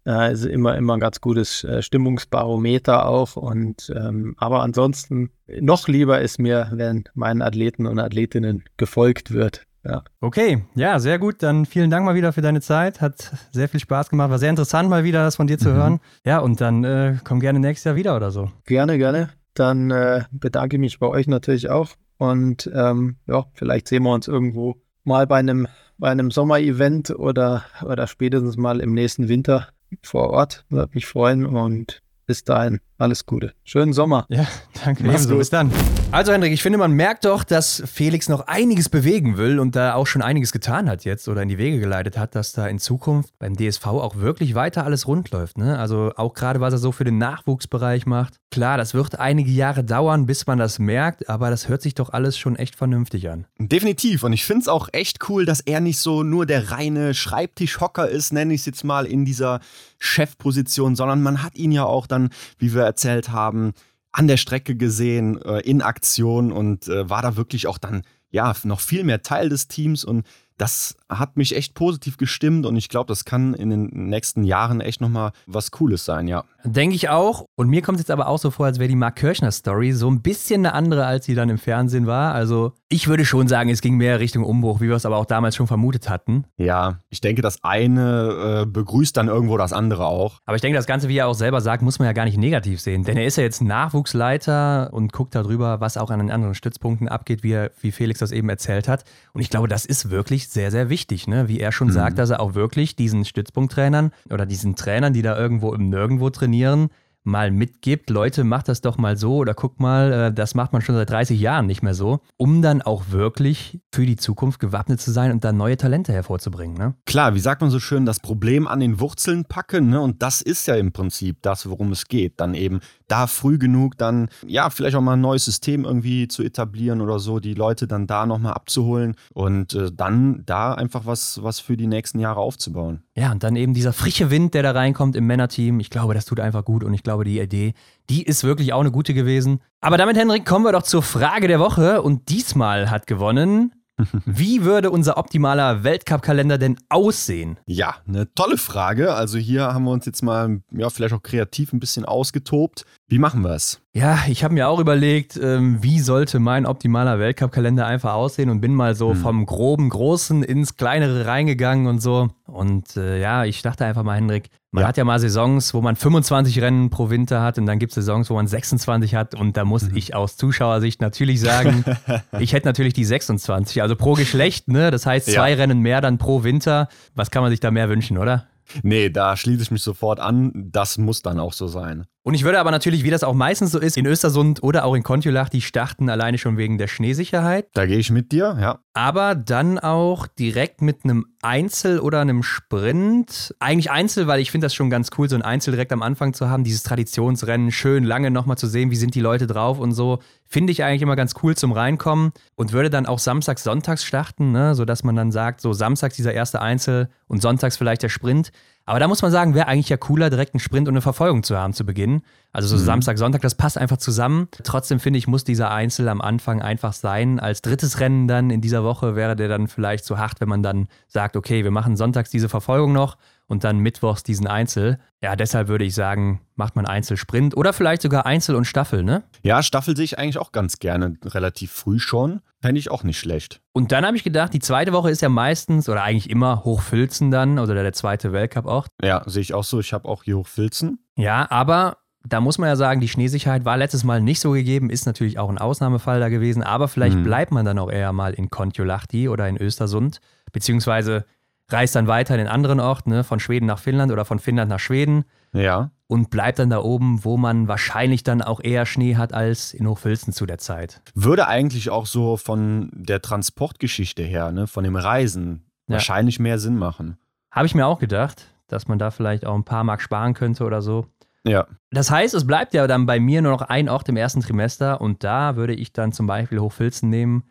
[SPEAKER 4] äh, ist immer, immer ein ganz gutes äh, Stimmungsbarometer auch. Und ähm, aber ansonsten noch lieber ist mir, wenn meinen Athleten und Athletinnen gefolgt wird. Ja.
[SPEAKER 2] Okay, ja, sehr gut. Dann vielen Dank mal wieder für deine Zeit. Hat sehr viel Spaß gemacht. War sehr interessant, mal wieder das von dir zu mhm. hören. Ja, und dann äh, komm gerne nächstes Jahr wieder oder so.
[SPEAKER 4] Gerne, gerne. Dann äh, bedanke ich mich bei euch natürlich auch. Und ähm, ja, vielleicht sehen wir uns irgendwo mal bei einem, bei einem Sommerevent oder, oder spätestens mal im nächsten Winter vor Ort. Würde mich freuen und bis dahin, alles Gute. Schönen Sommer.
[SPEAKER 2] Ja, danke. Ebenso. Bis dann. Also, Hendrik, ich finde, man merkt doch, dass Felix noch einiges bewegen will und da auch schon einiges getan hat jetzt oder in die Wege geleitet hat, dass da in Zukunft beim DSV auch wirklich weiter alles rund läuft. Ne? Also, auch gerade, was er so für den Nachwuchsbereich macht. Klar, das wird einige Jahre dauern, bis man das merkt, aber das hört sich doch alles schon echt vernünftig an.
[SPEAKER 3] Definitiv. Und ich finde es auch echt cool, dass er nicht so nur der reine Schreibtischhocker ist, nenne ich es jetzt mal, in dieser Chefposition, sondern man hat ihn ja auch dann, wie wir erzählt haben, an der Strecke gesehen, äh, in Aktion und äh, war da wirklich auch dann ja noch viel mehr Teil des Teams und das hat mich echt positiv gestimmt und ich glaube, das kann in den nächsten Jahren echt nochmal was Cooles sein, ja.
[SPEAKER 2] Denke ich auch. Und mir kommt es jetzt aber auch so vor, als wäre die Mark Kirchner Story so ein bisschen eine andere, als sie dann im Fernsehen war. Also ich würde schon sagen, es ging mehr Richtung Umbruch, wie wir es aber auch damals schon vermutet hatten.
[SPEAKER 3] Ja, ich denke, das eine äh, begrüßt dann irgendwo das andere auch.
[SPEAKER 2] Aber ich denke, das Ganze, wie er auch selber sagt, muss man ja gar nicht negativ sehen. Denn er ist ja jetzt Nachwuchsleiter und guckt darüber, was auch an den anderen Stützpunkten abgeht, wie, er, wie Felix das eben erzählt hat. Und ich glaube, das ist wirklich sehr, sehr wichtig, ne? wie er schon mhm. sagt, dass er auch wirklich diesen Stützpunkttrainern oder diesen Trainern, die da irgendwo im Nirgendwo trainieren, trainieren, mal mitgibt, Leute, macht das doch mal so oder guck mal, äh, das macht man schon seit 30 Jahren nicht mehr so, um dann auch wirklich für die Zukunft gewappnet zu sein und dann neue Talente hervorzubringen. Ne?
[SPEAKER 3] Klar, wie sagt man so schön, das Problem an den Wurzeln packen, ne? und das ist ja im Prinzip das, worum es geht. Dann eben da früh genug dann, ja, vielleicht auch mal ein neues System irgendwie zu etablieren oder so, die Leute dann da nochmal abzuholen und äh, dann da einfach was, was für die nächsten Jahre aufzubauen.
[SPEAKER 2] Ja, und dann eben dieser frische Wind, der da reinkommt im Männerteam. Ich glaube, das tut einfach gut und ich glaube, die Idee, die ist wirklich auch eine gute gewesen. Aber damit, Henrik, kommen wir doch zur Frage der Woche und diesmal hat gewonnen wie würde unser optimaler Weltcup-Kalender denn aussehen?
[SPEAKER 3] Ja, eine tolle Frage. Also hier haben wir uns jetzt mal, ja, vielleicht auch kreativ ein bisschen ausgetobt. Wie machen wir es?
[SPEAKER 2] Ja, ich habe mir auch überlegt, ähm, wie sollte mein optimaler Weltcup-Kalender einfach aussehen und bin mal so hm. vom groben Großen ins Kleinere reingegangen und so. Und äh, ja, ich dachte einfach mal, Hendrik, man ja. hat ja mal Saisons, wo man 25 Rennen pro Winter hat und dann gibt es Saisons, wo man 26 hat und da muss mhm. ich aus Zuschauersicht natürlich sagen, ich hätte natürlich die 26, also pro Geschlecht, ne? Das heißt zwei ja. Rennen mehr dann pro Winter. Was kann man sich da mehr wünschen, oder?
[SPEAKER 3] Nee, da schließe ich mich sofort an. Das muss dann auch so sein.
[SPEAKER 2] Und ich würde aber natürlich, wie das auch meistens so ist, in Östersund oder auch in Kontiolach, die starten alleine schon wegen der Schneesicherheit.
[SPEAKER 3] Da gehe ich mit dir, ja.
[SPEAKER 2] Aber dann auch direkt mit einem Einzel oder einem Sprint. Eigentlich Einzel, weil ich finde das schon ganz cool, so ein Einzel direkt am Anfang zu haben, dieses Traditionsrennen schön lange nochmal zu sehen, wie sind die Leute drauf und so. Finde ich eigentlich immer ganz cool zum Reinkommen und würde dann auch samstags, sonntags starten, ne? sodass man dann sagt, so samstags dieser erste Einzel und sonntags vielleicht der Sprint. Aber da muss man sagen, wäre eigentlich ja cooler, direkt einen Sprint und eine Verfolgung zu haben zu Beginn. Also so mhm. Samstag, Sonntag, das passt einfach zusammen. Trotzdem finde ich, muss dieser Einzel am Anfang einfach sein. Als drittes Rennen dann in dieser Woche wäre der dann vielleicht zu hart, wenn man dann sagt, okay, wir machen sonntags diese Verfolgung noch und dann mittwochs diesen Einzel. Ja, deshalb würde ich sagen, macht man Einzelsprint oder vielleicht sogar Einzel und Staffel, ne?
[SPEAKER 3] Ja, Staffel sehe ich eigentlich auch ganz gerne, relativ früh schon. Fände ich auch nicht schlecht.
[SPEAKER 2] Und dann habe ich gedacht, die zweite Woche ist ja meistens oder eigentlich immer Hochfilzen dann oder der zweite Weltcup auch.
[SPEAKER 3] Ja, sehe ich auch so. Ich habe auch hier Hochfilzen.
[SPEAKER 2] Ja, aber da muss man ja sagen, die Schneesicherheit war letztes Mal nicht so gegeben, ist natürlich auch ein Ausnahmefall da gewesen, aber vielleicht hm. bleibt man dann auch eher mal in Kontiolahti oder in Östersund, beziehungsweise reist dann weiter in den anderen Ort, ne, von Schweden nach Finnland oder von Finnland nach Schweden.
[SPEAKER 3] Ja.
[SPEAKER 2] Und bleibt dann da oben, wo man wahrscheinlich dann auch eher Schnee hat als in Hochfilzen zu der Zeit.
[SPEAKER 3] Würde eigentlich auch so von der Transportgeschichte her, ne, von dem Reisen, ja. wahrscheinlich mehr Sinn machen.
[SPEAKER 2] Habe ich mir auch gedacht, dass man da vielleicht auch ein paar Mark sparen könnte oder so.
[SPEAKER 3] Ja.
[SPEAKER 2] Das heißt, es bleibt ja dann bei mir nur noch ein Ort im ersten Trimester und da würde ich dann zum Beispiel Hochfilzen nehmen.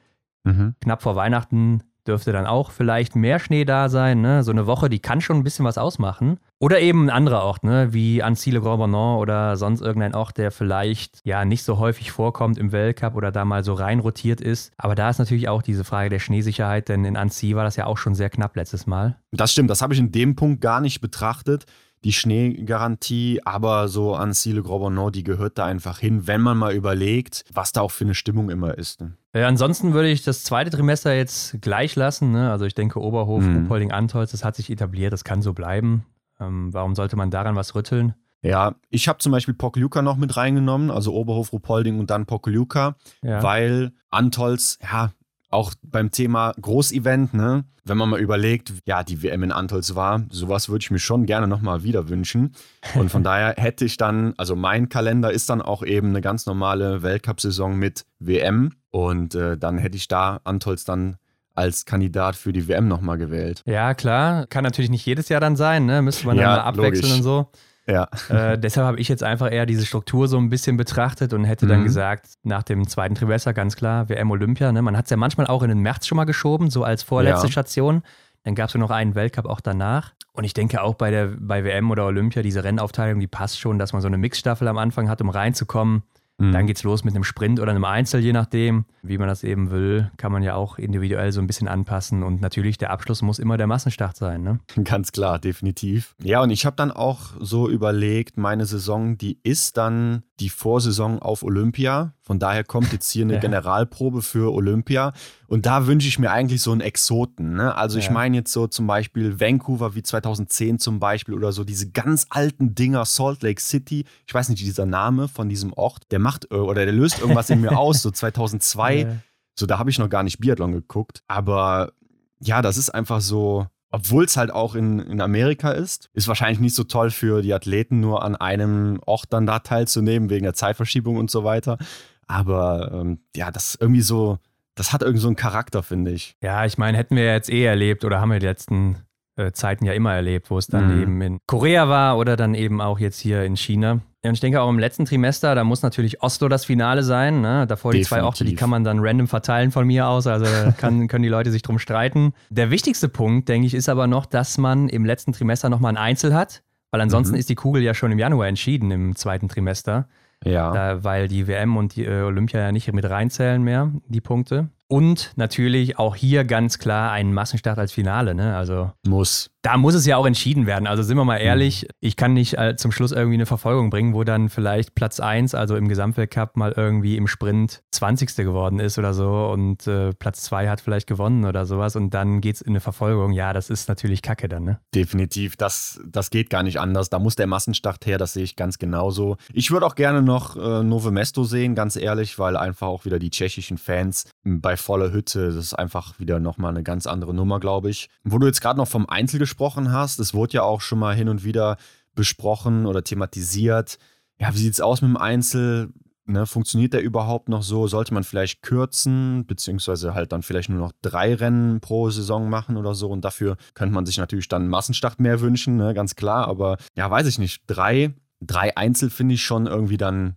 [SPEAKER 2] Mhm. Knapp vor Weihnachten dürfte dann auch vielleicht mehr Schnee da sein. Ne? So eine Woche, die kann schon ein bisschen was ausmachen. Oder eben ein anderer Ort, ne? wie Annecy-le-Grand-Bonnant oder sonst irgendein Ort, der vielleicht ja nicht so häufig vorkommt im Weltcup oder da mal so rein rotiert ist. Aber da ist natürlich auch diese Frage der Schneesicherheit, denn in Annecy war das ja auch schon sehr knapp letztes Mal.
[SPEAKER 3] Das stimmt, das habe ich in dem Punkt gar nicht betrachtet die Schneegarantie, aber so an Cile Grobonneau, die gehört da einfach hin, wenn man mal überlegt, was da auch für eine Stimmung immer ist. Ne?
[SPEAKER 2] Ja, ansonsten würde ich das zweite Trimester jetzt gleich lassen. Ne? Also ich denke, Oberhof, mhm. Ruhpolding, Antolz, das hat sich etabliert, das kann so bleiben. Ähm, warum sollte man daran was rütteln?
[SPEAKER 3] Ja, ich habe zum Beispiel Pokljuka noch mit reingenommen, also Oberhof, Ruhpolding und dann Pokljuka, ja. weil Antolz, ja, auch beim Thema Großevent, ne? Wenn man mal überlegt, ja, die WM in Antolz war, sowas würde ich mir schon gerne nochmal wieder wünschen. Und von daher hätte ich dann, also mein Kalender ist dann auch eben eine ganz normale Weltcup-Saison mit WM. Und äh, dann hätte ich da Antolz dann als Kandidat für die WM nochmal gewählt.
[SPEAKER 2] Ja, klar. Kann natürlich nicht jedes Jahr dann sein, ne? Müsste man dann ja, mal abwechseln logisch. und so.
[SPEAKER 3] Ja.
[SPEAKER 2] Äh, deshalb habe ich jetzt einfach eher diese Struktur so ein bisschen betrachtet und hätte mhm. dann gesagt, nach dem zweiten Trimester ganz klar, WM Olympia. Ne? Man hat es ja manchmal auch in den März schon mal geschoben, so als vorletzte ja. Station. Dann gab es ja noch einen Weltcup auch danach. Und ich denke auch bei der bei WM oder Olympia, diese Rennaufteilung, die passt schon, dass man so eine Mixstaffel am Anfang hat, um reinzukommen. Mhm. Dann geht's los mit einem Sprint oder einem Einzel, je nachdem, wie man das eben will. Kann man ja auch individuell so ein bisschen anpassen. Und natürlich, der Abschluss muss immer der Massenstart sein. Ne?
[SPEAKER 3] Ganz klar, definitiv. Ja, und ich habe dann auch so überlegt, meine Saison, die ist dann die Vorsaison auf Olympia. Von daher kommt jetzt hier eine ja. Generalprobe für Olympia. Und da wünsche ich mir eigentlich so einen Exoten. Ne? Also ich meine jetzt so zum Beispiel Vancouver wie 2010 zum Beispiel oder so diese ganz alten Dinger, Salt Lake City. Ich weiß nicht, dieser Name von diesem Ort, der macht äh, oder der löst irgendwas in mir aus. So 2002, ja. so da habe ich noch gar nicht Biathlon geguckt. Aber ja, das ist einfach so, obwohl es halt auch in, in Amerika ist. Ist wahrscheinlich nicht so toll für die Athleten, nur an einem Ort dann da teilzunehmen, wegen der Zeitverschiebung und so weiter. Aber ähm, ja, das irgendwie so, das hat irgendwie so einen Charakter, finde ich.
[SPEAKER 2] Ja, ich meine, hätten wir jetzt eh erlebt oder haben wir die letzten äh, Zeiten ja immer erlebt, wo es dann mhm. eben in Korea war oder dann eben auch jetzt hier in China. Ja, und ich denke auch im letzten Trimester, da muss natürlich Oslo das Finale sein. Ne? Davor Definitiv. die zwei Orte, die kann man dann random verteilen von mir aus. Also kann, können die Leute sich drum streiten. Der wichtigste Punkt, denke ich, ist aber noch, dass man im letzten Trimester nochmal ein Einzel hat. Weil ansonsten mhm. ist die Kugel ja schon im Januar entschieden im zweiten Trimester.
[SPEAKER 3] Ja.
[SPEAKER 2] Da, weil die WM und die äh, Olympia ja nicht mit reinzählen mehr, die Punkte. Und natürlich auch hier ganz klar ein Massenstart als Finale. Ne? Also
[SPEAKER 3] muss.
[SPEAKER 2] Da muss es ja auch entschieden werden. Also sind wir mal ehrlich, mhm. ich kann nicht äh, zum Schluss irgendwie eine Verfolgung bringen, wo dann vielleicht Platz 1, also im Gesamtweltcup, mal irgendwie im Sprint 20. geworden ist oder so und äh, Platz 2 hat vielleicht gewonnen oder sowas und dann geht es in eine Verfolgung. Ja, das ist natürlich Kacke dann, ne?
[SPEAKER 3] Definitiv. Das, das geht gar nicht anders. Da muss der Massenstart her, das sehe ich ganz genauso. Ich würde auch gerne noch äh, Nove Mesto sehen, ganz ehrlich, weil einfach auch wieder die tschechischen Fans bei voller Hütte, das ist einfach wieder nochmal eine ganz andere Nummer, glaube ich. Wo du jetzt gerade noch vom Einzel gesprochen hast, es wurde ja auch schon mal hin und wieder besprochen oder thematisiert. Ja, wie sieht es aus mit dem Einzel? Ne, funktioniert der überhaupt noch so? Sollte man vielleicht kürzen, beziehungsweise halt dann vielleicht nur noch drei Rennen pro Saison machen oder so? Und dafür könnte man sich natürlich dann einen Massenstart mehr wünschen, ne, ganz klar. Aber ja, weiß ich nicht. Drei, drei Einzel finde ich schon irgendwie dann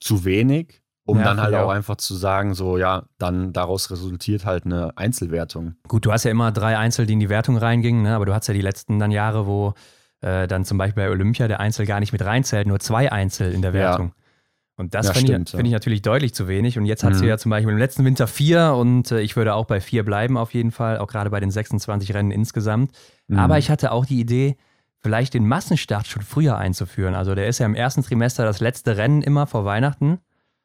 [SPEAKER 3] zu wenig um ja, dann halt auch, auch einfach zu sagen, so ja, dann daraus resultiert halt eine Einzelwertung.
[SPEAKER 2] Gut, du hast ja immer drei Einzel, die in die Wertung reingingen, ne? aber du hast ja die letzten dann Jahre, wo äh, dann zum Beispiel bei Olympia der Einzel gar nicht mit reinzählt, nur zwei Einzel in der Wertung. Ja. Und das ja, finde ich, find ich, natürlich deutlich zu wenig. Und jetzt mhm. hast du ja zum Beispiel im letzten Winter vier und äh, ich würde auch bei vier bleiben auf jeden Fall, auch gerade bei den 26 Rennen insgesamt. Mhm. Aber ich hatte auch die Idee, vielleicht den Massenstart schon früher einzuführen. Also der ist ja im ersten Trimester das letzte Rennen immer vor Weihnachten.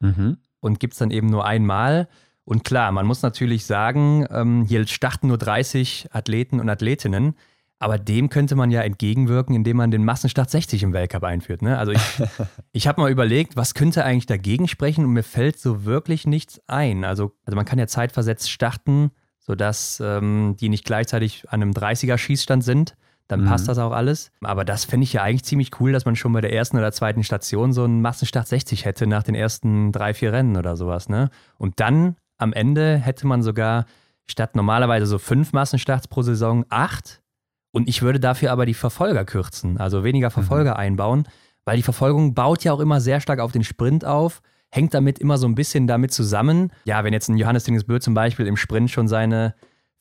[SPEAKER 2] Mhm. Und gibt es dann eben nur einmal. Und klar, man muss natürlich sagen, ähm, hier starten nur 30 Athleten und Athletinnen. Aber dem könnte man ja entgegenwirken, indem man den Massenstart 60 im Weltcup einführt. Ne? Also ich, ich habe mal überlegt, was könnte eigentlich dagegen sprechen und mir fällt so wirklich nichts ein. Also, also man kann ja zeitversetzt starten, sodass ähm, die nicht gleichzeitig an einem 30er-Schießstand sind dann mhm. passt das auch alles. Aber das fände ich ja eigentlich ziemlich cool, dass man schon bei der ersten oder zweiten Station so einen Massenstart 60 hätte nach den ersten drei, vier Rennen oder sowas. Ne? Und dann am Ende hätte man sogar statt normalerweise so fünf Massenstarts pro Saison acht. Und ich würde dafür aber die Verfolger kürzen, also weniger mhm. Verfolger mhm. einbauen, weil die Verfolgung baut ja auch immer sehr stark auf den Sprint auf hängt damit immer so ein bisschen damit zusammen. Ja, wenn jetzt ein Johannes Dingesbö zum Beispiel im Sprint schon seine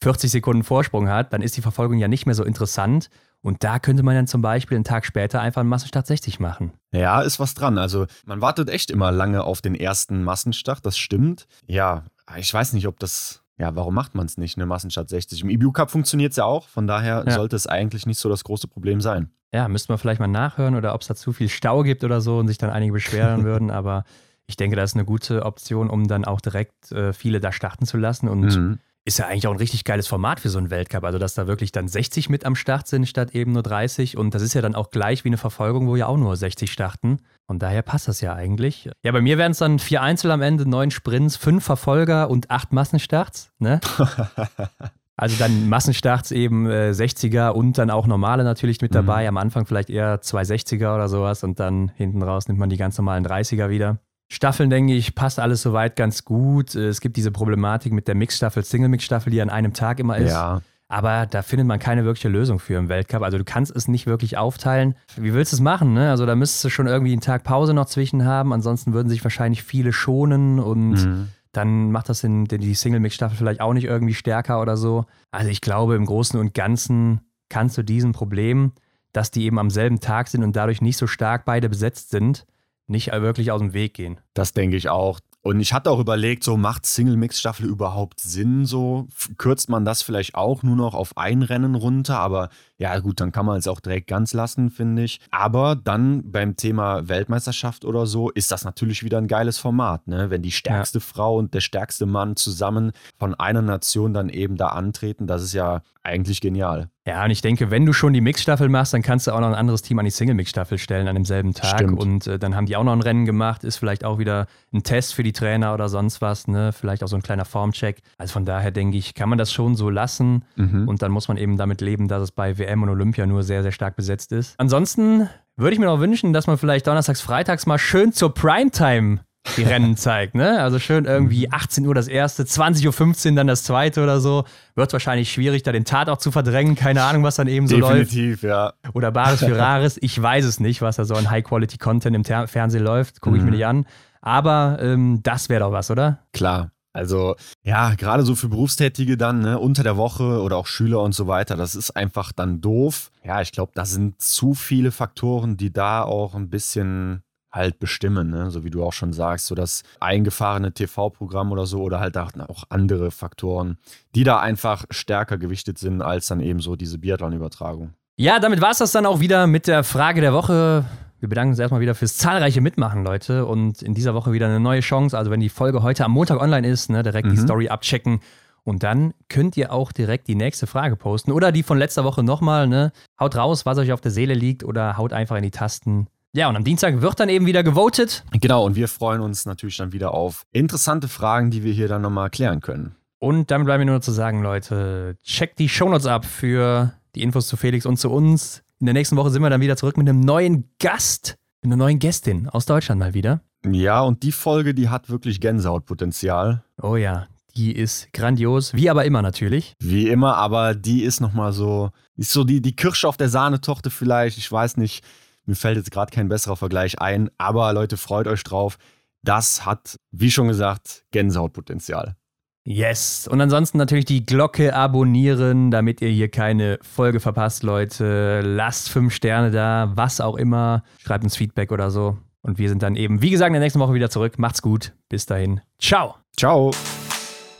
[SPEAKER 2] 40 Sekunden Vorsprung hat, dann ist die Verfolgung ja nicht mehr so interessant. Und da könnte man dann zum Beispiel einen Tag später einfach einen Massenstart 60 machen.
[SPEAKER 3] Ja, ist was dran. Also man wartet echt immer lange auf den ersten Massenstart, das stimmt. Ja, ich weiß nicht, ob das ja, warum macht man es nicht, eine Massenstart 60? Im EBU Cup funktioniert es ja auch, von daher ja. sollte es eigentlich nicht so das große Problem sein.
[SPEAKER 2] Ja, müsste man vielleicht mal nachhören oder ob es da zu viel Stau gibt oder so und sich dann einige beschweren würden, aber ich denke, das ist eine gute Option, um dann auch direkt äh, viele da starten zu lassen und mhm ist ja eigentlich auch ein richtig geiles Format für so einen Weltcup. Also, dass da wirklich dann 60 mit am Start sind, statt eben nur 30. Und das ist ja dann auch gleich wie eine Verfolgung, wo ja auch nur 60 starten. Und daher passt das ja eigentlich. Ja, bei mir wären es dann vier Einzel am Ende, neun Sprints, fünf Verfolger und acht Massenstarts. Ne? also dann Massenstarts eben äh, 60er und dann auch normale natürlich mit dabei. Mhm. Am Anfang vielleicht eher zwei 60er oder sowas und dann hinten raus nimmt man die ganz normalen 30er wieder. Staffeln, denke ich, passt alles soweit ganz gut. Es gibt diese Problematik mit der Mixstaffel, Single-Mix-Staffel, die an einem Tag immer ist. Ja. Aber da findet man keine wirkliche Lösung für im Weltcup. Also du kannst es nicht wirklich aufteilen. Wie willst du es machen? Ne? Also da müsstest du schon irgendwie einen Tag Pause noch zwischen haben. Ansonsten würden sich wahrscheinlich viele schonen und mhm. dann macht das in, die Single-Mix-Staffel vielleicht auch nicht irgendwie stärker oder so. Also ich glaube, im Großen und Ganzen kannst du diesem Problem, dass die eben am selben Tag sind und dadurch nicht so stark beide besetzt sind, nicht wirklich aus dem Weg gehen.
[SPEAKER 3] Das denke ich auch. Und ich hatte auch überlegt, so macht Single-Mix-Staffel überhaupt Sinn? So kürzt man das vielleicht auch nur noch auf ein Rennen runter, aber ja gut, dann kann man es auch direkt ganz lassen, finde ich. Aber dann beim Thema Weltmeisterschaft oder so ist das natürlich wieder ein geiles Format, ne? Wenn die stärkste ja. Frau und der stärkste Mann zusammen von einer Nation dann eben da antreten, das ist ja eigentlich genial.
[SPEAKER 2] Ja, und ich denke, wenn du schon die Mixstaffel machst, dann kannst du auch noch ein anderes Team an die Single-Mix-Staffel stellen an demselben Tag. Stimmt. Und äh, dann haben die auch noch ein Rennen gemacht, ist vielleicht auch wieder ein Test für die Trainer oder sonst was, ne? Vielleicht auch so ein kleiner Formcheck. Also von daher denke ich, kann man das schon so lassen. Mhm. Und dann muss man eben damit leben, dass es bei WM und Olympia nur sehr, sehr stark besetzt ist. Ansonsten würde ich mir noch wünschen, dass man vielleicht donnerstags, freitags mal schön zur Primetime die Rennen zeigt, ne? Also schön irgendwie 18 mhm. Uhr das erste, 20.15 Uhr dann das zweite oder so. Wird wahrscheinlich schwierig, da den Tat auch zu verdrängen. Keine Ahnung, was dann eben so
[SPEAKER 3] Definitiv,
[SPEAKER 2] läuft.
[SPEAKER 3] Definitiv, ja.
[SPEAKER 2] Oder Bares für Rares. Ich weiß es nicht, was da so an High-Quality-Content im Ter Fernsehen läuft. Gucke ich mhm. mir nicht an. Aber ähm, das wäre doch was, oder?
[SPEAKER 3] Klar. Also ja, gerade so für Berufstätige dann, ne, unter der Woche oder auch Schüler und so weiter, das ist einfach dann doof. Ja, ich glaube, da sind zu viele Faktoren, die da auch ein bisschen halt bestimmen, ne? so wie du auch schon sagst, so das eingefahrene TV-Programm oder so oder halt auch andere Faktoren, die da einfach stärker gewichtet sind als dann eben so diese Biathlon-Übertragung.
[SPEAKER 2] Ja, damit war es das dann auch wieder mit der Frage der Woche. Wir bedanken uns erstmal wieder fürs zahlreiche Mitmachen, Leute. Und in dieser Woche wieder eine neue Chance. Also, wenn die Folge heute am Montag online ist, ne, direkt mhm. die Story abchecken. Und dann könnt ihr auch direkt die nächste Frage posten. Oder die von letzter Woche nochmal. Ne? Haut raus, was euch auf der Seele liegt. Oder haut einfach in die Tasten. Ja, und am Dienstag wird dann eben wieder gewotet.
[SPEAKER 3] Genau, und wir freuen uns natürlich dann wieder auf interessante Fragen, die wir hier dann nochmal klären können.
[SPEAKER 2] Und damit bleibt mir nur zu sagen, Leute, checkt die Shownotes ab für die Infos zu Felix und zu uns. In der nächsten Woche sind wir dann wieder zurück mit einem neuen Gast, mit einer neuen Gästin aus Deutschland mal wieder.
[SPEAKER 3] Ja, und die Folge, die hat wirklich Gänsehautpotenzial.
[SPEAKER 2] Oh ja, die ist grandios, wie aber immer natürlich.
[SPEAKER 3] Wie immer, aber die ist nochmal so, ist so die, die Kirsche auf der Sahnetochter vielleicht, ich weiß nicht mir fällt jetzt gerade kein besserer Vergleich ein, aber Leute, freut euch drauf. Das hat, wie schon gesagt, Gänsehautpotenzial.
[SPEAKER 2] Yes. Und ansonsten natürlich die Glocke abonnieren, damit ihr hier keine Folge verpasst, Leute. Lasst fünf Sterne da, was auch immer. Schreibt uns Feedback oder so. Und wir sind dann eben, wie gesagt, in der nächsten Woche wieder zurück. Macht's gut. Bis dahin. Ciao.
[SPEAKER 3] Ciao.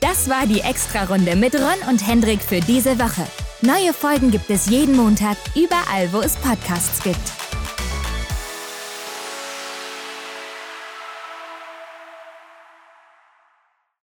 [SPEAKER 1] Das war die Extra-Runde mit Ron und Hendrik für diese Woche. Neue Folgen gibt es jeden Montag, überall, wo es Podcasts gibt.